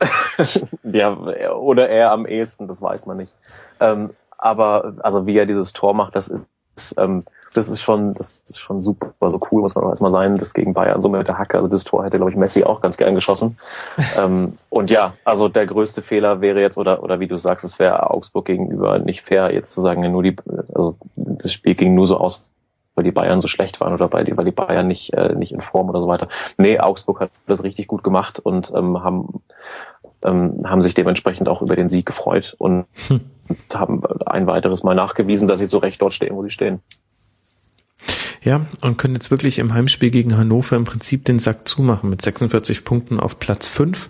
ja, oder er am ehesten, das weiß man nicht. Ähm, aber also wie er dieses Tor macht, das ist, ähm, das ist schon, das ist schon super, so cool, muss man auch erstmal sein, das gegen Bayern so mit der Hacke. Also das Tor hätte, glaube ich, Messi auch ganz gern geschossen. ähm, und ja, also der größte Fehler wäre jetzt, oder, oder wie du sagst, es wäre Augsburg gegenüber nicht fair, jetzt zu sagen, nur die, also das Spiel ging nur so aus, weil die Bayern so schlecht waren oder weil die, weil die Bayern nicht, äh, nicht in Form oder so weiter. Nee, Augsburg hat das richtig gut gemacht und ähm, haben, ähm, haben sich dementsprechend auch über den Sieg gefreut und hm. haben ein weiteres Mal nachgewiesen, dass sie zu Recht dort stehen, wo sie stehen. Ja, und können jetzt wirklich im Heimspiel gegen Hannover im Prinzip den Sack zumachen mit 46 Punkten auf Platz 5,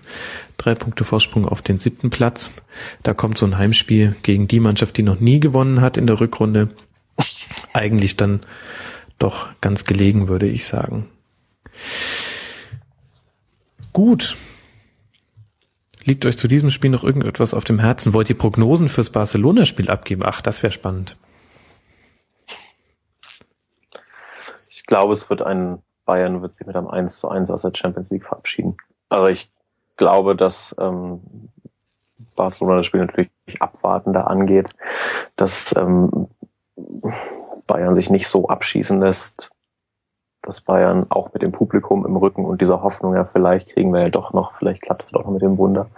drei Punkte Vorsprung auf den siebten Platz. Da kommt so ein Heimspiel gegen die Mannschaft, die noch nie gewonnen hat in der Rückrunde, eigentlich dann doch ganz gelegen, würde ich sagen. Gut. Liegt euch zu diesem Spiel noch irgendetwas auf dem Herzen? Wollt ihr Prognosen fürs Barcelona-Spiel abgeben? Ach, das wäre spannend. Ich glaube, es wird ein Bayern wird sich mit einem 1 zu 1 aus der Champions League verabschieden. Aber ich glaube, dass ähm, Barcelona das Spiel natürlich abwartender angeht, dass ähm, Bayern sich nicht so abschießen lässt, dass Bayern auch mit dem Publikum im Rücken und dieser Hoffnung, ja, vielleicht kriegen wir ja doch noch, vielleicht klappt es doch noch mit dem Wunder,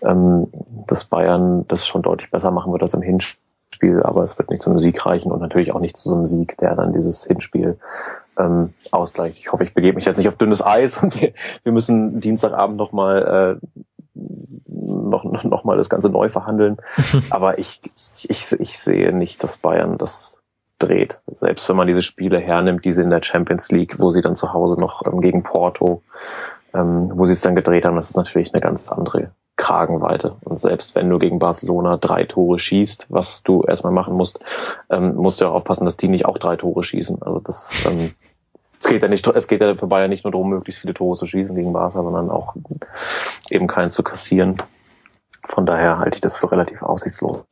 ähm, dass Bayern das schon deutlich besser machen wird als im Hinspiel, aber es wird nicht zu einem Sieg reichen und natürlich auch nicht zu so einem Sieg, der dann dieses Hinspiel ähm, ausgleicht. Ich hoffe, ich begebe mich jetzt nicht auf dünnes Eis und wir, wir müssen Dienstagabend nochmal äh, noch, noch mal das Ganze neu verhandeln. aber ich, ich, ich sehe nicht, dass Bayern das dreht. Selbst wenn man diese Spiele hernimmt, diese in der Champions League, wo sie dann zu Hause noch ähm, gegen Porto, ähm, wo sie es dann gedreht haben, das ist natürlich eine ganz andere Kragenweite. Und selbst wenn du gegen Barcelona drei Tore schießt, was du erstmal machen musst, ähm, musst du auch aufpassen, dass die nicht auch drei Tore schießen. Also das, ähm, es geht ja nicht, es geht ja für Bayern nicht nur darum, möglichst viele Tore zu schießen gegen Barca, sondern auch eben keinen zu kassieren. Von daher halte ich das für relativ aussichtslos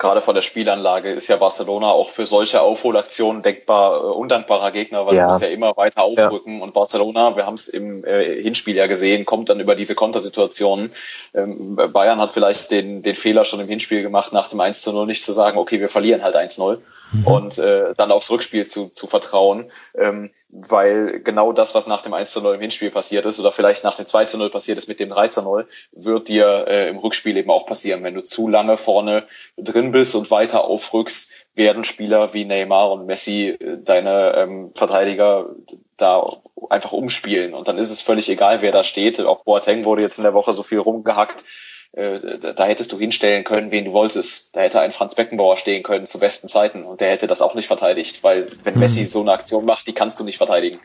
gerade von der Spielanlage ist ja Barcelona auch für solche Aufholaktionen denkbar äh, undankbarer Gegner, weil ja. du musst ja immer weiter aufrücken ja. und Barcelona, wir haben es im äh, Hinspiel ja gesehen, kommt dann über diese Kontersituationen. Ähm, Bayern hat vielleicht den, den Fehler schon im Hinspiel gemacht, nach dem 1 zu 0 nicht zu sagen, okay, wir verlieren halt 1-0 mhm. und äh, dann aufs Rückspiel zu, zu vertrauen, ähm, weil genau das, was nach dem 1 zu 0 im Hinspiel passiert ist oder vielleicht nach dem 2 zu 0 passiert ist mit dem 3 zu 0, wird dir äh, im Rückspiel eben auch passieren. Wenn du zu lange vorne drin bist und weiter aufrückst, werden Spieler wie Neymar und Messi äh, deine ähm, Verteidiger da einfach umspielen und dann ist es völlig egal, wer da steht. Auf Boateng wurde jetzt in der Woche so viel rumgehackt da hättest du hinstellen können, wen du wolltest. Da hätte ein Franz Beckenbauer stehen können zu besten Zeiten und der hätte das auch nicht verteidigt, weil wenn mhm. Messi so eine Aktion macht, die kannst du nicht verteidigen.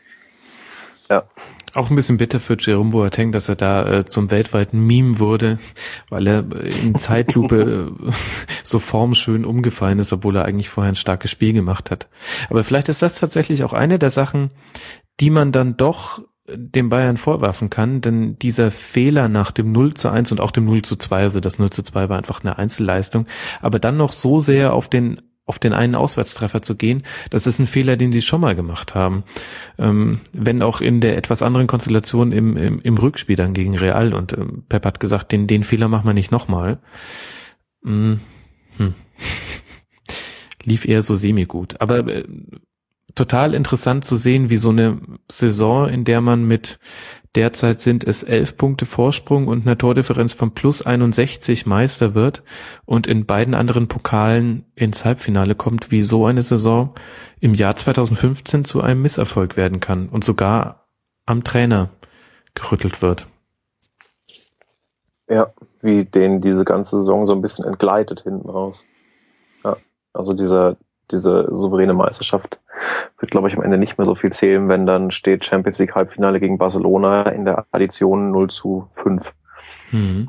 Ja. Auch ein bisschen bitter für Jerome Boateng, dass er da äh, zum weltweiten Meme wurde, weil er in Zeitlupe äh, so formschön umgefallen ist, obwohl er eigentlich vorher ein starkes Spiel gemacht hat. Aber vielleicht ist das tatsächlich auch eine der Sachen, die man dann doch dem Bayern vorwerfen kann, denn dieser Fehler nach dem 0 zu 1 und auch dem 0 zu 2, also das 0 zu 2 war einfach eine Einzelleistung, aber dann noch so sehr auf den auf den einen Auswärtstreffer zu gehen, das ist ein Fehler, den sie schon mal gemacht haben. Ähm, wenn auch in der etwas anderen Konstellation im, im, im Rückspiel dann gegen Real und ähm, Pep hat gesagt, den, den Fehler machen wir nicht nochmal. Hm. Hm. Lief eher so semi-gut. Aber äh, total interessant zu sehen, wie so eine Saison, in der man mit derzeit sind es elf Punkte Vorsprung und einer Tordifferenz von plus 61 Meister wird und in beiden anderen Pokalen ins Halbfinale kommt, wie so eine Saison im Jahr 2015 zu einem Misserfolg werden kann und sogar am Trainer gerüttelt wird. Ja, wie den diese ganze Saison so ein bisschen entgleitet hinten raus. Ja, also dieser, diese souveräne Meisterschaft wird, glaube ich, am Ende nicht mehr so viel zählen, wenn dann steht Champions League Halbfinale gegen Barcelona in der Addition 0 zu 5. Mhm.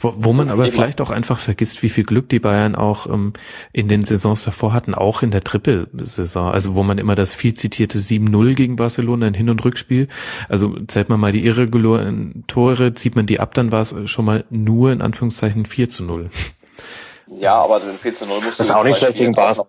Wo, wo man aber vielleicht auch einfach vergisst, wie viel Glück die Bayern auch ähm, in den Saisons davor hatten, auch in der Trippelsaison. Also wo man immer das viel zitierte 7-0 gegen Barcelona in Hin- und Rückspiel. Also zählt man mal die irregulären Tore, zieht man die ab, dann war es schon mal nur in Anführungszeichen 4 zu 0. Ja, aber 4 zu 0 musst du das ist auch nicht schlecht gegen Barca.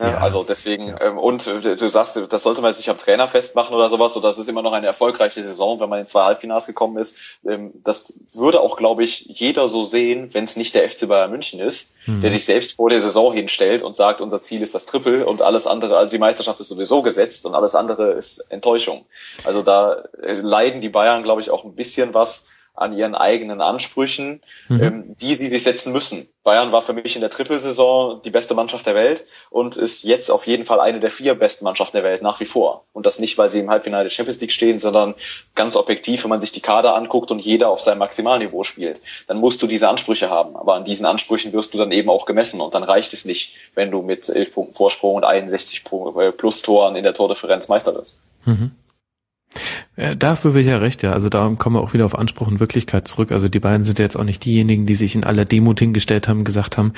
Ja, ja. Also deswegen, ja. ähm, und äh, du sagst, das sollte man jetzt nicht am Trainer festmachen oder sowas, so das ist immer noch eine erfolgreiche Saison, wenn man in zwei Halbfinals gekommen ist. Ähm, das würde auch, glaube ich, jeder so sehen, wenn es nicht der FC Bayern München ist, mhm. der sich selbst vor der Saison hinstellt und sagt, unser Ziel ist das Triple und alles andere, also die Meisterschaft ist sowieso gesetzt und alles andere ist Enttäuschung. Also da äh, leiden die Bayern, glaube ich, auch ein bisschen was an ihren eigenen Ansprüchen, mhm. ähm, die sie sich setzen müssen. Bayern war für mich in der Trippelsaison die beste Mannschaft der Welt und ist jetzt auf jeden Fall eine der vier besten Mannschaften der Welt nach wie vor. Und das nicht, weil sie im Halbfinale der Champions League stehen, sondern ganz objektiv, wenn man sich die Kader anguckt und jeder auf seinem Maximalniveau spielt, dann musst du diese Ansprüche haben. Aber an diesen Ansprüchen wirst du dann eben auch gemessen und dann reicht es nicht, wenn du mit elf Punkten Vorsprung und 61 äh, plus Toren in der Tordifferenz Meister wirst. Mhm. Da hast du sicher recht, ja. Also da kommen wir auch wieder auf Anspruch und Wirklichkeit zurück. Also die beiden sind ja jetzt auch nicht diejenigen, die sich in aller Demut hingestellt haben, gesagt haben,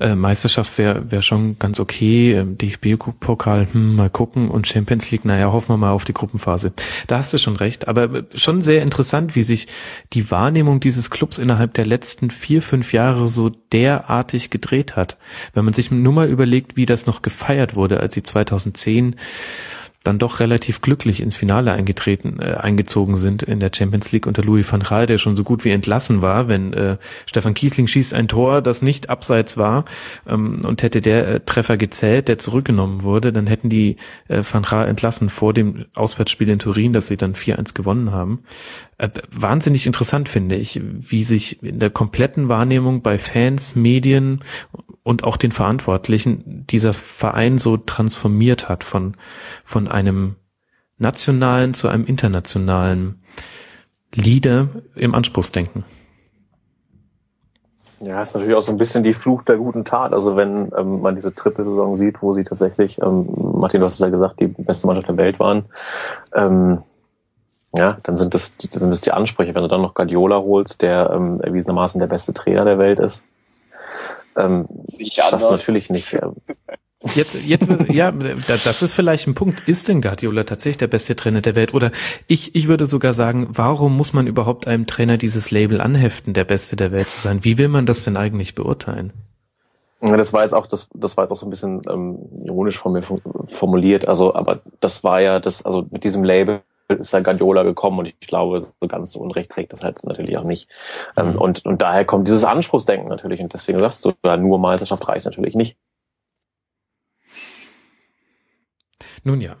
äh, Meisterschaft wäre wär schon ganz okay, äh, DFB-Pokal, hm, mal gucken und Champions League, naja, hoffen wir mal auf die Gruppenphase. Da hast du schon recht. Aber schon sehr interessant, wie sich die Wahrnehmung dieses Clubs innerhalb der letzten vier, fünf Jahre so derartig gedreht hat. Wenn man sich nur mal überlegt, wie das noch gefeiert wurde, als sie 2010 dann doch relativ glücklich ins Finale eingetreten, äh, eingezogen sind in der Champions League unter Louis van Gaal, der schon so gut wie entlassen war, wenn äh, Stefan Kiesling schießt ein Tor, das nicht abseits war ähm, und hätte der äh, Treffer gezählt, der zurückgenommen wurde, dann hätten die äh, van Gaal entlassen vor dem Auswärtsspiel in Turin, das sie dann 4-1 gewonnen haben. Äh, wahnsinnig interessant finde ich, wie sich in der kompletten Wahrnehmung bei Fans, Medien und auch den Verantwortlichen dieser Verein so transformiert hat von, von einem nationalen zu einem internationalen Leader im Anspruchsdenken. Ja, ist natürlich auch so ein bisschen die Fluch der guten Tat. Also wenn ähm, man diese Triple-Saison sieht, wo sie tatsächlich, ähm, Martin, du hast es ja gesagt, die beste Mannschaft der Welt waren, ähm, ja, dann sind das, sind das die Ansprüche. Wenn du dann noch Guardiola holst, der ähm, erwiesenermaßen der beste Trainer der Welt ist, ähm, ich anders. Das natürlich nicht. Jetzt, jetzt, ja, das ist vielleicht ein Punkt. Ist denn Guardiola tatsächlich der beste Trainer der Welt? Oder ich, ich würde sogar sagen, warum muss man überhaupt einem Trainer dieses Label anheften, der Beste der Welt zu sein? Wie will man das denn eigentlich beurteilen? Das war jetzt auch, das, das war jetzt auch so ein bisschen ähm, ironisch von mir formuliert. Also, aber das war ja das, also mit diesem Label ist da Guardiola gekommen und ich glaube, so ganz so Unrecht trägt das halt natürlich auch nicht. Ähm, mhm. und, und daher kommt dieses Anspruchsdenken natürlich und deswegen sagst du, nur Meisterschaft reicht natürlich nicht. Nun ja,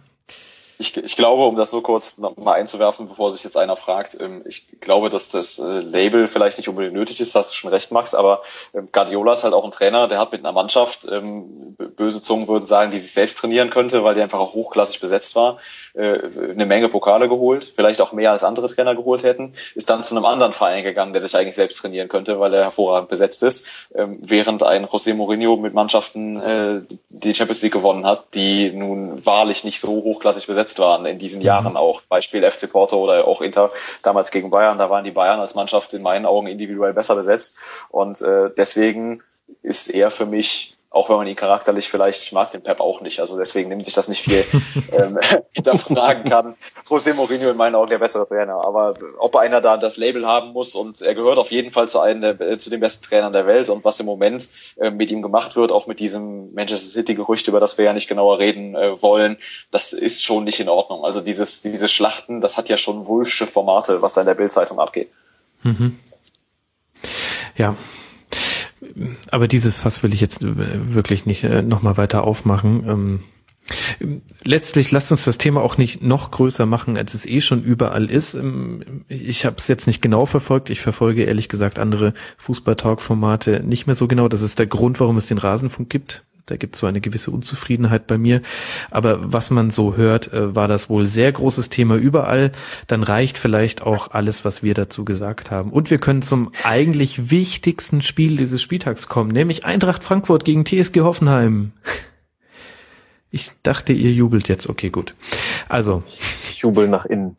ich, ich glaube, um das nur kurz mal einzuwerfen, bevor sich jetzt einer fragt, ähm, ich glaube, dass das äh, Label vielleicht nicht unbedingt nötig ist, hast du schon recht, Max, aber ähm, Guardiola ist halt auch ein Trainer, der hat mit einer Mannschaft, böse Zungen würden sagen, die sich selbst trainieren könnte, weil die einfach auch hochklassig besetzt war, eine Menge Pokale geholt, vielleicht auch mehr als andere Trainer geholt hätten, ist dann zu einem anderen Verein gegangen, der sich eigentlich selbst trainieren könnte, weil er hervorragend besetzt ist, während ein José Mourinho mit Mannschaften äh, die Champions League gewonnen hat, die nun wahrlich nicht so hochklassig besetzt waren in diesen Jahren mhm. auch. Beispiel FC Porto oder auch Inter damals gegen Bayern. Da waren die Bayern als Mannschaft in meinen Augen individuell besser besetzt. Und äh, deswegen ist er für mich auch wenn man ihn charakterlich vielleicht, ich mag den Pep auch nicht, also deswegen nimmt sich das nicht viel ähm, hinterfragen kann. José Mourinho in meinen Augen der bessere Trainer, aber ob einer da das Label haben muss und er gehört auf jeden Fall zu einem der, äh, zu den besten Trainern der Welt und was im Moment äh, mit ihm gemacht wird, auch mit diesem Manchester City Gerücht, über das wir ja nicht genauer reden äh, wollen, das ist schon nicht in Ordnung. Also dieses diese Schlachten, das hat ja schon Wulfsche Formate, was da in der Bildzeitung abgeht. Mhm. Ja, aber dieses Fass will ich jetzt wirklich nicht äh, nochmal weiter aufmachen. Ähm, letztlich lasst uns das Thema auch nicht noch größer machen, als es eh schon überall ist. Ähm, ich habe es jetzt nicht genau verfolgt. Ich verfolge ehrlich gesagt andere Fußball-Talk-Formate nicht mehr so genau. Das ist der Grund, warum es den Rasenfunk gibt. Da gibt es so eine gewisse Unzufriedenheit bei mir. Aber was man so hört, äh, war das wohl sehr großes Thema überall. Dann reicht vielleicht auch alles, was wir dazu gesagt haben. Und wir können zum eigentlich wichtigsten Spiel dieses Spieltags kommen, nämlich Eintracht Frankfurt gegen TSG Hoffenheim. Ich dachte, ihr jubelt jetzt. Okay, gut. Also. Ich jubel nach innen.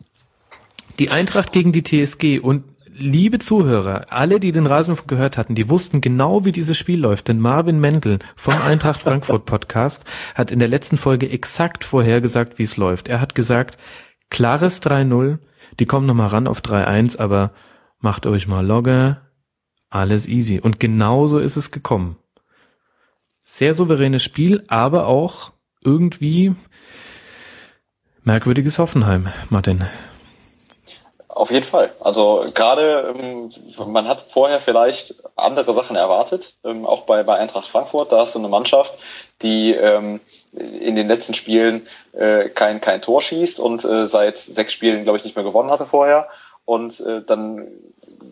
Die Eintracht gegen die TSG und liebe Zuhörer, alle, die den Rasenfunk gehört hatten, die wussten genau, wie dieses Spiel läuft. Denn Marvin Mendel vom Eintracht Frankfurt Podcast hat in der letzten Folge exakt vorhergesagt, wie es läuft. Er hat gesagt, klares 3-0, die kommen nochmal ran auf 3-1, aber macht euch mal Logger, alles easy. Und genauso ist es gekommen. Sehr souveränes Spiel, aber auch irgendwie merkwürdiges Hoffenheim, Martin. Auf jeden Fall. Also gerade ähm, man hat vorher vielleicht andere Sachen erwartet, ähm, auch bei, bei Eintracht Frankfurt. Da hast du eine Mannschaft, die ähm, in den letzten Spielen äh, kein, kein Tor schießt und äh, seit sechs Spielen, glaube ich, nicht mehr gewonnen hatte vorher. Und äh, dann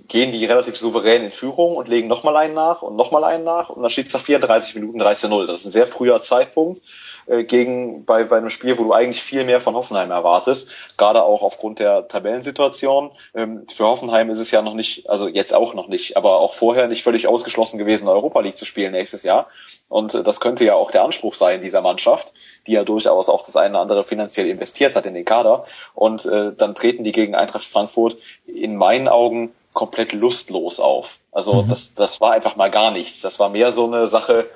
gehen die relativ souverän in Führung und legen nochmal einen nach und nochmal einen nach und dann steht es nach 34 Minuten 13-0. Das ist ein sehr früher Zeitpunkt äh, gegen bei, bei einem Spiel, wo du eigentlich viel mehr von Hoffenheim erwartest, gerade auch aufgrund der Tabellensituation. Ähm, für Hoffenheim ist es ja noch nicht, also jetzt auch noch nicht, aber auch vorher nicht völlig ausgeschlossen gewesen, Europa League zu spielen nächstes Jahr. Und äh, das könnte ja auch der Anspruch sein dieser Mannschaft, die ja durchaus auch das eine oder andere finanziell investiert hat in den Kader. Und äh, dann treten die gegen Eintracht Frankfurt in meinen Augen komplett lustlos auf. Also mhm. das, das war einfach mal gar nichts. Das war mehr so eine Sache,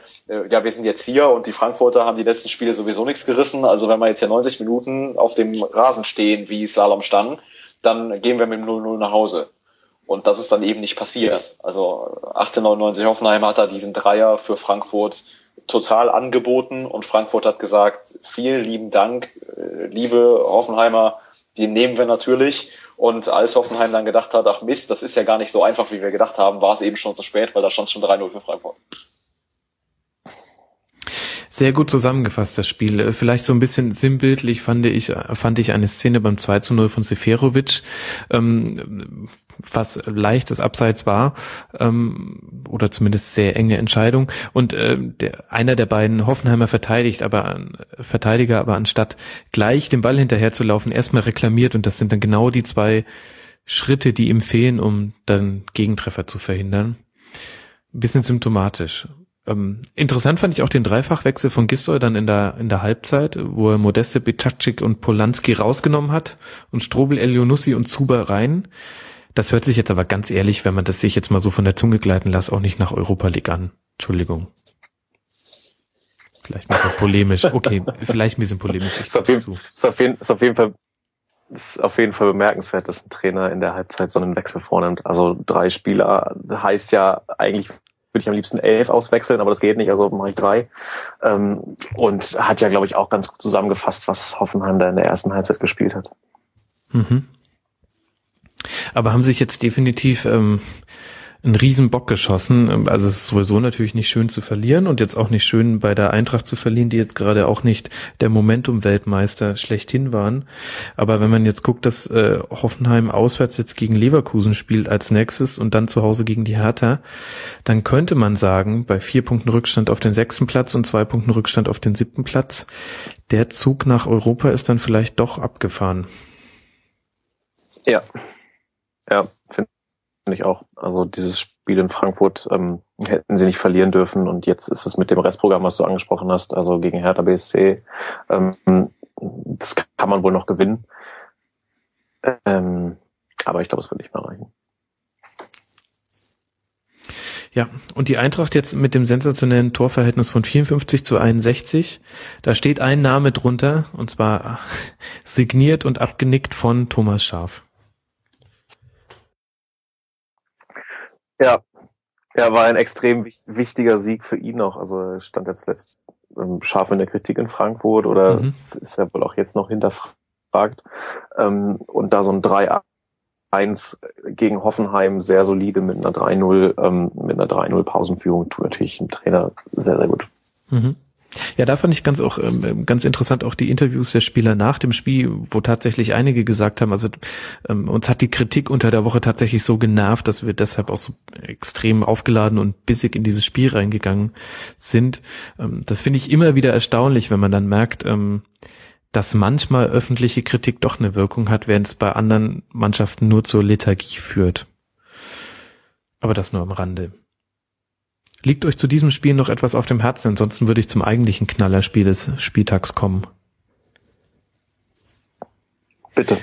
ja, wir sind jetzt hier und die Frankfurter haben die letzten Spiele sowieso nichts gerissen. Also wenn wir jetzt ja 90 Minuten auf dem Rasen stehen, wie Slalom standen, dann gehen wir mit dem 0-0 nach Hause. Und das ist dann eben nicht passiert. Also 1899 Hoffenheim hat da diesen Dreier für Frankfurt total angeboten und Frankfurt hat gesagt, vielen lieben Dank, äh, liebe Hoffenheimer, die nehmen wir natürlich. Und als Hoffenheim dann gedacht hat, ach Mist, das ist ja gar nicht so einfach, wie wir gedacht haben, war es eben schon zu spät, weil da stand schon 3-0 für Frankfurt. Sehr gut zusammengefasst, das Spiel. Vielleicht so ein bisschen sinnbildlich fand ich, fand ich eine Szene beim 2 zu 0 von Seferovic, ähm, was leichtes Abseits war, ähm, oder zumindest sehr enge Entscheidung. Und äh, der, einer der beiden Hoffenheimer verteidigt, aber Verteidiger, aber anstatt gleich den Ball hinterher zu laufen, erstmal reklamiert und das sind dann genau die zwei Schritte, die ihm fehlen, um dann Gegentreffer zu verhindern. Bisschen symptomatisch. Ähm, interessant fand ich auch den Dreifachwechsel von Gistol dann in der, in der Halbzeit, wo er Modeste Bicacik und Polanski rausgenommen hat und Strobel, Elionussi und Zuber rein. Das hört sich jetzt aber ganz ehrlich, wenn man das sich jetzt mal so von der Zunge gleiten lässt, auch nicht nach Europa League an. Entschuldigung. Vielleicht ein bisschen polemisch. Okay, vielleicht ein bisschen polemisch. Ist, auf jeden, ist, auf jeden, ist auf jeden Fall ist auf jeden Fall bemerkenswert, dass ein Trainer in der Halbzeit so einen Wechsel vornimmt. Also drei Spieler heißt ja eigentlich würde ich am liebsten elf auswechseln, aber das geht nicht, also mache ich drei. Ähm, und hat ja, glaube ich, auch ganz gut zusammengefasst, was Hoffenheim da in der ersten Halbzeit gespielt hat. Mhm. Aber haben sich jetzt definitiv ähm, einen riesen Bock geschossen. Also es ist sowieso natürlich nicht schön zu verlieren und jetzt auch nicht schön bei der Eintracht zu verlieren, die jetzt gerade auch nicht der Momentum-Weltmeister schlechthin waren. Aber wenn man jetzt guckt, dass äh, Hoffenheim auswärts jetzt gegen Leverkusen spielt als nächstes und dann zu Hause gegen die Hertha, dann könnte man sagen, bei vier Punkten Rückstand auf den sechsten Platz und zwei Punkten Rückstand auf den siebten Platz, der Zug nach Europa ist dann vielleicht doch abgefahren. Ja. Ja, finde ich auch. Also dieses Spiel in Frankfurt ähm, hätten sie nicht verlieren dürfen und jetzt ist es mit dem Restprogramm, was du angesprochen hast, also gegen Hertha BSC, ähm, das kann man wohl noch gewinnen. Ähm, aber ich glaube, es wird nicht mehr reichen. Ja, und die Eintracht jetzt mit dem sensationellen Torverhältnis von 54 zu 61. Da steht ein Name drunter, und zwar signiert und abgenickt von Thomas Schaf. Ja, ja, war ein extrem wichtiger Sieg für ihn noch. Also er stand jetzt letzt ähm, scharf in der Kritik in Frankfurt oder mhm. ist ja wohl auch jetzt noch hinterfragt. Ähm, und da so ein 3-1 gegen Hoffenheim sehr solide mit einer 3-0, ähm, mit einer 3-0 Pausenführung tut natürlich dem Trainer sehr, sehr gut. Mhm. Ja, da fand ich ganz auch ähm, ganz interessant auch die Interviews der Spieler nach dem Spiel, wo tatsächlich einige gesagt haben, also ähm, uns hat die Kritik unter der Woche tatsächlich so genervt, dass wir deshalb auch so extrem aufgeladen und bissig in dieses Spiel reingegangen sind. Ähm, das finde ich immer wieder erstaunlich, wenn man dann merkt, ähm, dass manchmal öffentliche Kritik doch eine Wirkung hat, während es bei anderen Mannschaften nur zur Lethargie führt. Aber das nur am Rande. Liegt euch zu diesem Spiel noch etwas auf dem Herzen? Ansonsten würde ich zum eigentlichen Knallerspiel des Spieltags kommen. Bitte.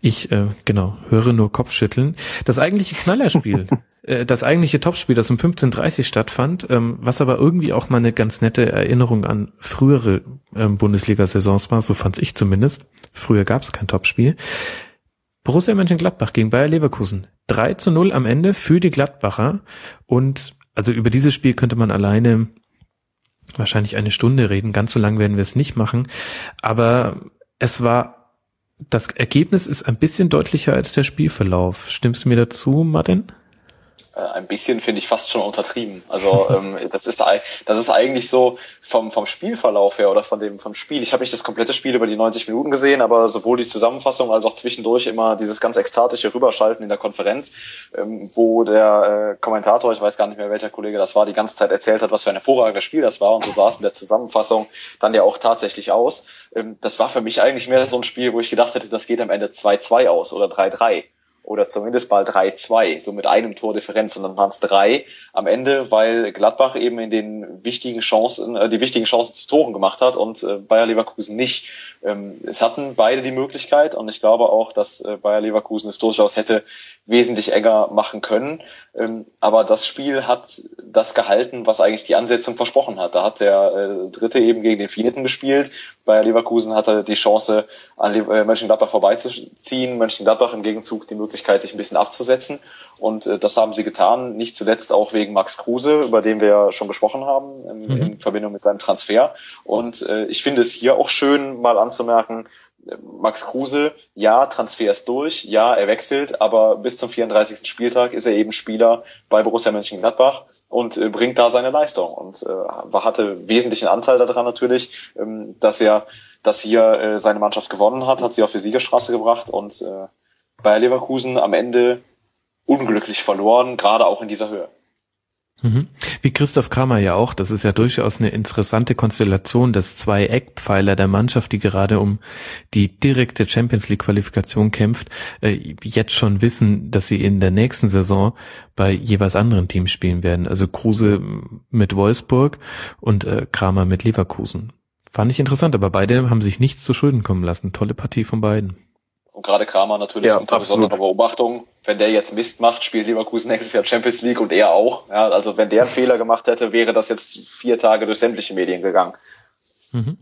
Ich, äh, genau, höre nur Kopfschütteln. Das eigentliche Knallerspiel, äh, das eigentliche Topspiel, das um 15.30 stattfand, ähm, was aber irgendwie auch mal eine ganz nette Erinnerung an frühere ähm, Bundesliga-Saisons war, so fand's ich zumindest. Früher gab's kein Topspiel. Borussia Mönchengladbach gegen Bayer Leverkusen. 3 zu 0 am Ende für die Gladbacher. Und also über dieses Spiel könnte man alleine wahrscheinlich eine Stunde reden. Ganz so lang werden wir es nicht machen. Aber es war das Ergebnis ist ein bisschen deutlicher als der Spielverlauf. Stimmst du mir dazu, Martin? Äh, ein bisschen finde ich fast schon untertrieben. Also ähm, das ist das ist eigentlich so vom vom Spielverlauf her oder von dem vom Spiel. Ich habe nicht das komplette Spiel über die 90 Minuten gesehen, aber sowohl die Zusammenfassung als auch zwischendurch immer dieses ganz ekstatische Rüberschalten in der Konferenz, ähm, wo der äh, Kommentator, ich weiß gar nicht mehr welcher Kollege das war, die ganze Zeit erzählt hat, was für ein hervorragendes Spiel das war und so sah es in der Zusammenfassung dann ja auch tatsächlich aus. Ähm, das war für mich eigentlich mehr so ein Spiel, wo ich gedacht hätte, das geht am Ende 2-2 aus oder 3-3 oder zumindest mal 3-2, so mit einem Tordifferenz waren es drei am Ende, weil Gladbach eben in den wichtigen Chancen, äh, die wichtigen Chancen zu Toren gemacht hat und äh, Bayer Leverkusen nicht. Ähm, es hatten beide die Möglichkeit und ich glaube auch, dass äh, Bayer Leverkusen es durchaus hätte wesentlich enger machen können. Ähm, aber das Spiel hat das gehalten, was eigentlich die Ansetzung versprochen hat. Da hat der äh, Dritte eben gegen den Vierten gespielt. Bayer Leverkusen hatte die Chance, an äh, Mönchengladbach vorbeizuziehen. Mönchengladbach im Gegenzug die Möglichkeit, sich ein bisschen abzusetzen. Und äh, das haben sie getan, nicht zuletzt auch wegen Max Kruse, über den wir ja schon gesprochen haben, in, mhm. in Verbindung mit seinem Transfer. Und äh, ich finde es hier auch schön, mal anzumerken, Max Kruse, ja, Transfer ist durch, ja, er wechselt, aber bis zum 34. Spieltag ist er eben Spieler bei Borussia Mönchengladbach und äh, bringt da seine Leistung und äh, hatte wesentlichen Anteil daran natürlich, ähm, dass er, dass hier äh, seine Mannschaft gewonnen hat, hat sie auf die Siegerstraße gebracht und äh, bei Leverkusen am Ende unglücklich verloren, gerade auch in dieser Höhe. Mhm. Wie Christoph Kramer ja auch, das ist ja durchaus eine interessante Konstellation, dass zwei Eckpfeiler der Mannschaft, die gerade um die direkte Champions League Qualifikation kämpft, äh, jetzt schon wissen, dass sie in der nächsten Saison bei jeweils anderen Teams spielen werden. Also Kruse mit Wolfsburg und äh, Kramer mit Leverkusen. Fand ich interessant, aber beide haben sich nichts zu Schulden kommen lassen. Tolle Partie von beiden. Und gerade Kramer natürlich ja, unter besonderer Beobachtung. Wenn der jetzt Mist macht, spielt Leverkusen nächstes Jahr Champions League und er auch. Ja, also wenn der einen Fehler gemacht hätte, wäre das jetzt vier Tage durch sämtliche Medien gegangen. Mhm.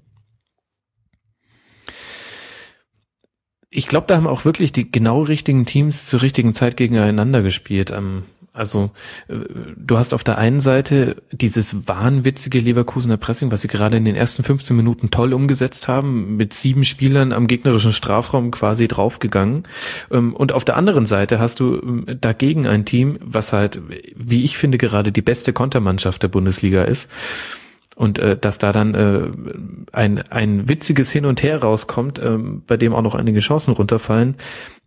Ich glaube, da haben auch wirklich die genau richtigen Teams zur richtigen Zeit gegeneinander gespielt. Ähm, also äh, du hast auf der einen Seite dieses wahnwitzige Leverkusener Pressing, was sie gerade in den ersten 15 Minuten toll umgesetzt haben, mit sieben Spielern am gegnerischen Strafraum quasi draufgegangen. Ähm, und auf der anderen Seite hast du ähm, dagegen ein Team, was halt, wie ich finde, gerade die beste Kontermannschaft der Bundesliga ist und äh, dass da dann äh, ein, ein witziges Hin und Her rauskommt, äh, bei dem auch noch einige Chancen runterfallen,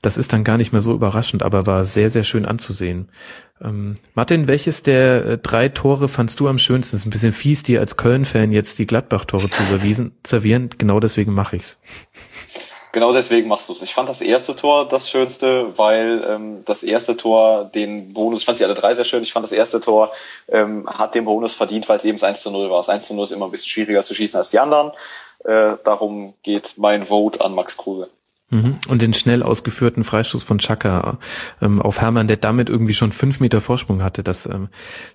das ist dann gar nicht mehr so überraschend, aber war sehr, sehr schön anzusehen. Ähm, Martin, welches der äh, drei Tore fandst du am schönsten? Ist ein bisschen fies, dir als Köln-Fan jetzt die Gladbach-Tore zu servieren. Genau deswegen mache ich's. Genau deswegen machst du es. Ich fand das erste Tor das Schönste, weil ähm, das erste Tor den Bonus, ich fand sie alle drei sehr schön, ich fand das erste Tor ähm, hat den Bonus verdient, weil es eben 1 zu 0 war. Das 1 zu 0 ist immer ein bisschen schwieriger zu schießen als die anderen. Äh, darum geht mein Vote an Max Kruse. Mhm. Und den schnell ausgeführten Freistoß von Chaka ähm, auf Hermann, der damit irgendwie schon fünf Meter Vorsprung hatte. Das, ähm,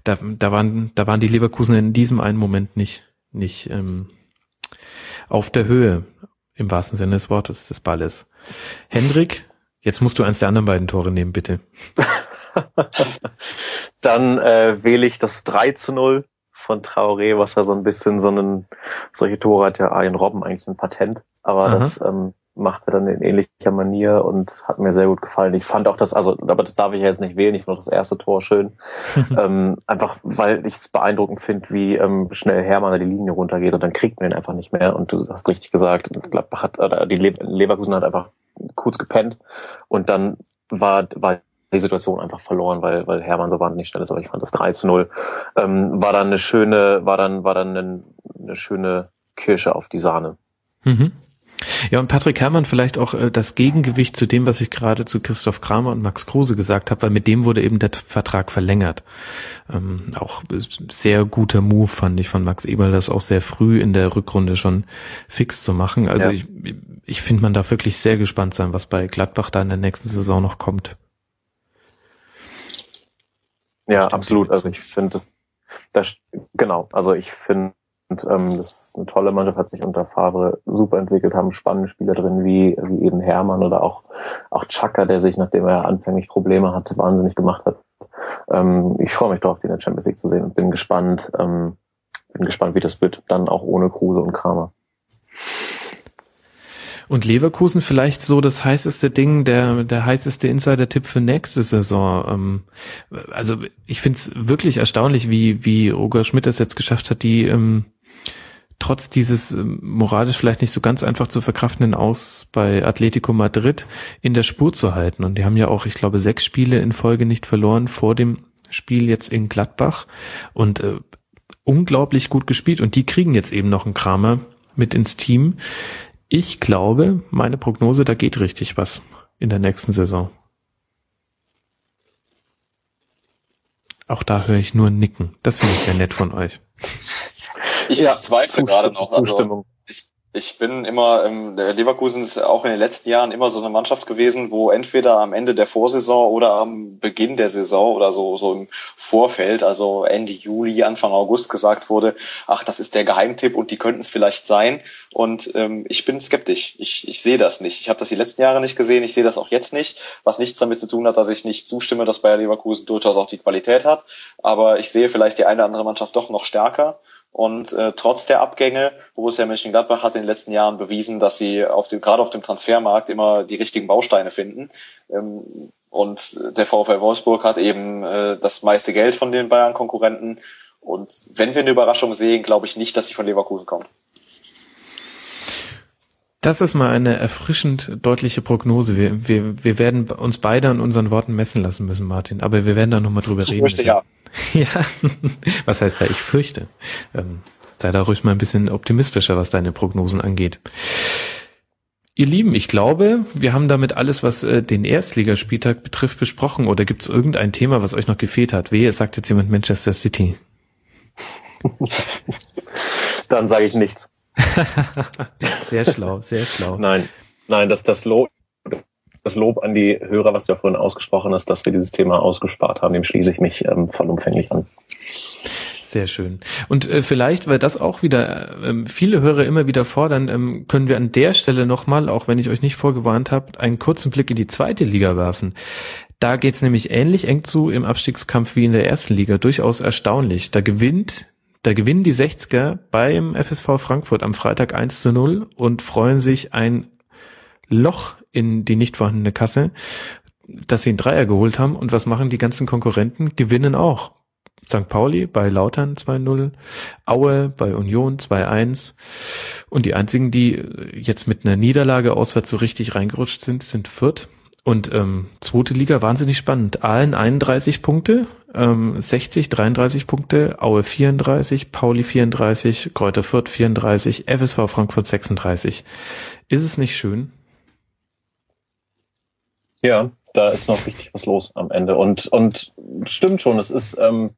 da, da, waren, da waren die Leverkusen in diesem einen Moment nicht, nicht ähm, auf der Höhe im wahrsten Sinne des Wortes des Balles. Hendrik, jetzt musst du eins der anderen beiden Tore nehmen, bitte. Dann äh, wähle ich das 3 zu 0 von Traoré, was ja so ein bisschen so ein, solche Tore hat ja Arjen Robben eigentlich ein Patent, aber Aha. das ähm, macht er dann in ähnlicher Manier und hat mir sehr gut gefallen. Ich fand auch das, also, aber das darf ich ja jetzt nicht wählen, ich fand auch das erste Tor schön. ähm, einfach, weil ich es beeindruckend finde, wie ähm, schnell Hermann da die Linie runtergeht und dann kriegt man ihn einfach nicht mehr. Und du hast richtig gesagt, Gladbach hat, oder die Leverkusen hat einfach kurz gepennt und dann war, war die Situation einfach verloren, weil, weil Hermann so wahnsinnig schnell ist. Aber ich fand das 3 zu 0 ähm, war dann eine schöne, war dann, war dann eine, eine schöne Kirsche auf die Sahne. Mhm. Ja, und Patrick Herrmann vielleicht auch äh, das Gegengewicht zu dem, was ich gerade zu Christoph Kramer und Max Kruse gesagt habe, weil mit dem wurde eben der Vertrag verlängert. Ähm, auch sehr guter Move fand ich von Max Eberl, das auch sehr früh in der Rückrunde schon fix zu machen. Also ja. ich, ich finde, man darf wirklich sehr gespannt sein, was bei Gladbach da in der nächsten Saison noch kommt. Ja, absolut. Also ich finde das, das, genau. Also ich finde und ähm, das ist eine tolle Mannschaft, hat sich unter Favre super entwickelt, haben spannende Spieler drin, wie, wie eben Hermann oder auch, auch Chaka, der sich, nachdem er anfänglich Probleme hatte, wahnsinnig gemacht hat. Ähm, ich freue mich drauf, die in der Champions League zu sehen und bin gespannt, ähm, bin gespannt, wie das wird, dann auch ohne Kruse und Kramer. Und Leverkusen vielleicht so das heißeste Ding, der, der heißeste Insider-Tipp für nächste Saison. Ähm, also ich finde es wirklich erstaunlich, wie, wie Roger Schmidt es jetzt geschafft hat, die ähm, trotz dieses ähm, moralisch vielleicht nicht so ganz einfach zu verkraftenden Aus bei Atletico Madrid in der Spur zu halten. Und die haben ja auch, ich glaube, sechs Spiele in Folge nicht verloren vor dem Spiel jetzt in Gladbach und äh, unglaublich gut gespielt. Und die kriegen jetzt eben noch einen Kramer mit ins Team. Ich glaube, meine Prognose, da geht richtig was in der nächsten Saison. Auch da höre ich nur Nicken. Das finde ich sehr nett von euch. Ich, ja, ich zweifle gerade noch. Also, ich, bin immer, ähm, Leverkusen ist auch in den letzten Jahren immer so eine Mannschaft gewesen, wo entweder am Ende der Vorsaison oder am Beginn der Saison oder so, so im Vorfeld, also Ende Juli, Anfang August gesagt wurde, ach, das ist der Geheimtipp und die könnten es vielleicht sein. Und ähm, ich bin skeptisch. Ich, ich sehe das nicht. Ich habe das die letzten Jahre nicht gesehen, ich sehe das auch jetzt nicht, was nichts damit zu tun hat, dass ich nicht zustimme, dass Bayer Leverkusen durchaus auch die Qualität hat. Aber ich sehe vielleicht die eine oder andere Mannschaft doch noch stärker. Und äh, trotz der Abgänge, Borussia Mönchengladbach hat in den letzten Jahren bewiesen, dass sie auf dem, gerade auf dem Transfermarkt immer die richtigen Bausteine finden. Ähm, und der VfL Wolfsburg hat eben äh, das meiste Geld von den Bayern-Konkurrenten. Und wenn wir eine Überraschung sehen, glaube ich nicht, dass sie von Leverkusen kommt. Das ist mal eine erfrischend deutliche Prognose. Wir, wir, wir werden uns beide an unseren Worten messen lassen müssen, Martin. Aber wir werden da nochmal drüber ich reden. Ich fürchte ja. ja. Was heißt da, ich fürchte? Ähm, sei da ruhig mal ein bisschen optimistischer, was deine Prognosen angeht. Ihr Lieben, ich glaube, wir haben damit alles, was äh, den Erstligaspieltag betrifft, besprochen. Oder gibt es irgendein Thema, was euch noch gefehlt hat? Wehe, sagt jetzt jemand Manchester City. Dann sage ich nichts. sehr schlau, sehr schlau. Nein, nein, das, das Lob, das Lob an die Hörer, was du ja vorhin ausgesprochen hast, dass wir dieses Thema ausgespart haben, dem schließe ich mich ähm, vollumfänglich an. Sehr schön. Und äh, vielleicht, weil das auch wieder ähm, viele Hörer immer wieder fordern, ähm, können wir an der Stelle nochmal, auch wenn ich euch nicht vorgewarnt habe, einen kurzen Blick in die zweite Liga werfen. Da geht's nämlich ähnlich eng zu im Abstiegskampf wie in der ersten Liga. Durchaus erstaunlich. Da gewinnt da gewinnen die 60er beim FSV Frankfurt am Freitag 1 zu 0 und freuen sich ein Loch in die nicht vorhandene Kasse, dass sie einen Dreier geholt haben. Und was machen die ganzen Konkurrenten? Gewinnen auch. St. Pauli bei Lautern 2-0, Aue bei Union 2-1 und die einzigen, die jetzt mit einer Niederlage auswärts so richtig reingerutscht sind, sind Fürth und ähm, zweite Liga wahnsinnig spannend. Aalen 31 Punkte, ähm, 60, 33 Punkte, Aue 34, Pauli 34, Kräuter Fürth 34, FSV Frankfurt 36. Ist es nicht schön? Ja, da ist noch richtig was los am Ende. Und, und stimmt schon, es ist, ähm,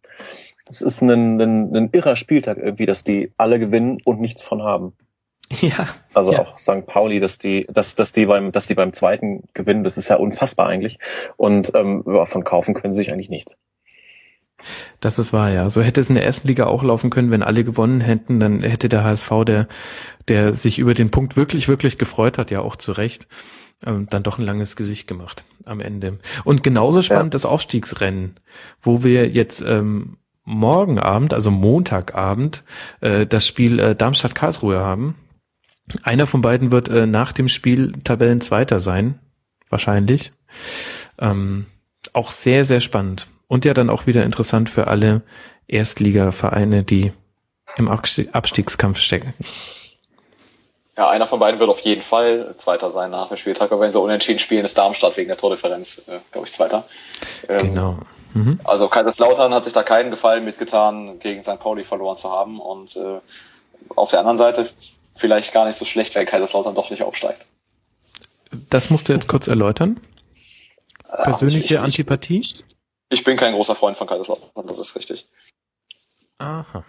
es ist ein, ein, ein irrer Spieltag irgendwie, dass die alle gewinnen und nichts von haben. Ja. Also ja. auch St. Pauli, dass die, dass, dass die beim, dass die beim zweiten gewinnen, das ist ja unfassbar eigentlich. Und ähm, von kaufen können sie sich eigentlich nichts. Das ist wahr, ja. So hätte es in der ersten Liga auch laufen können, wenn alle gewonnen hätten, dann hätte der HSV, der, der sich über den Punkt wirklich, wirklich gefreut hat, ja auch zu Recht, ähm, dann doch ein langes Gesicht gemacht am Ende. Und genauso spannend ja. das Aufstiegsrennen, wo wir jetzt ähm, morgen Abend, also Montagabend, äh, das Spiel äh, Darmstadt-Karlsruhe haben einer von beiden wird äh, nach dem Spiel Tabellenzweiter sein, wahrscheinlich. Ähm, auch sehr, sehr spannend. Und ja dann auch wieder interessant für alle Erstligavereine, die im Abstiegskampf stecken. Ja, einer von beiden wird auf jeden Fall Zweiter sein nach dem Spieltag, aber wenn sie unentschieden spielen, ist Darmstadt wegen der Tordifferenz, äh, glaube ich, Zweiter. Ähm, genau. Mhm. Also Kaiserslautern hat sich da keinen Gefallen mitgetan, gegen St. Pauli verloren zu haben. Und äh, auf der anderen Seite vielleicht gar nicht so schlecht, wenn Kaiserslautern doch nicht aufsteigt. Das musst du jetzt kurz erläutern. Persönliche ich, ich, Antipathie? Ich, ich bin kein großer Freund von Kaiserslautern, das ist richtig. Aha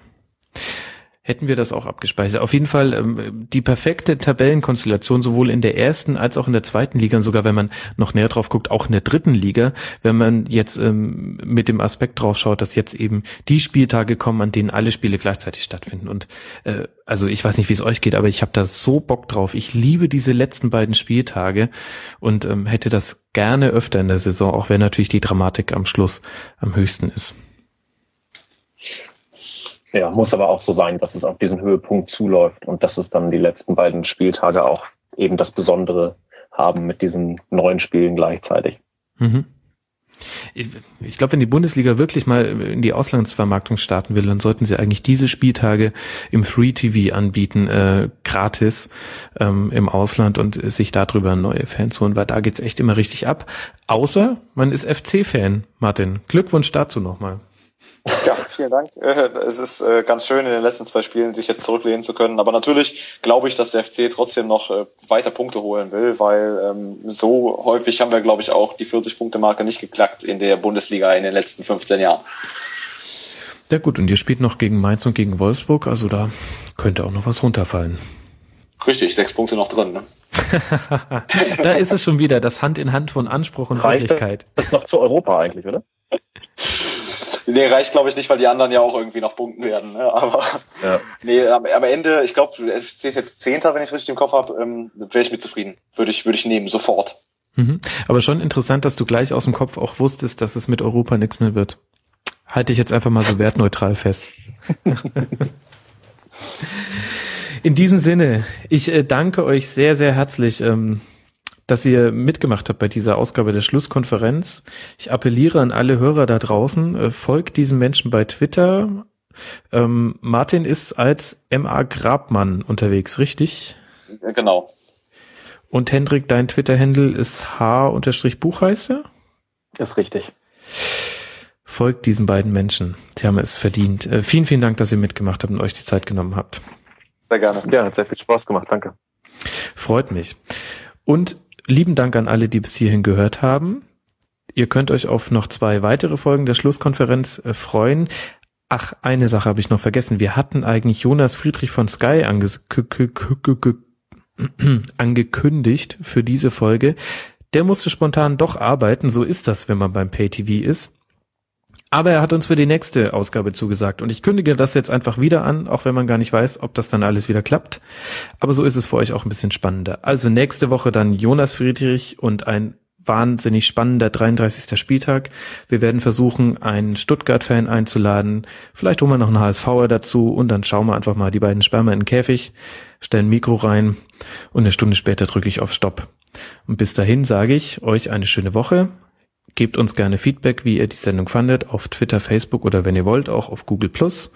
hätten wir das auch abgespeichert. Auf jeden Fall ähm, die perfekte Tabellenkonstellation sowohl in der ersten als auch in der zweiten Liga und sogar wenn man noch näher drauf guckt, auch in der dritten Liga, wenn man jetzt ähm, mit dem Aspekt drauf schaut, dass jetzt eben die Spieltage kommen, an denen alle Spiele gleichzeitig stattfinden. Und äh, also ich weiß nicht, wie es euch geht, aber ich habe da so Bock drauf. Ich liebe diese letzten beiden Spieltage und ähm, hätte das gerne öfter in der Saison, auch wenn natürlich die Dramatik am Schluss am höchsten ist. Ja, muss aber auch so sein, dass es auf diesen Höhepunkt zuläuft und dass es dann die letzten beiden Spieltage auch eben das Besondere haben mit diesen neuen Spielen gleichzeitig. Mhm. Ich, ich glaube, wenn die Bundesliga wirklich mal in die Auslandsvermarktung starten will, dann sollten sie eigentlich diese Spieltage im Free TV anbieten, äh, gratis ähm, im Ausland und sich darüber neue Fans holen, weil da geht's echt immer richtig ab. Außer man ist FC-Fan, Martin. Glückwunsch dazu nochmal. Ja, vielen Dank. Äh, es ist äh, ganz schön, in den letzten zwei Spielen sich jetzt zurücklehnen zu können. Aber natürlich glaube ich, dass der FC trotzdem noch äh, weiter Punkte holen will, weil ähm, so häufig haben wir, glaube ich, auch die 40-Punkte-Marke nicht geknackt in der Bundesliga in den letzten 15 Jahren. Ja gut, und ihr spielt noch gegen Mainz und gegen Wolfsburg, also da könnte auch noch was runterfallen. Richtig, sechs Punkte noch drin. Ne? da ist es schon wieder, das Hand in Hand von Anspruch und Reicht Wirklichkeit. Das ist noch zu Europa eigentlich, oder? Nee, reicht glaube ich nicht, weil die anderen ja auch irgendwie noch punkten werden. Ne? Aber ja. nee, am, am Ende, ich glaube, du ist jetzt Zehnter, wenn ich es richtig im Kopf habe, ähm, wäre ich mit zufrieden. Würde ich, würde ich nehmen, sofort. Mhm. Aber schon interessant, dass du gleich aus dem Kopf auch wusstest, dass es mit Europa nichts mehr wird. Halte ich jetzt einfach mal so wertneutral fest. In diesem Sinne, ich äh, danke euch sehr, sehr herzlich. Ähm, dass ihr mitgemacht habt bei dieser Ausgabe der Schlusskonferenz. Ich appelliere an alle Hörer da draußen, äh, folgt diesem Menschen bei Twitter. Ähm, Martin ist als MA Grabmann unterwegs, richtig? Genau. Und Hendrik, dein Twitter-Handle ist H-Buchheißer? Ist richtig. Folgt diesen beiden Menschen. Sie haben es verdient. Äh, vielen, vielen Dank, dass ihr mitgemacht habt und euch die Zeit genommen habt. Sehr gerne. Ja, hat sehr viel Spaß gemacht. Danke. Freut mich. Und lieben Dank an alle, die bis hierhin gehört haben. Ihr könnt euch auf noch zwei weitere Folgen der Schlusskonferenz äh, freuen. Ach, eine Sache habe ich noch vergessen. Wir hatten eigentlich Jonas Friedrich von Sky angekündigt für diese Folge. Der musste spontan doch arbeiten. So ist das, wenn man beim Pay-TV ist. Aber er hat uns für die nächste Ausgabe zugesagt und ich kündige das jetzt einfach wieder an, auch wenn man gar nicht weiß, ob das dann alles wieder klappt. Aber so ist es für euch auch ein bisschen spannender. Also nächste Woche dann Jonas Friedrich und ein wahnsinnig spannender 33. Spieltag. Wir werden versuchen, einen Stuttgart-Fan einzuladen. Vielleicht holen wir noch einen HSVer dazu und dann schauen wir einfach mal die beiden Sperma in den Käfig, stellen Mikro rein und eine Stunde später drücke ich auf Stopp. Und bis dahin sage ich euch eine schöne Woche. Gebt uns gerne Feedback, wie ihr die Sendung fandet, auf Twitter, Facebook oder wenn ihr wollt, auch auf Google Plus.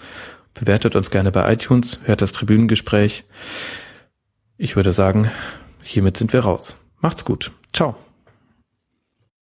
Bewertet uns gerne bei iTunes, hört das Tribünengespräch. Ich würde sagen, hiermit sind wir raus. Macht's gut. Ciao.